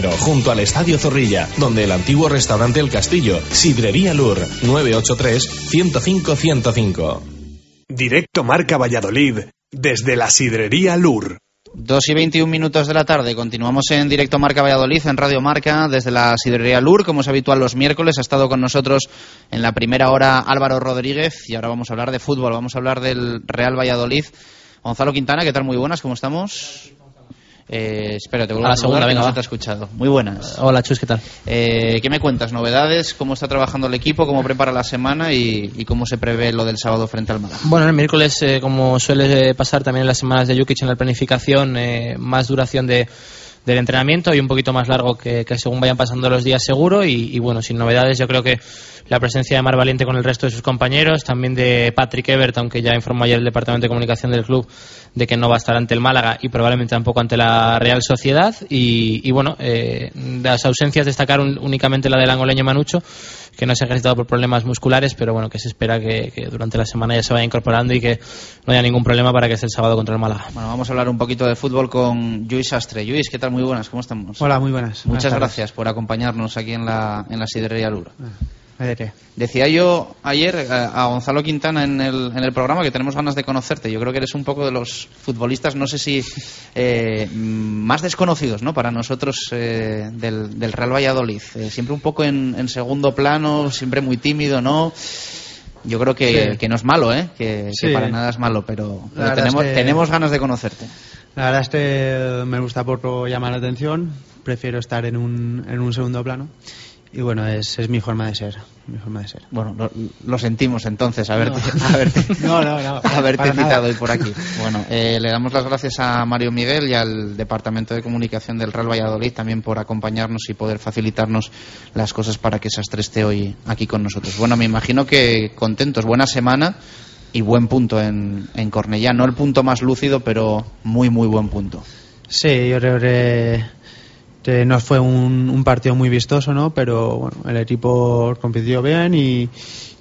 junto al Estadio Zorrilla, donde el antiguo restaurante El Castillo, Sidrería Lur, 983-105-105. Directo Marca Valladolid, desde la Sidrería Lur. 2 y 21 minutos de la tarde. Continuamos en directo Marca Valladolid, en Radio Marca, desde la Sidrería Lur, como es habitual los miércoles. Ha estado con nosotros en la primera hora Álvaro Rodríguez y ahora vamos a hablar de fútbol, vamos a hablar del Real Valladolid. Gonzalo Quintana, ¿qué tal? Muy buenas, ¿cómo estamos? Eh, espera, te vuelvo a, la segunda, venga, no te ha escuchado. Muy buenas. Hola, Chus, ¿qué tal? Eh, ¿Qué me cuentas? ¿Novedades? ¿Cómo está trabajando el equipo? ¿Cómo prepara la semana? Y, y cómo se prevé lo del sábado frente al Málaga? Bueno, el miércoles, eh, como suele pasar también en las semanas de Jukic en la planificación, eh, más duración de, del entrenamiento y un poquito más largo que, que según vayan pasando los días seguro. Y, y, bueno, sin novedades, yo creo que la presencia de Mar Valiente con el resto de sus compañeros, también de Patrick Ebert, aunque ya informó ayer el Departamento de Comunicación del club de que no va a estar ante el Málaga y probablemente tampoco ante la Real Sociedad. Y, y bueno, eh, las ausencias destacar un, únicamente la del angoleño Manucho, que no se ha ejercitado por problemas musculares, pero bueno, que se espera que, que, durante la semana ya se vaya incorporando y que no haya ningún problema para que esté el sábado contra el Málaga. Bueno, vamos a hablar un poquito de fútbol con Luis Astre. Luis, ¿qué tal? Muy buenas, ¿cómo estamos? Hola, muy buenas. Muchas buenas gracias por acompañarnos aquí en la, en la sidrería Lura. Ah. Decía yo ayer eh, a Gonzalo Quintana en el, en el programa que tenemos ganas de conocerte. Yo creo que eres un poco de los futbolistas, no sé si eh, más desconocidos ¿no? para nosotros eh, del, del, Real Valladolid. Eh, siempre un poco en, en, segundo plano, siempre muy tímido, ¿no? Yo creo que, Sí. que no es malo, ¿eh? que, para nada es malo, pero, tenemos, es que- tenemos ganas de conocerte. La verdad es que me gusta poco llamar la atención, prefiero estar en un, en un segundo plano. Y bueno, es, es mi forma de ser. Mi forma de ser. Bueno, lo, lo sentimos entonces, haberte, No. haberte, No, no, no, para- haberte para nada. citado hoy por aquí. Bueno, eh, le damos las gracias a Mario Miguel y al Departamento de Comunicación del Real Valladolid también por acompañarnos y poder facilitarnos las cosas para que Sastre esté hoy aquí con nosotros. Bueno, me imagino que contentos, buena semana y buen punto en, en Cornellá. No el punto más lúcido, pero muy, muy buen punto. Sí, yo creo que, que no fue un, un partido muy vistoso, ¿no? Pero bueno, el equipo compitió bien y,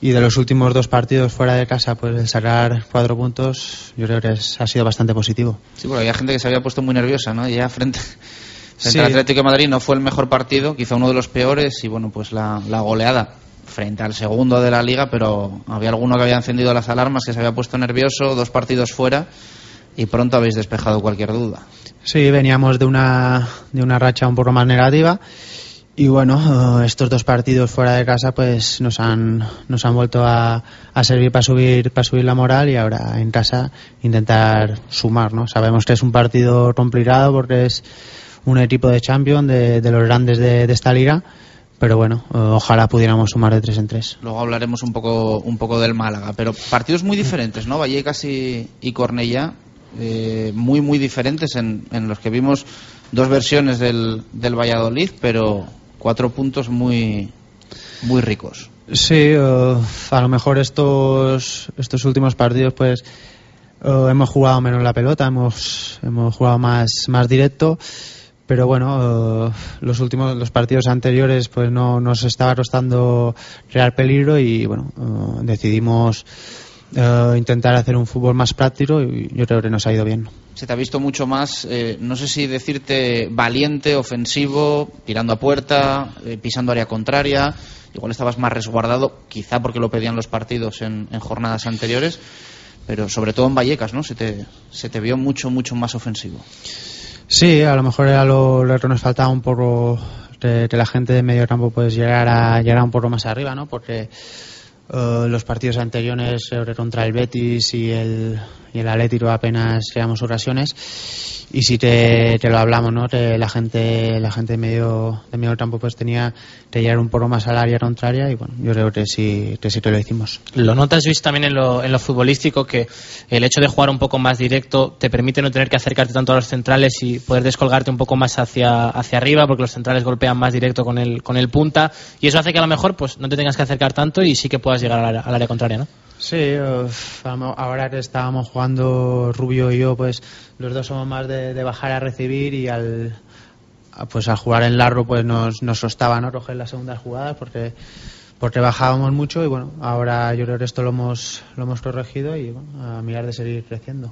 y de los últimos dos partidos fuera de casa, pues el sacar cuatro puntos, yo creo que es- ha sido bastante positivo. Sí, porque había gente que se había puesto muy nerviosa, ¿no? Ya frente, frente Sí. al Atlético de Madrid no fue el mejor partido, quizá uno de los peores, y bueno, pues la, la goleada frente al segundo de la liga, pero había alguno que había encendido las alarmas, que se había puesto nervioso, dos partidos fuera, y pronto habéis despejado cualquier duda. Sí, veníamos de una, de una racha un poco más negativa y bueno, eh, estos dos partidos fuera de casa pues nos han, nos han vuelto a, a servir para subir, para subir la moral y ahora en casa intentar sumar, ¿no? Sabemos que es un partido complicado porque es un equipo de Champions de, de los grandes de, de esta liga, pero bueno, eh, ojalá pudiéramos sumar de tres en tres. Luego hablaremos un poco, un poco del Málaga, pero partidos muy diferentes, ¿no? Vallecas y, y Cornellá, eh, muy, muy diferentes en, en los que vimos dos versiones del, del Valladolid, pero cuatro puntos muy, muy ricos. Sí, eh, a lo mejor estos, estos últimos partidos pues eh, hemos jugado menos la pelota, hemos, hemos jugado más, más directo, pero bueno, eh, los últimos los partidos anteriores pues no nos estaba costando real peligro y bueno, decidimos eh, intentar hacer un fútbol más práctico y yo creo que nos ha ido bien. Se te ha visto mucho más, eh, no sé si decirte valiente, ofensivo, tirando a puerta, eh, pisando área contraria. Igual estabas más resguardado, quizá porque lo pedían los partidos en, en jornadas anteriores, pero sobre todo en Vallecas, ¿no? Se te, se te vio mucho, mucho más ofensivo. Sí, a lo mejor era lo, lo que nos faltaba un poco que, que la gente de medio campo pues llegara, llegara un poco más arriba, ¿no? Porque eh, los partidos anteriores contra el Betis y el, y el apenas creamos ocasiones y si te, te lo hablamos no que la gente la gente de medio de medio campo pues tenía que llegar un poco más al área contraria y bueno yo creo que sí que sí que lo hicimos. Lo notas, Luis, también en lo, en lo futbolístico, que el hecho de jugar un poco más directo te permite no tener que acercarte tanto a los centrales y poder descolgarte un poco más hacia, hacia arriba, porque los centrales golpean más directo con el, con el punta, y eso hace que a lo mejor pues no te tengas que acercar tanto y sí que puedas llegar al área, al área contraria, ¿no? Sí, ahora que estábamos jugando Rubio y yo, pues los dos somos más de, bajar a recibir y al a- pues al jugar en largo pues nos, nos costaba no coger las segundas jugadas porque porque bajábamos mucho y bueno, ahora yo creo que esto lo hemos lo hemos corregido y bueno, a mirar de seguir creciendo.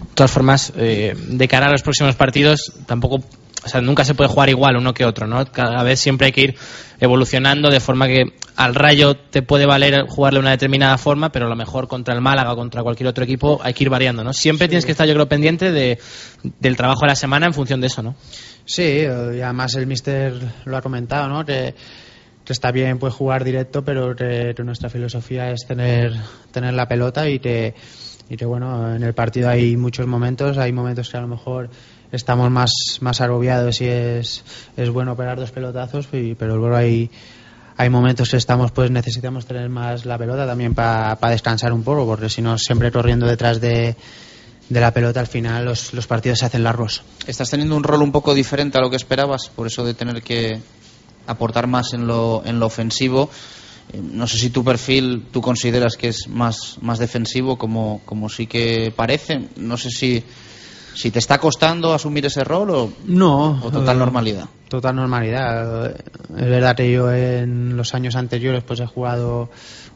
De todas formas, eh, de cara a los próximos partidos, tampoco, o sea, nunca se puede jugar igual uno que otro, ¿no? Cada vez siempre hay que ir evolucionando de forma que al Rayo te puede valer jugarle de una determinada forma, pero a lo mejor contra el Málaga o contra cualquier otro equipo hay que ir variando, ¿no? Siempre tienes que estar, yo creo, pendiente de, del trabajo de la semana en función de eso, ¿no? Sí, eh, y además el mister lo ha comentado, ¿no? Que, que está bien pues jugar directo, pero que, nuestra filosofía es tener tener la pelota y que y que bueno, en el partido hay muchos momentos, hay momentos que a lo mejor estamos más más agobiados y es es bueno pegar dos pelotazos, pero luego hay hay momentos que estamos pues necesitamos tener más la pelota también para descansar un poco, porque si no siempre corriendo detrás de de la pelota al final los, los partidos se hacen largos. Estás teniendo un rol un poco diferente a lo que esperabas, por eso de tener que aportar más en lo, en lo ofensivo. Eh, No sé si tu perfil tú consideras que es más, más defensivo, como, como sí que parece. No sé si, si te está costando asumir ese rol o, No. o total eh, normalidad. Total normalidad. Eh, Es verdad que yo en los años anteriores pues he jugado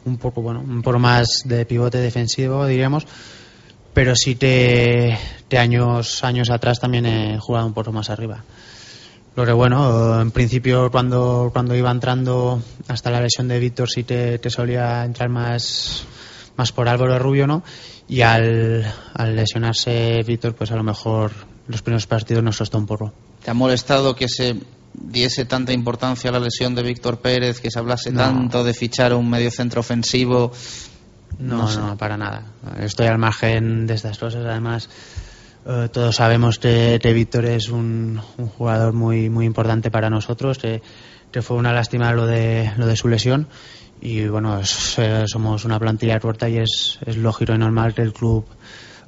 un poco, bueno, un poco más de pivote defensivo, diríamos, pero sí que, que años, años atrás también he jugado un poco más arriba. Lo que bueno, en principio cuando, cuando iba entrando hasta la lesión de Víctor sí que, que solía entrar más, más por Álvaro Rubio, ¿no? Y al, al lesionarse Víctor, pues a lo mejor los primeros partidos nos costó un poco. ¿Te ha molestado que se diese tanta importancia a la lesión de Víctor Pérez, que se hablase No. tanto de fichar un medio centro ofensivo? No, No no, sé. para nada. Estoy al margen de estas cosas. Además, eh, todos sabemos que, que Víctor es un, un jugador muy muy importante para nosotros, que, que fue una lástima lo de, lo de su lesión. Y bueno, es- eh, somos una plantilla corta y es, es lógico y normal que el club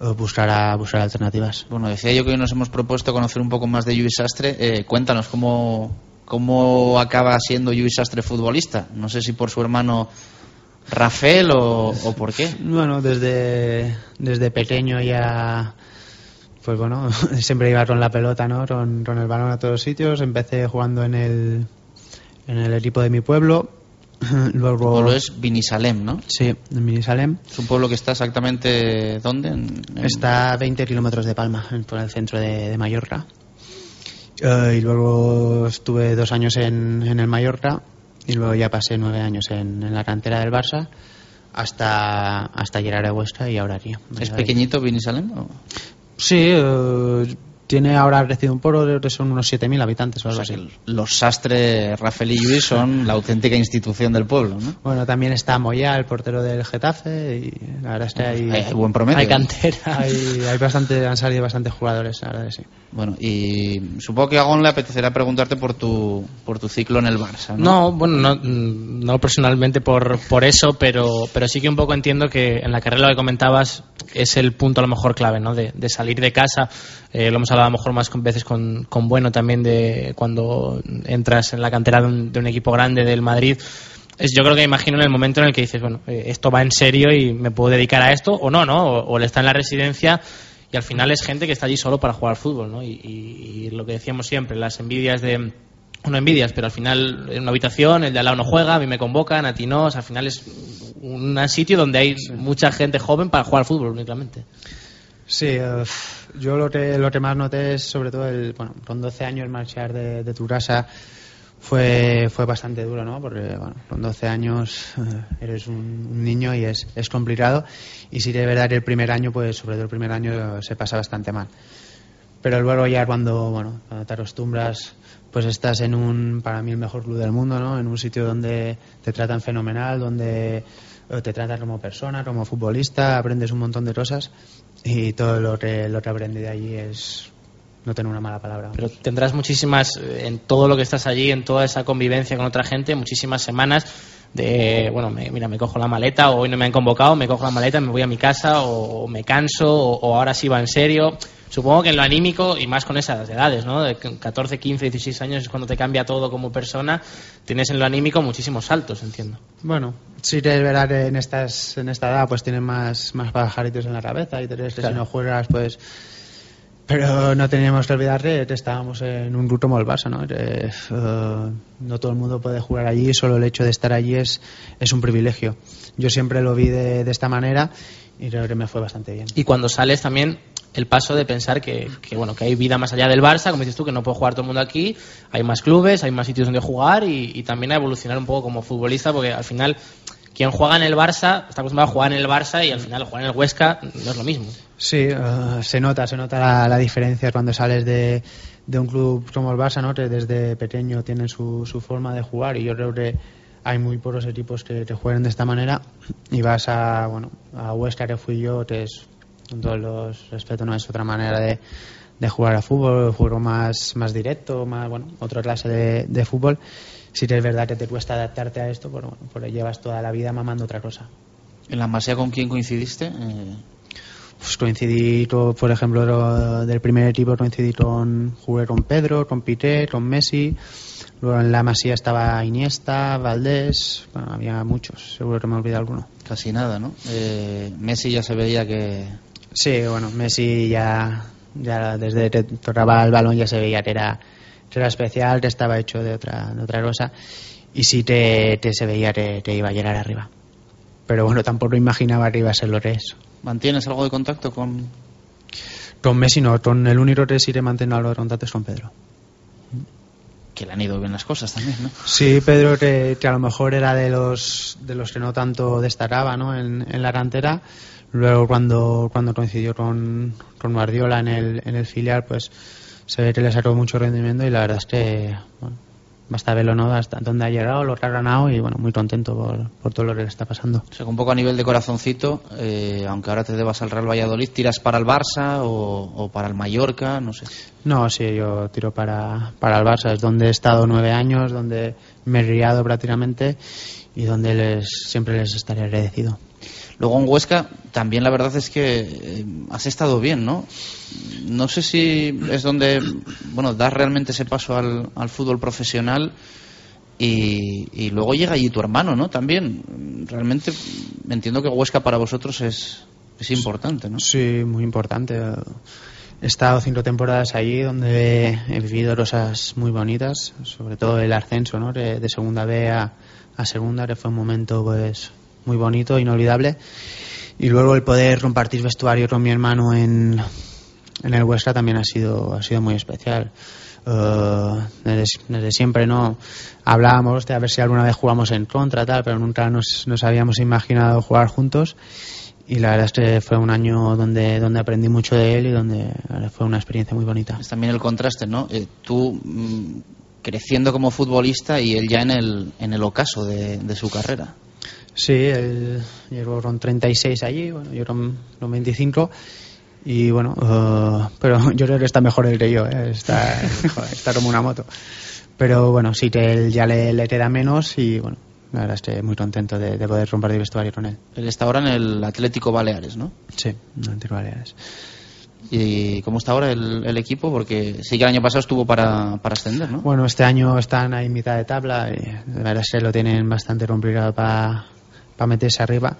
eh, buscara, buscara alternativas. Bueno, decía yo que hoy nos hemos propuesto conocer un poco más de Lluís Sastre. Eh, cuéntanos cómo, cómo acaba siendo Lluís Sastre futbolista. No sé si por su hermano Rafael o, o por qué. Bueno, desde, desde pequeño ya, pues bueno, siempre iba con la pelota, ¿no? Con, con el balón a todos sitios. Empecé jugando en el, en el equipo de mi pueblo. Luego, Tu pueblo es Vinisalem, ¿no? Sí, en Minisalem. Es un pueblo que está exactamente ¿dónde? En- en- Está a 20 kilómetros de Palma, en- por el centro de, de Mallorca. Eh, y luego estuve dos años en, en el Mallorca y luego ya pasé nueve años en, en la cantera del Barça hasta, hasta llegar a Huesca y ahora aquí. ¿Es pequeñito Vinisalem? o? Sí, eh, tiene ahora crecido un creo que son unos 7.000 habitantes o O algo sea, así. los Sastre, Rafael y Lluís son la auténtica institución del pueblo, ¿no? Bueno, también está Moya, el portero del Getafe, y la verdad es que hay, Hay- hay buen promedio. Hay cantera. hay, hay bastante, han salido bastantes jugadores, la verdad que sí. Bueno, y supongo que a Gon le apetecerá preguntarte por tu, por tu ciclo en el Barça, ¿no? No, bueno, no, no personalmente por, por eso, pero, pero sí que un poco entiendo que en la carrera lo que comentabas es el punto a lo mejor clave, ¿no? De, de salir de casa. Eh, lo hemos a lo mejor más con veces con, con Bueno también de cuando entras en la cantera de un, de un equipo grande del Madrid. Es, yo creo que imagino en el momento en el que dices, bueno, eh, esto va en serio y me puedo dedicar a esto, o no, ¿no? O, o él está en la residencia y al final es gente que está allí solo para jugar fútbol, ¿no? Y, y- y lo que decíamos siempre, las envidias de no envidias, pero al final en una habitación el de al lado no juega, a mí me convocan, a ti no, o sea, al final es un sitio donde hay mucha gente joven para jugar fútbol únicamente. Sí, eh, yo lo que, lo que más noté es sobre todo el, bueno, con 12 años marchar de, de tu casa fue, fue bastante duro, ¿no? Porque, bueno, con 12 años eh, eres un, niño y es, es complicado. Y sí de verdad el primer año, pues sobre todo el primer año se pasa bastante mal. Pero luego ya cuando, bueno, cuando te acostumbras, pues estás en un, para mí, el mejor club del mundo, ¿no? En un sitio donde te tratan fenomenal, donde eh, te tratan como persona, como futbolista, aprendes un montón de cosas y todo lo que, lo que aprendí de allí es no tener una mala palabra. Pero tendrás muchísimas, eh, en todo lo que estás allí, en toda esa convivencia con otra gente, muchísimas semanas de, bueno, me- mira, me cojo la maleta, o hoy no me han convocado, me cojo la maleta, me voy a mi casa, o, me canso, o, o ahora sí va en serio. Supongo que en lo anímico, y más con esas edades, ¿no? De 14, 15, 16 años es cuando te cambia todo como persona, tienes en lo anímico muchísimos saltos, entiendo. Bueno, sí que es verdad que en, estas, en esta edad pues tienes más, más pajaritos en la cabeza y te Claro. si no juegas pues... Pero no teníamos que olvidar que estábamos en un el Barça, ¿no? Que, eh, no todo el mundo puede jugar allí, solo el hecho de estar allí es, es un privilegio. Yo siempre lo vi de, de esta manera y creo que me fue bastante bien. Y cuando sales también el paso de pensar que, que, bueno que hay vida más allá del Barça, como dices tú, que no puede jugar todo el mundo aquí, hay más clubes, hay más sitios donde jugar y, y también a evolucionar un poco como futbolista, porque al final quien juega en el Barça está acostumbrado a jugar en el Barça y al final jugar en el Huesca no es lo mismo. Sí, eh, se nota, se nota la, la diferencia cuando sales de, de un club como el Barça, ¿no? que desde pequeño tienen su, su forma de jugar y yo creo que hay muy pocos equipos que, que jueguen de esta manera y vas a, bueno, a Huesca que fui yo, que es, todos los respetos, no es otra manera de, de jugar a fútbol, juego más, más directo, más, bueno, otra clase de, de fútbol. Que es verdad que te cuesta adaptarte a esto, bueno, pues llevas toda la vida mamando otra cosa. ¿En la Masía con quién coincidiste? Eh, Pues coincidí, con, por ejemplo, lo- del primer equipo coincidí con, jugué con Pedro, con Pité, con Messi. Luego en la Masía estaba Iniesta, Valdés, bueno, había muchos, seguro que me he olvidado alguno. casi nada, ¿no? Eh, Messi ya se veía que... Sí, bueno, Messi ya, ya desde que tocaba el balón ya se veía que era, que era especial, que estaba hecho de otra, de otra cosa. Y sí te, te se veía que, que iba a llegar arriba. Pero bueno, tampoco imaginaba que iba a ser lo que es. ¿Mantienes algo de contacto con...? Con Messi no, con el único que sí que mantengo algo de contacto es con Pedro. Que le han ido bien las cosas también, ¿no? Sí, Pedro, que, que a lo mejor era de los, de los que no tanto destacaba ¿no? en, en la cantera. Luego, cuando, cuando coincidió con, con Guardiola en el, en el filial, pues se ve que le sacó mucho rendimiento y la verdad es que bueno, basta verlo ¿no? hasta dónde ha llegado, lo que ha ganado y bueno, muy contento por, por todo lo que le está pasando. O sea, un poco a nivel de corazoncito, eh, aunque ahora te debas al Real Valladolid, ¿tiras para el Barça o, o para el Mallorca? No sé. No, sí, yo tiro para, para el Barça, es donde he estado nueve años, donde me he riado prácticamente y donde les, siempre les estaré agradecido. Luego en Huesca también la verdad es que eh, has estado bien, ¿no? No sé si es donde, bueno, das realmente ese paso al, fútbol profesional y, y luego llega allí tu hermano, ¿no? También, realmente entiendo que Huesca para vosotros es, es importante, ¿no? Sí, muy importante. He estado cinco temporadas allí donde he vivido cosas muy bonitas, sobre todo el ascenso ¿no? de, de segunda B a, a segunda, que fue un momento pues muy bonito, inolvidable. Y luego el poder compartir vestuario con mi hermano en, en el Huesca también ha sido, ha sido muy especial. Eh, desde, desde siempre no hablábamos de a ver si alguna vez jugamos en contra tal pero nunca nos, nos habíamos imaginado jugar juntos y la verdad es que fue un año donde donde aprendí mucho de él y donde fue una experiencia muy bonita Es también el contraste, ¿no? Eh, tú mm, creciendo como futbolista y él ya en el, en el ocaso de, de su carrera. Sí él con 36 allí bueno yo con 25 y bueno eh, pero yo creo que está mejor él que yo ¿eh? está joder, está como una moto pero bueno sí que él ya le, le queda menos y bueno la verdad estoy muy contento de, de poder compartir vestuario con él Él está ahora en el Atlético Baleares, ¿no? sí en Antiguo Baleares ¿Y cómo está ahora el, el equipo? Porque sí que el año pasado estuvo para, para ascender, ¿no? Bueno, este año están ahí en mitad de tabla y la verdad es que lo tienen bastante complicado para meterse arriba.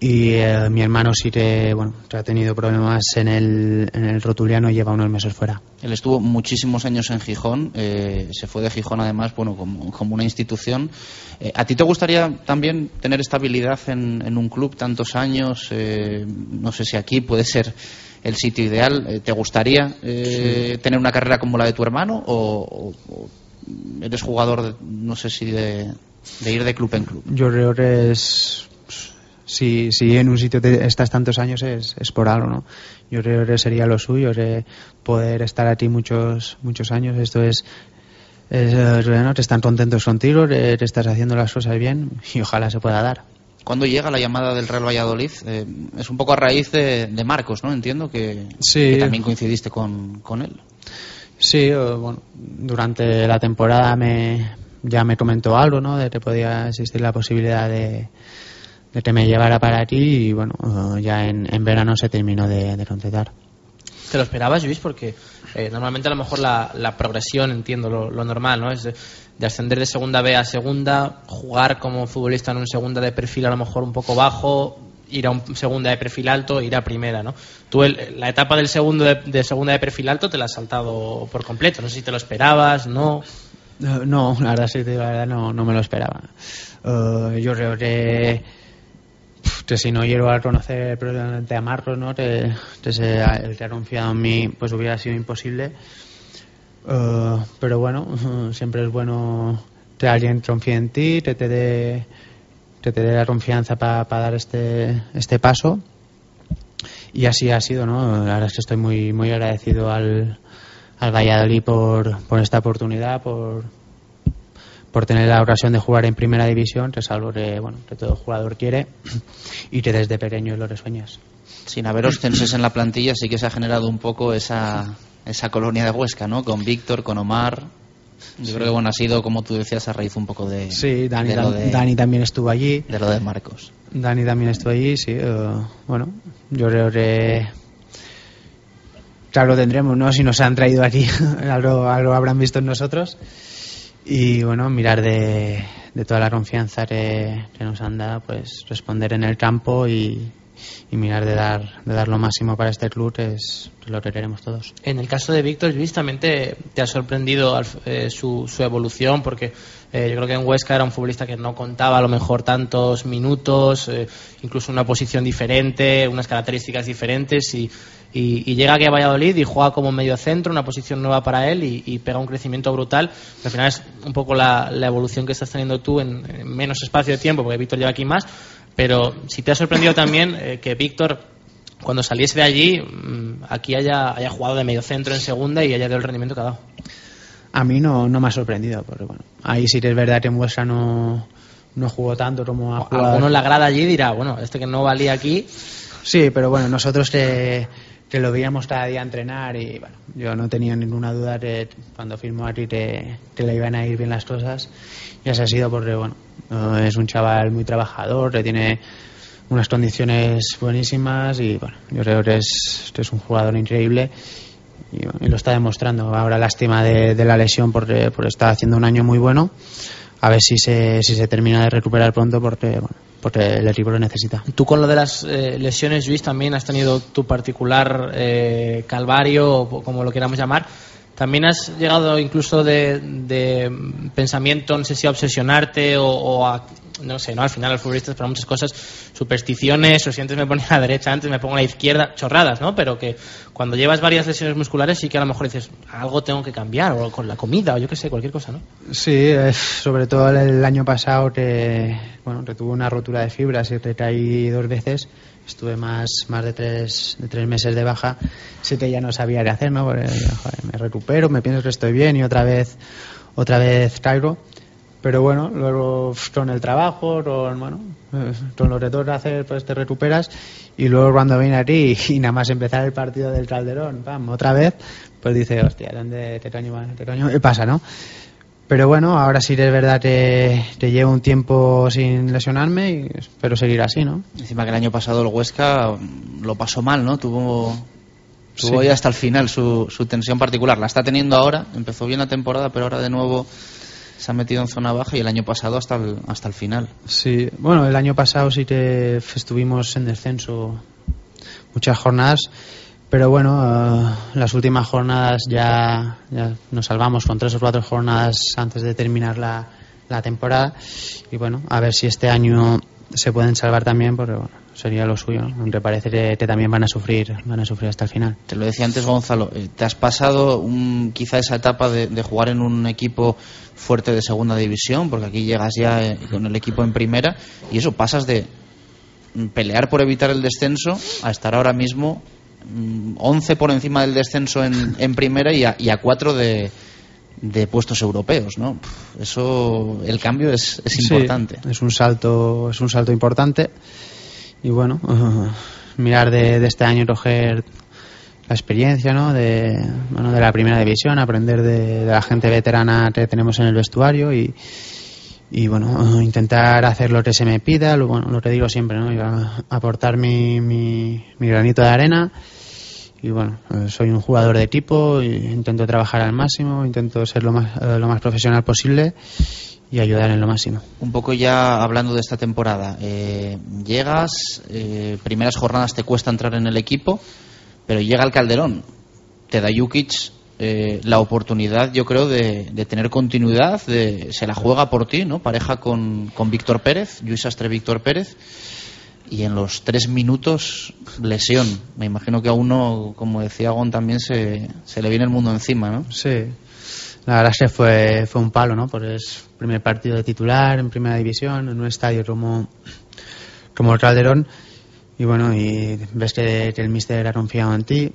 y eh, mi hermano sí que bueno ha tenido problemas en el, en el rotuliano y lleva unos meses fuera. Él estuvo muchísimos años en Gijón, eh, se fue de Gijón además bueno como, como una institución. Eh, ¿A ti te gustaría también tener estabilidad en, en un club tantos años? Eh, no sé si aquí puede ser el sitio ideal. ¿Te gustaría eh, tener una carrera como la de tu hermano o, eres jugador, no sé si de, de ir de club en club? Yo creo que es si, si en un sitio te estás tantos años es, es por algo, ¿no? Yo creo que sería lo suyo, que poder estar aquí muchos muchos años. Esto es, es bueno, te están contentos contigo, que te estás haciendo las cosas bien y ojalá se pueda dar. ¿Cuándo llega la llamada del Real Valladolid? Eh, es un poco a raíz de, de Marcos, ¿no? Entiendo que, Sí. que también coincidiste con, con él. Sí, bueno, durante la temporada me, ya me comentó algo, ¿no? De que podía existir la posibilidad de, que me llevara para aquí y bueno, ya en, en verano se terminó de, de. ¿Te lo esperabas, Luis? Porque eh, normalmente a lo mejor la, la progresión, entiendo, lo, normal, ¿no? Es de, de ascender de segunda B a segunda, jugar como futbolista en un segunda de perfil a lo mejor un poco bajo, ir a un segunda de perfil alto, ir a primera, ¿no? Tú el- la etapa del segundo de, de segunda de perfil alto te la has saltado por completo. No sé si te lo esperabas, ¿no? No, no, la verdad, sí, la verdad, no, no me lo esperaba. Eh, yo creo que, que si no llego a conocer probablemente a Marcos, ¿no? Que, que se- el que ha confiado en mí, pues hubiera sido imposible. Eh, pero bueno, siempre es bueno que alguien confíe en ti, que te dé, que te dé la confianza para dar este, este paso. Y así ha sido, ¿no? La verdad es que estoy muy, muy agradecido al, al Valladolid por, por esta oportunidad, por, por tener la ocasión de jugar en primera división, que es algo que, bueno, que todo jugador quiere y que desde pequeño lo resueñas. Sin haber oscenses en la plantilla, sí que se ha generado un poco esa, esa colonia de Huesca, ¿no? Con Víctor, con Omar. Yo Sí. creo que bueno, ha sido, como tú decías, a raíz un poco de, Sí, Dani, de, de, Dani también estuvo allí. de lo de Marcos. Dani también estuvo allí, sí. eh, bueno, yo creo que. Claro, lo tendremos, ¿no? Si nos han traído aquí, algo, algo habrán visto en nosotros. Y bueno, mirar de, de toda la confianza que, nos han dado, pues responder en el campo y, y mirar de dar, de dar lo máximo para este club, es lo que queremos todos. En el caso de Víctor Luis también te, ha sorprendido eh, su evolución porque eh, yo creo que en Huesca era un futbolista que no contaba a lo mejor tantos minutos, eh, incluso una posición diferente, unas características diferentes y, y- llega aquí a Valladolid y juega como medio centro, una posición nueva para él y, pega un crecimiento brutal. Al final es un poco la, evolución que estás teniendo tú en, en menos espacio de tiempo porque Víctor lleva aquí más, pero si te ha sorprendido también eh, que Víctor cuando saliese de allí, mm, aquí haya, haya jugado de medio centro en segunda y haya dado el rendimiento que ha dado. A mí no, no me ha sorprendido, porque bueno, ahí sí que es verdad que en no, no jugó tanto como ha jugado. Alguno en la grada allí dirá, bueno, este que no valía aquí, Sí, pero bueno, nosotros que, que lo veíamos cada día entrenar y bueno, yo no tenía ninguna duda que cuando firmó aquí que, que le iban a ir bien las cosas. Y así ha sido porque bueno, es un chaval muy trabajador, que tiene unas condiciones buenísimas y bueno, yo creo que es, que es un jugador increíble y, lo está demostrando. Ahora lástima de, de la lesión porque, porque está haciendo un año muy bueno. A ver si se, si se termina de recuperar pronto porque, bueno, porque el equipo lo necesita. tú con lo de las eh, lesiones, Luis, también has tenido tu particular eh, calvario, o como lo queramos llamar. También has llegado incluso de, pensamiento, no sé si a obsesionarte o, a, no sé, ¿no? Al final los futbolistas para muchas cosas, supersticiones, o si antes me ponía a la derecha, antes me pongo a la izquierda, chorradas, ¿no? Pero que cuando llevas varias lesiones musculares sí que a lo mejor dices, algo tengo que cambiar, o con la comida, o yo qué sé, cualquier cosa, ¿no? Sí, sobre todo el, el año pasado que, bueno, que tuve una rotura de fibras y recaí dos veces. Estuve más, más de, tres, de tres meses de baja. Sí que ya no sabía qué hacer, ¿no? Porque, me recupero, me pienso que estoy bien y otra vez, otra vez caigo. Pero bueno, luego con el trabajo, con, bueno, eh, con lo que toca hacer, pues te recuperas. Y luego cuando vine aquí y nada más empezar el partido del Calderón, pam, otra vez, pues dice, hostia, ¿dónde te coño, qué coño me pasa, no? Pero bueno, ahora sí es verdad que, que llevo un tiempo sin lesionarme y espero seguir así, ¿no? Encima que el año pasado el Huesca mm, lo pasó mal, ¿no? Tuvo, tuvo Sí. hasta el final su, su tensión particular. La está teniendo ahora. Empezó bien la temporada, pero ahora de nuevo se ha metido en zona baja y el año pasado hasta el, hasta el final. Sí, bueno, el año pasado sí que estuvimos en descenso muchas jornadas, pero bueno, eh, las últimas jornadas ya, nos salvamos con tres o cuatro jornadas antes de terminar la, temporada y bueno, a ver si este año se pueden salvar también, porque bueno, sería lo suyo. Aunque parece que, también van a sufrir, van a sufrir hasta el final. Te lo decía antes Gonzalo, eh, te has pasado un- quizá esa etapa de, de jugar en un equipo fuerte de segunda división, porque aquí llegas ya eh, con el equipo en primera y eso pasas de pelear por evitar el descenso a estar ahora mismo 11 por encima del descenso en, en primera y a, y a 4 de, de puestos europeos, ¿no? Eso, el cambio es, es Sí, importante. es un salto, es un salto importante y bueno, mirar de, de este año y coger la experiencia, ¿no? De, bueno, de la primera división, aprender de, de la gente veterana que tenemos en el vestuario y y bueno, intentar hacer lo que se me pida, lo, bueno, lo que digo siempre, ¿no? A- aportar mi, mi, granito de arena y bueno, soy un jugador de equipo, y intento trabajar al máximo, intento ser lo más, eh, lo más profesional posible y ayudar en lo máximo. Un poco ya hablando de esta temporada, eh, llegas, eh, primeras jornadas te cuesta entrar en el equipo, pero llega el Calderón, te da Jukic eh, la oportunidad, yo creo, de, tener continuidad, de, se la juega por ti, ¿no? Pareja con, con Víctor Pérez, Luis Astre Víctor Pérez, y en los tres minutos lesión. Me imagino que a uno, como decía Gon, también se, se le viene el mundo encima, ¿no? Sí, la verdad es que fue, fue un palo, ¿no? Porque es primer partido de titular en primera división, en un estadio como, como el Calderón. Y bueno, y ves que, que el míster ha confiado en ti.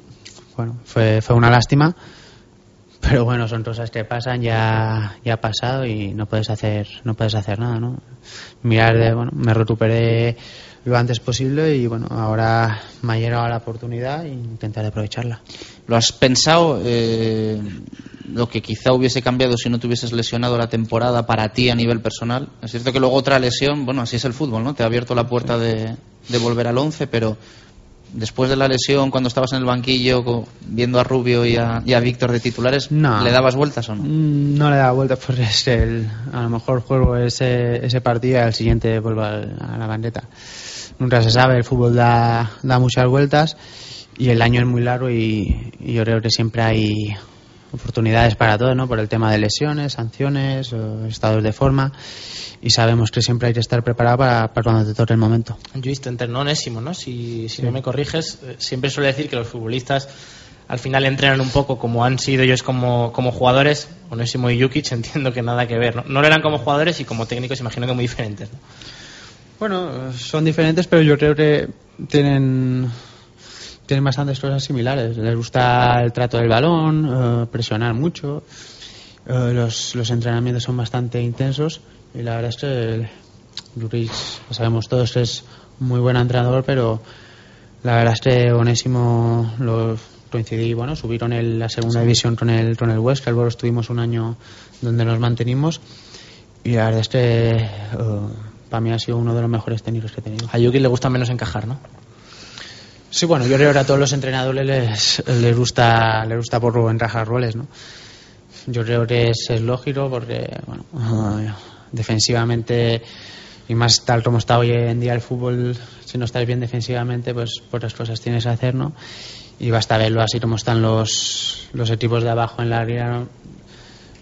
Bueno, fue, fue una lástima. Pero bueno, son cosas que pasan, ya, ya ha pasado y no puedes hacer, no puedes hacer nada, ¿no? Mirar de, bueno, me recuperé lo antes posible y bueno, ahora me ha llegado la oportunidad e intentaré aprovecharla. ¿Lo has pensado eh, lo que quizá hubiese cambiado si no te hubieses lesionado la temporada para ti a nivel personal? Es cierto que luego otra lesión, bueno, así es el fútbol, ¿no? Te ha abierto la puerta de, volver al 11, pero después de la lesión, cuando estabas en el banquillo viendo a Rubio y a, y a Víctor de titulares, No. ¿le dabas vueltas o no? Mm, No le da vueltas porque es el, a lo mejor juego ese, ese partido y al siguiente vuelvo al- a la bandeta. Nunca se sabe, el fútbol da, da muchas vueltas y el año es muy largo y, y yo creo que siempre hay oportunidades para todo, ¿no? Por el tema de lesiones, sanciones, o estados de forma y sabemos que siempre hay que estar preparado para, para cuando te toque el momento. Luis, te entrenó Onésimo, ¿no? Si, si no me corriges, eh, siempre suele decir que los futbolistas al final entrenan un poco como han sido ellos como, como jugadores. Onésimo y Jukic entiendo que nada que ver, ¿no? No lo eran como jugadores y como técnicos imagino que muy diferentes, ¿no? Bueno, son diferentes, pero yo creo que tienen tienen bastantes cosas similares. Les gusta el trato del balón, eh, presionar mucho. eh, los, entrenamientos son bastante intensos y la verdad es que Juric, sabemos todos, que es muy buen entrenador, pero la verdad es que Onésimo lo coincidí, bueno, subieron el, la segunda división con el, con el Huesca, luego estuvimos un año donde nos mantenimos y la verdad es que eh, para mí ha sido uno de los mejores técnicos que he tenido. A Jukic le gusta menos encajar, ¿no? Sí, bueno, yo creo que a todos los entrenadores les, les gusta les gusta por encajar roles, ¿no? Yo creo que es, lógico porque, bueno, defensivamente y más tal como está hoy en día el fútbol, si no estás bien defensivamente, pues pocas cosas tienes que hacer, ¿no? Y basta verlo así como están los, los equipos de abajo en la liga, ¿no?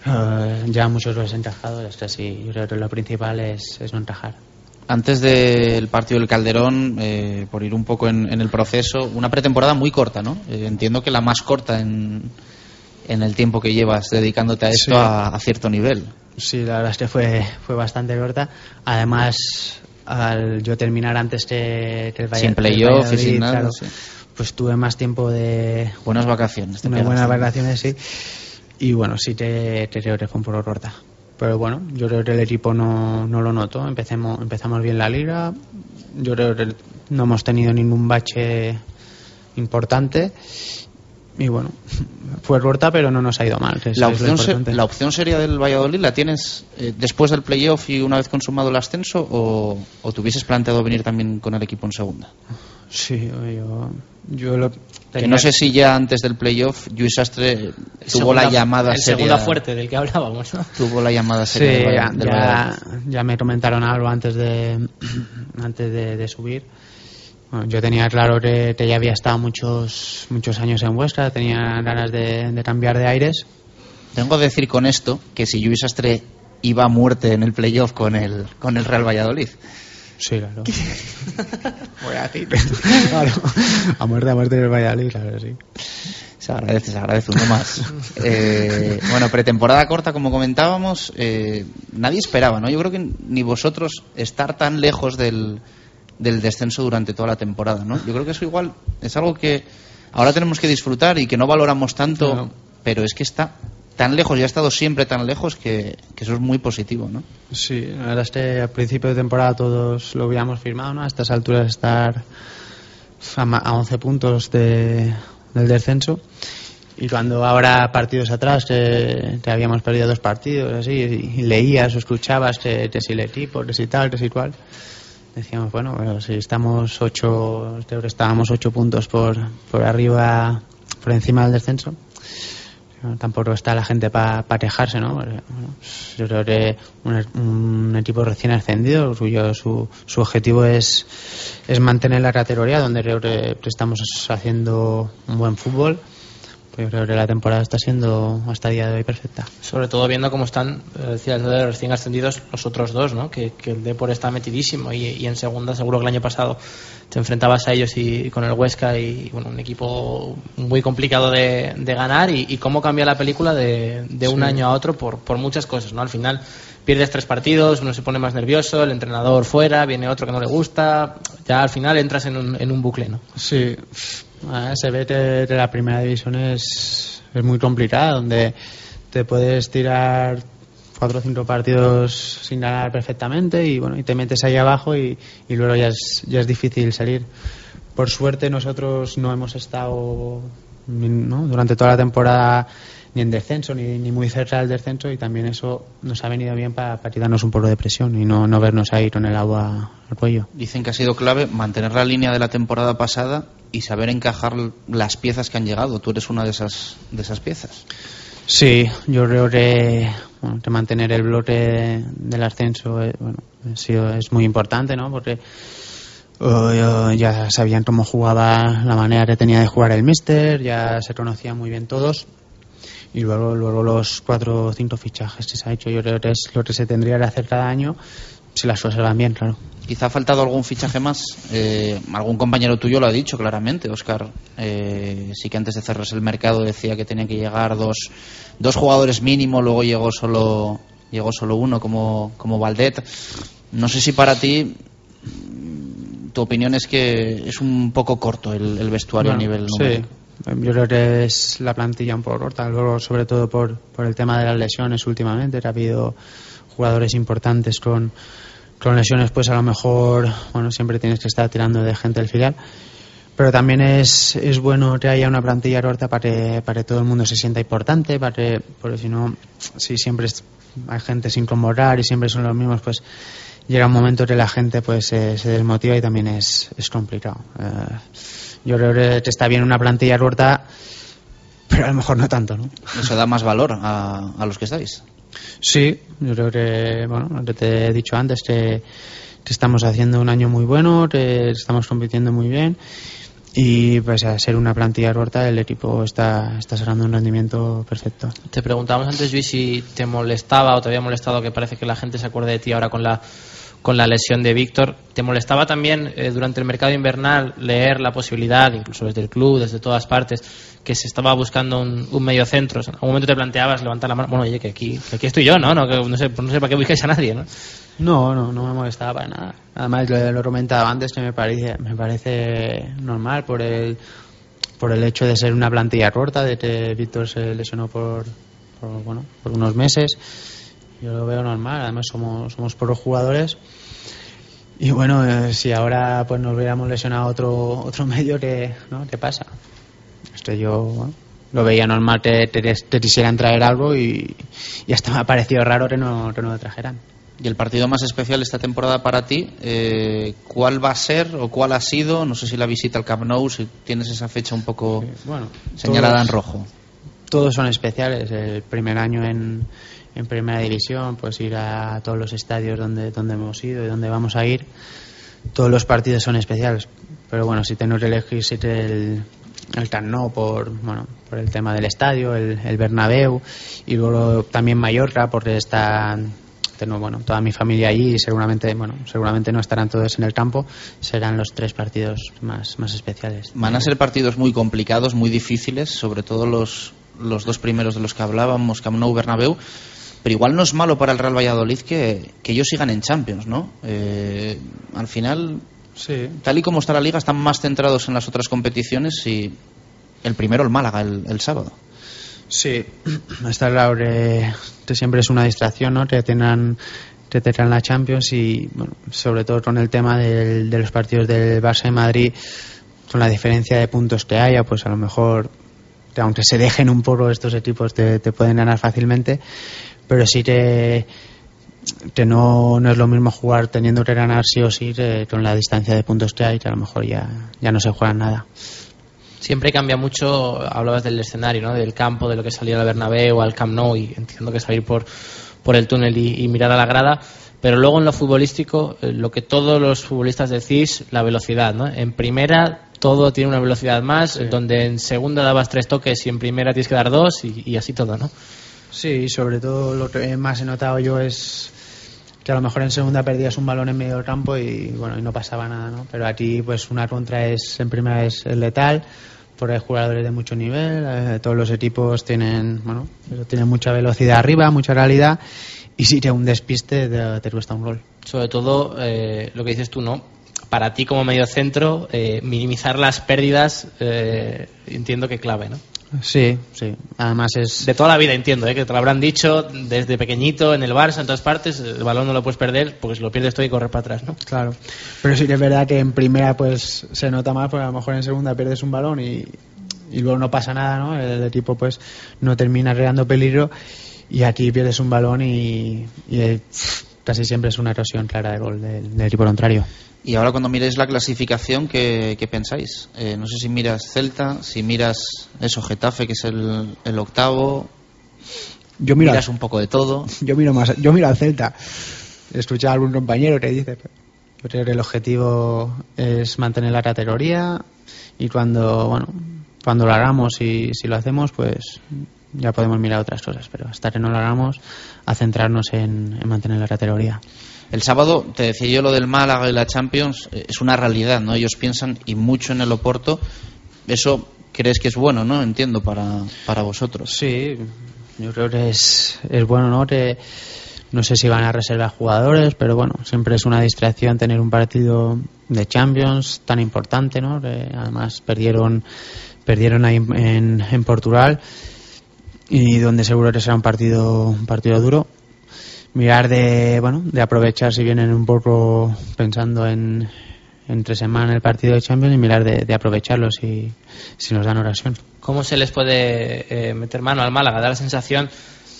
Eh, ya muchos los encajado, es que sí, yo creo que lo principal es, es no encajar. Antes del partido del Calderón, eh, por ir un poco en, en el proceso, una pretemporada muy corta, ¿no? Eh, entiendo que la más corta en, en el tiempo que llevas dedicándote a esto Sí. a, a cierto nivel. Sí, la verdad es que fue, fue bastante corta. Además, al yo terminar antes que, que el Valle- Sin playoff y Valladolid, sin nada, claro, sí. pues tuve más tiempo de... Buenas vacaciones. te Unas buenas vacaciones, sí. Y bueno, sí que, que creo que fue un poco corta. Pero bueno, yo creo que el equipo no, no lo notó. Empecemos, empezamos bien la liga. Yo creo que no hemos tenido ningún bache importante. Y bueno, fue corta, pero no nos ha ido mal. La opción, se- la opción seria del Valladolid la tienes eh, después del playoff y una vez consumado el ascenso o, o te hubieses planteado venir también con el equipo en segunda. Sí, yo Yo lo, que no sé si ya antes del playoff Luis Sastre tuvo la llamada el seria. segunda fuerte del que hablábamos, ¿no? Tuvo la llamada Sí, seria. del ya, ya, ya me comentaron algo antes de antes de, de subir. Bueno, yo tenía claro que, que ya había estado muchos muchos años en Huesca, tenía ganas de, de cambiar de aires. Tengo que decir con esto que si Luis Sastre iba a muerte en el playoff con el, con el Real Valladolid. Sí, claro. Voy a decir. Claro. A muerte, a muerte del Valladolid, claro sí. Se agradece, se agradece uno más. Eh, bueno, pretemporada corta, como comentábamos, eh, nadie esperaba, ¿no? Yo creo que ni vosotros estar tan lejos del, del descenso durante toda la temporada, ¿no? Yo creo que eso igual es algo que ahora tenemos que disfrutar y que no valoramos tanto, Claro. pero es que está tan lejos y ha estado siempre tan lejos que, eso es muy positivo, ¿no? Sí, la verdad es que al principio de temporada todos lo habíamos firmado, ¿no? A estas alturas estar a ma- a 11 puntos de, del descenso. Y cuando ahora partidos atrás, que, que habíamos perdido dos partidos, así, y, leías o escuchabas que, que si el equipo, que si tal, que si cual, decíamos, bueno, si estamos ocho, creo estábamos ocho puntos por, por arriba, por encima del descenso, no, tampoco está la gente para quejarse, ¿no? Porque, bueno, yo creo que un, equipo recién ascendido, su, su objetivo es, es mantener la categoría, donde creo que estamos haciendo un buen fútbol. Pues yo creo que la temporada está siendo hasta el día de hoy perfecta. Sobre todo viendo cómo están, eh, decías, de recién ascendidos los otros dos, ¿no? Que, que el Depor está metidísimo y, y en segunda seguro que el año pasado te enfrentabas a ellos y, y con el Huesca y bueno, un equipo muy complicado de, de ganar y, y cómo cambia la película de, de un Sí. año a otro por, por muchas cosas, ¿no? Al final pierdes tres partidos, uno se pone más nervioso, el entrenador fuera, viene otro que no le gusta, ya al final entras en un, en un bucle, ¿no? Sí, se ve que, que la primera división es, es muy complicada, donde te puedes tirar cuatro o cinco partidos sin ganar perfectamente y bueno y te metes ahí abajo y, y luego ya es, ya es difícil salir. Por suerte nosotros no hemos estado ¿no? durante toda la temporada ni en descenso ni, ni muy cerca del descenso y también eso nos ha venido bien para, para quitarnos un poco de presión y no, no vernos ahí con el agua al cuello. Dicen que ha sido clave mantener la línea de la temporada pasada y saber encajar las piezas que han llegado. Tú eres una de esas, de esas piezas. Sí, yo creo que, bueno, que mantener el bloque del ascenso eh, bueno, sido- es muy importante, ¿no? Porque eh, ya sabían cómo jugaba, la manera que tenía de jugar el míster, ya se conocían muy bien todos. Y luego, luego los cuatro o cinco fichajes que se ha hecho, yo creo que es lo que se tendría que hacer cada año si las cosas van bien, claro. Quizá ha faltado algún fichaje más. Eh, algún compañero tuyo lo ha dicho claramente, Oscar. Eh, sí que antes de cerrarse el mercado decía que tenía que llegar dos, dos jugadores mínimo, luego llegó solo llegó solo uno como, como Valdet. No sé si para ti mm, tu opinión es que es un poco corto el, el vestuario a Bueno, nivel sí. Yo creo que es la plantilla un poco corta, luego sobre todo por, por el tema de las lesiones últimamente, ha habido jugadores importantes con, con lesiones, pues a lo mejor, bueno, siempre tienes que estar tirando de gente del filial. Pero también es, es bueno que haya una plantilla corta para que, para que todo el mundo se sienta importante, para que, porque si no, si siempre hay gente sin convocar y siempre son los mismos, pues llega un momento que la gente pues se, se desmotiva y también es, es complicado. Eh, yo creo que te está bien una plantilla corta, pero a lo mejor no tanto, ¿no? Eso da más valor a, a los que estáis. Sí, yo creo que, bueno, lo que te he dicho antes, que, que estamos haciendo un año muy bueno, que estamos compitiendo muy bien y pues a ser una plantilla corta el equipo está, está sacando un rendimiento perfecto. Te preguntábamos antes, Luis, si te molestaba o te había molestado que parece que la gente se acuerde de ti ahora con la con la lesión de Víctor. ¿Te molestaba también eh, durante el mercado invernal leer la posibilidad, incluso desde el club, desde todas partes, que se estaba buscando un, un medio centro? En algún momento te planteabas levantar la mano, bueno, oye, que aquí, que aquí estoy yo, ¿no? No, que no, sé, no sé para qué buscáis a nadie, ¿no? No, no, no me molestaba para nada. Además, lo, lo he comentado antes que me parece, me parece normal por el, por el hecho de ser una plantilla corta, de que Víctor se lesionó por, por, bueno, por unos meses. Yo lo veo normal, además somos, somos pocos jugadores. Y bueno, eh, si ahora pues nos hubiéramos lesionado otro, otro medio, ¿qué, ¿no? ¿qué pasa? Este yo bueno, lo veía normal que te, te quisieran traer algo y, y hasta me ha parecido raro que no, que no lo trajeran. Y el partido más especial esta temporada para ti, eh, ¿cuál va a ser o cuál ha sido? No sé si la visita al Camp Nou, si tienes esa fecha un poco bueno, señalada todos- en rojo. Todos son especiales. El primer año en, en primera división, pues ir a todos los estadios donde, donde hemos ido y donde vamos a ir. Todos los partidos son especiales. Pero bueno, si tenemos que elegir si el, el Nou por, bueno, por el tema del estadio, el, el Bernabéu y luego también Mallorca porque está tengo bueno toda mi familia allí y seguramente bueno seguramente no estarán todos en el campo serán los tres partidos más más especiales Van a ser partidos muy complicados, muy difíciles, sobre todo los, los dos primeros de los que hablábamos, Camp Nou, Bernabéu. Pero igual no es malo para el Real Valladolid que, que ellos sigan en Champions, ¿no? Eh, al final, sí. tal y como está la liga, están más centrados en las otras competiciones y el primero el Málaga el, el sábado. Sí, está claro que, que siempre es una distracción, ¿no? Que tengan la Champions y bueno, sobre todo con el tema del- de los partidos del Barça y Madrid, con la diferencia de puntos que haya, pues a lo mejor, que aunque se dejen un poco estos equipos, te, te pueden ganar fácilmente, pero sí que, que no, no es lo mismo jugar teniendo que ganar sí o sí que con la distancia de puntos que hay, que a lo mejor ya, ya no se juega nada. Siempre cambia mucho, hablabas del escenario, ¿no? del campo, de lo que salir al Bernabéu, al Camp Nou, y entiendo que salir por, por el túnel y, y mirar a la grada. Pero luego en lo futbolístico, eh, lo que todos los futbolistas decís, la velocidad. ¿no? En primera todo tiene una velocidad más, donde en segunda dabas tres toques y en primera tienes que dar dos y, y así todo, ¿no? Sí, sobre todo lo que más he notado yo es que a lo mejor en segunda perdías un balón en medio del campo y bueno y no pasaba nada, ¿no? Pero aquí pues una contra es en primera es letal, porque hay jugadores de mucho nivel, eh, todos los equipos tienen bueno tienen mucha velocidad arriba, mucha realidad y si te un despiste te, te cuesta un gol. Sobre todo eh, lo que dices tú, ¿no? Para ti como medio centro, eh, minimizar las pérdidas, eh, entiendo que clave, ¿no? Sí, sí. Además es De toda la vida entiendo, ¿eh? que te lo habrán dicho desde pequeñito en el Barça, en todas partes, el balón no lo puedes perder porque si lo pierdes todo y correr para atrás, ¿no? Claro, pero sí que es verdad que en primera pues se nota más porque a lo mejor en segunda pierdes un balón y, y luego no pasa nada, ¿no? El equipo pues no termina creando peligro y aquí pierdes un balón y, y, eh, casi siempre es una erosión clara de gol del, del equipo contrario. Y ahora cuando miréis la clasificación, ¿qué, qué pensáis? Eh, no sé si miras Celta, si miras eso, Getafe, que es el, el octavo. Yo miro, miras un poco de todo. yo miro más, yo miro al Celta. He escuchado a algún compañero que dice, yo creo que el objetivo es mantener la categoría y cuando, bueno, cuando lo hagamos y si lo hacemos, pues ya podemos mirar otras cosas, pero hasta que no lo hagamos, a centrarnos en, en mantener la categoría. El sábado, te decía yo lo del Málaga y la Champions, eh, es una realidad, ¿no? Ellos piensan y mucho en el Oporto. Eso crees que es bueno, ¿no? Entiendo, para, para vosotros. Sí, yo creo que es, es bueno, ¿no? Que no sé si van a reservar jugadores, pero bueno, siempre es una distracción tener un partido de Champions tan importante, ¿no? Además perdieron, perdieron ahí en, en Portugal y donde seguro que será un partido, un partido duro. Mirar de, bueno, de aprovechar si vienen un poco pensando en entre semana el partido de Champions y mirar de, aprovecharlo si, si nos dan oración. ¿Cómo se les puede eh, meter mano al Málaga? Da la sensación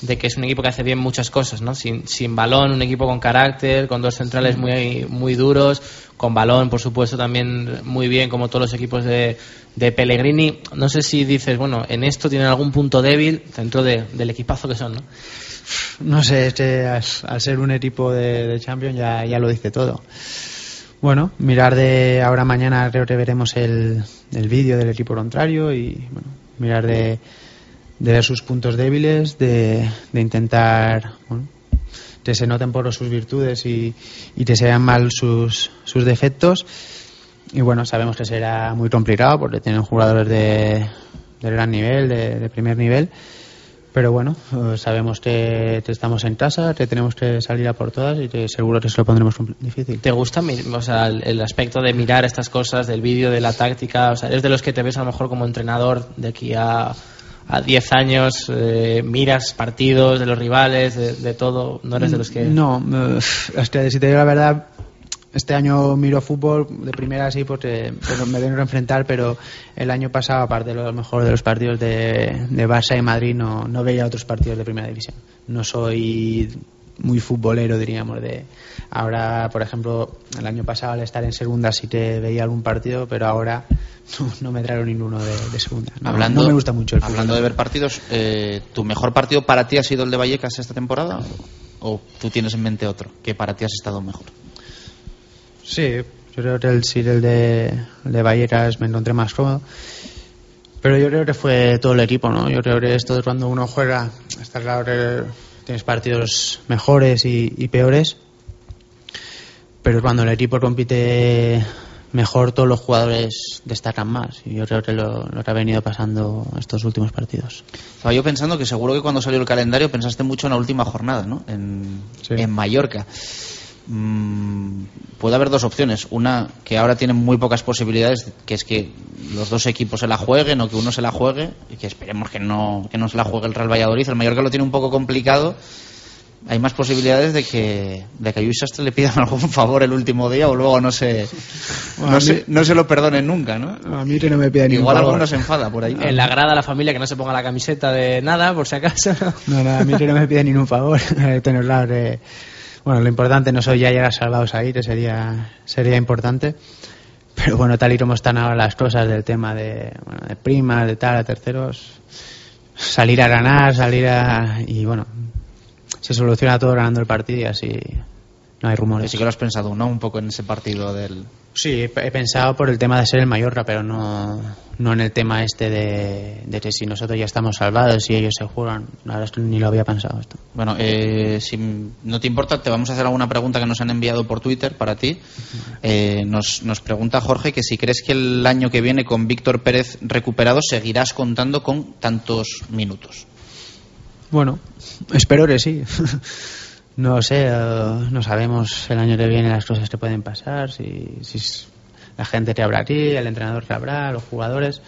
de que es un equipo que hace bien muchas cosas, ¿no? Sin, sin balón, un equipo con carácter, con dos centrales muy, muy duros, con balón, por supuesto, también muy bien, como todos los equipos de, de Pellegrini. No sé si dices, bueno, en esto tienen algún punto débil dentro de- del equipazo que son, ¿no? No sé, es que al, ser un equipo de, Champions ya, ya lo dice todo. Bueno, mirar de ahora mañana creo que veremos el, el vídeo del equipo contrario y bueno, mirar de, de ver sus puntos débiles, de, de intentar bueno, que se noten por sus virtudes y, que se vean mal sus, sus defectos. Y bueno, sabemos que será muy complicado porque tienen jugadores de, de gran nivel, de primer nivel. Pero bueno, eh, sabemos que, que estamos en casa, que tenemos que salir a por todas y que seguro que se lo pondremos difícil. ¿Te gusta o sea, el, aspecto de mirar estas cosas, del vídeo, de la táctica? O sea, ¿eres de los que te ves a lo mejor como entrenador de aquí a, a 10 años? eh, ¿Miras partidos de los rivales, de, de todo? ¿No eres de los que...? No, eh, si te digo la verdad, este año miro fútbol de primera sí porque me vengo a enfrentar, pero el año pasado, aparte de lo mejor de los partidos de, de Barça y Madrid, no, no veía otros partidos de primera división. No soy muy futbolero, diríamos, de ahora, por ejemplo, el año pasado al estar en segunda sí te veía algún partido, pero ahora no, no me trajeron ninguno de, de segunda. No, hablando, no me gusta mucho el fútbol. Hablando de ver partidos, eh, ¿tu mejor partido para ti ha sido el de Vallecas esta temporada? ¿O tú tienes en mente otro que para ti has estado mejor? Sí, yo creo que el, sí, el de, el de Vallecas me encontré más cómodo. Pero yo creo que fue todo el equipo, ¿no? Yo creo que esto es cuando uno juega, está claro que tienes partidos mejores y, y peores, pero cuando el equipo compite mejor, todos los jugadores destacan más. Y yo creo que lo, lo que ha venido pasando estos últimos partidos. Estaba yo pensando que seguro que cuando salió el calendario pensaste mucho en la última jornada, ¿no? En, Sí. en Mallorca. Mm, puede haber dos opciones. Una que ahora tienen muy pocas posibilidades, que es que los dos equipos se la jueguen o que uno se la juegue, y que esperemos que no, que no se la juegue el Real Valladolid. El Mallorca lo tiene un poco complicado. Hay más posibilidades de que, de que a Luis Sastre le pidan algún favor el último día o luego no se, Bueno, no se, no se lo perdonen nunca, ¿no? A mí que no me pide ningún Igual favor. alguno se enfada por ahí. En la grada la familia que no se ponga la camiseta de nada, por si acaso. No, no, a mí que no me pide ningún favor. Tener claro que, bueno, lo importante no soy ya llegar salvados ahí, que sería, sería importante. Pero bueno, tal y como están ahora las cosas del tema de, bueno, de primas, de tal, a terceros, salir a ganar, salir a. y bueno, se soluciona todo ganando el partido y así no hay rumores. Sí que lo has pensado, ¿no? Un poco en ese partido del... Sí, he pensado por el tema de ser el Mallorca, pero no, no en el tema este de, de que si nosotros ya estamos salvados y ellos se juegan. La verdad es que ni lo había pensado esto. Bueno, eh, si no te importa, te vamos a hacer alguna pregunta que nos han enviado por Twitter para ti. Eh, nos, nos pregunta Jorge que si crees que el año que viene con Víctor Pérez recuperado seguirás contando con tantos minutos. Bueno, espero que sí. no sé, eh, no sabemos el año que viene las cosas que pueden pasar, si, si la gente que habrá aquí, el entrenador que habrá, los jugadores.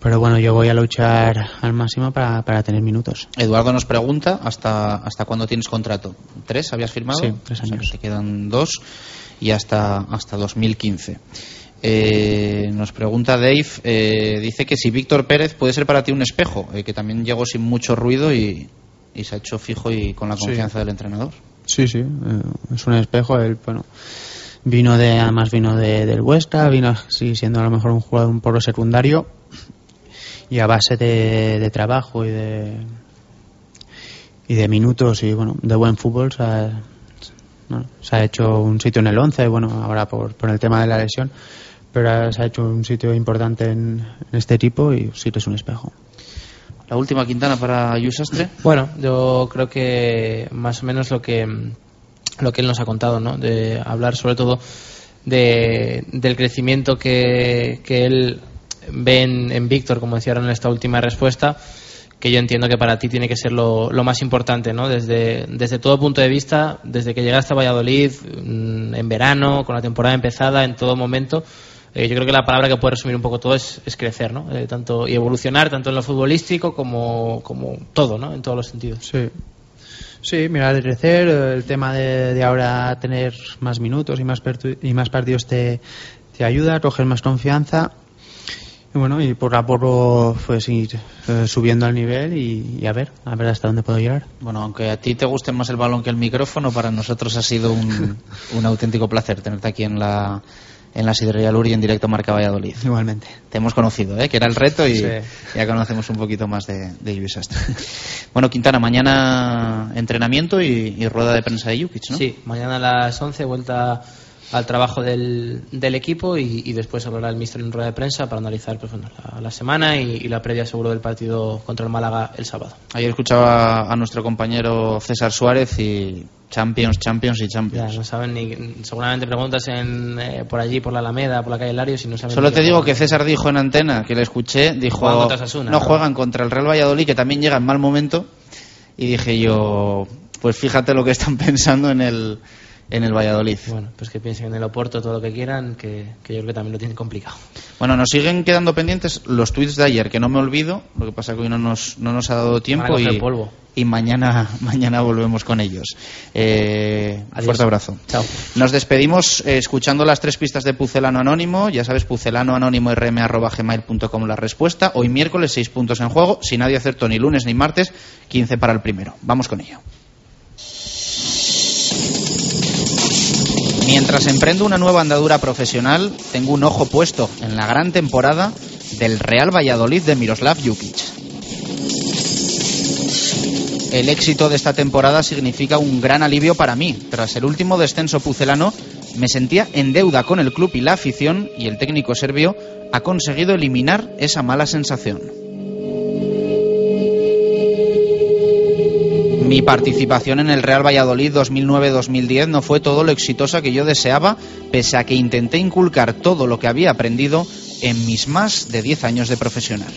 Pero bueno, yo voy a luchar al máximo para, para tener minutos. Eduardo nos pregunta hasta hasta cuándo tienes contrato. ¿Tres habías firmado? Sí, tres O sea, años. te quedan dos y hasta, hasta 2015. Eh, nos pregunta Dave, eh, dice que si Víctor Pérez puede ser para ti un espejo, eh, que también llegó sin mucho ruido y, y se ha hecho fijo y con la Sí. confianza del entrenador. Sí, sí, eh, es un espejo. Él, bueno, vino de, además vino de, del Huesca, vino así siendo a lo mejor un jugador un poco secundario y a base de, de trabajo y de y de minutos y bueno, de buen fútbol se ha, bueno, se ha hecho un sitio en el 11, bueno, ahora por, por el tema de la lesión, pero se ha hecho un sitio importante en, en este equipo y sí que es un espejo. La última Quintana para Yusastre. Bueno, yo creo que más o menos lo que lo que él nos ha contado, ¿no? De hablar sobre todo de, del crecimiento que, que él ve en, en Víctor, como decía ahora en esta última respuesta, que yo entiendo que para ti tiene que ser lo, lo más importante, ¿no? Desde, desde todo punto de vista, desde que llegaste a Valladolid, mm, en verano, con la temporada empezada, en todo momento, eh, yo creo que la palabra que puede resumir un poco todo es, es crecer, ¿no? Eh, tanto, y evolucionar tanto en lo futbolístico como, como todo, ¿no? En todos los sentidos. Sí. Sí, mira, de crecer, eh, el tema de, de ahora tener más minutos y más, pertu- y más partidos te, te ayuda a coger más confianza. Y bueno, y poco a poco pues ir eh, subiendo al nivel y, y a ver, a ver hasta dónde puedo llegar. Bueno, aunque a ti te guste más el balón que el micrófono, para nosotros ha sido un, un auténtico placer tenerte aquí en la, en la Sidrería Luri en directo Marca Valladolid. Igualmente. Te hemos conocido, ¿eh? que era el reto y Sí. ya conocemos un poquito más de, de. Bueno, Quintana, mañana entrenamiento y, y rueda de prensa de Jukic, ¿no? Sí, mañana a las 11 vuelta al trabajo del, del equipo y, y después hablará el míster en rueda de prensa para analizar pues, bueno, la, la semana y, y la previa seguro del partido contra el Málaga el sábado. Ayer escuchaba a nuestro compañero César Suárez y Champions, Champions y Ya Champions. no saben ni seguramente preguntas en, eh, por allí por la Alameda, por la calle Larios y no saben Solo te digo que César dijo en antena, que le escuché, dijo, Juegan ¿no? juegan contra el Real Valladolid, que también llega en mal momento. Y dije yo, pues fíjate lo que están pensando en el, en el Valladolid. Bueno, pues que piensen en el Oporto todo lo que quieran, que, que yo creo que también lo tienen complicado. Bueno, nos siguen quedando pendientes los tweets de ayer, que no me olvido, lo que pasa que hoy no nos, no nos ha dado tiempo y, polvo. y mañana, mañana volvemos con ellos. Eh, fuerte abrazo. Chao. Nos despedimos eh, escuchando las tres pistas de Pucelano Anónimo. Ya sabes, pucelano anónimo rm.gmail.com la respuesta. Hoy miércoles, seis puntos en juego. Si nadie acertó ni lunes ni martes, 15 para el primero. Vamos con ello. Mientras emprendo una nueva andadura profesional, tengo un ojo puesto en la gran temporada del Real Valladolid de Miroslav Jukic. El éxito de esta temporada significa un gran alivio para mí. Tras el último descenso pucelano, me sentía en deuda con el club y la afición y el técnico serbio ha conseguido eliminar esa mala sensación. Mi participación en el Real Valladolid 2009-2010 no fue todo lo exitosa que yo deseaba, pese a que intenté inculcar todo lo que había aprendido en mis más de 10 años de profesional.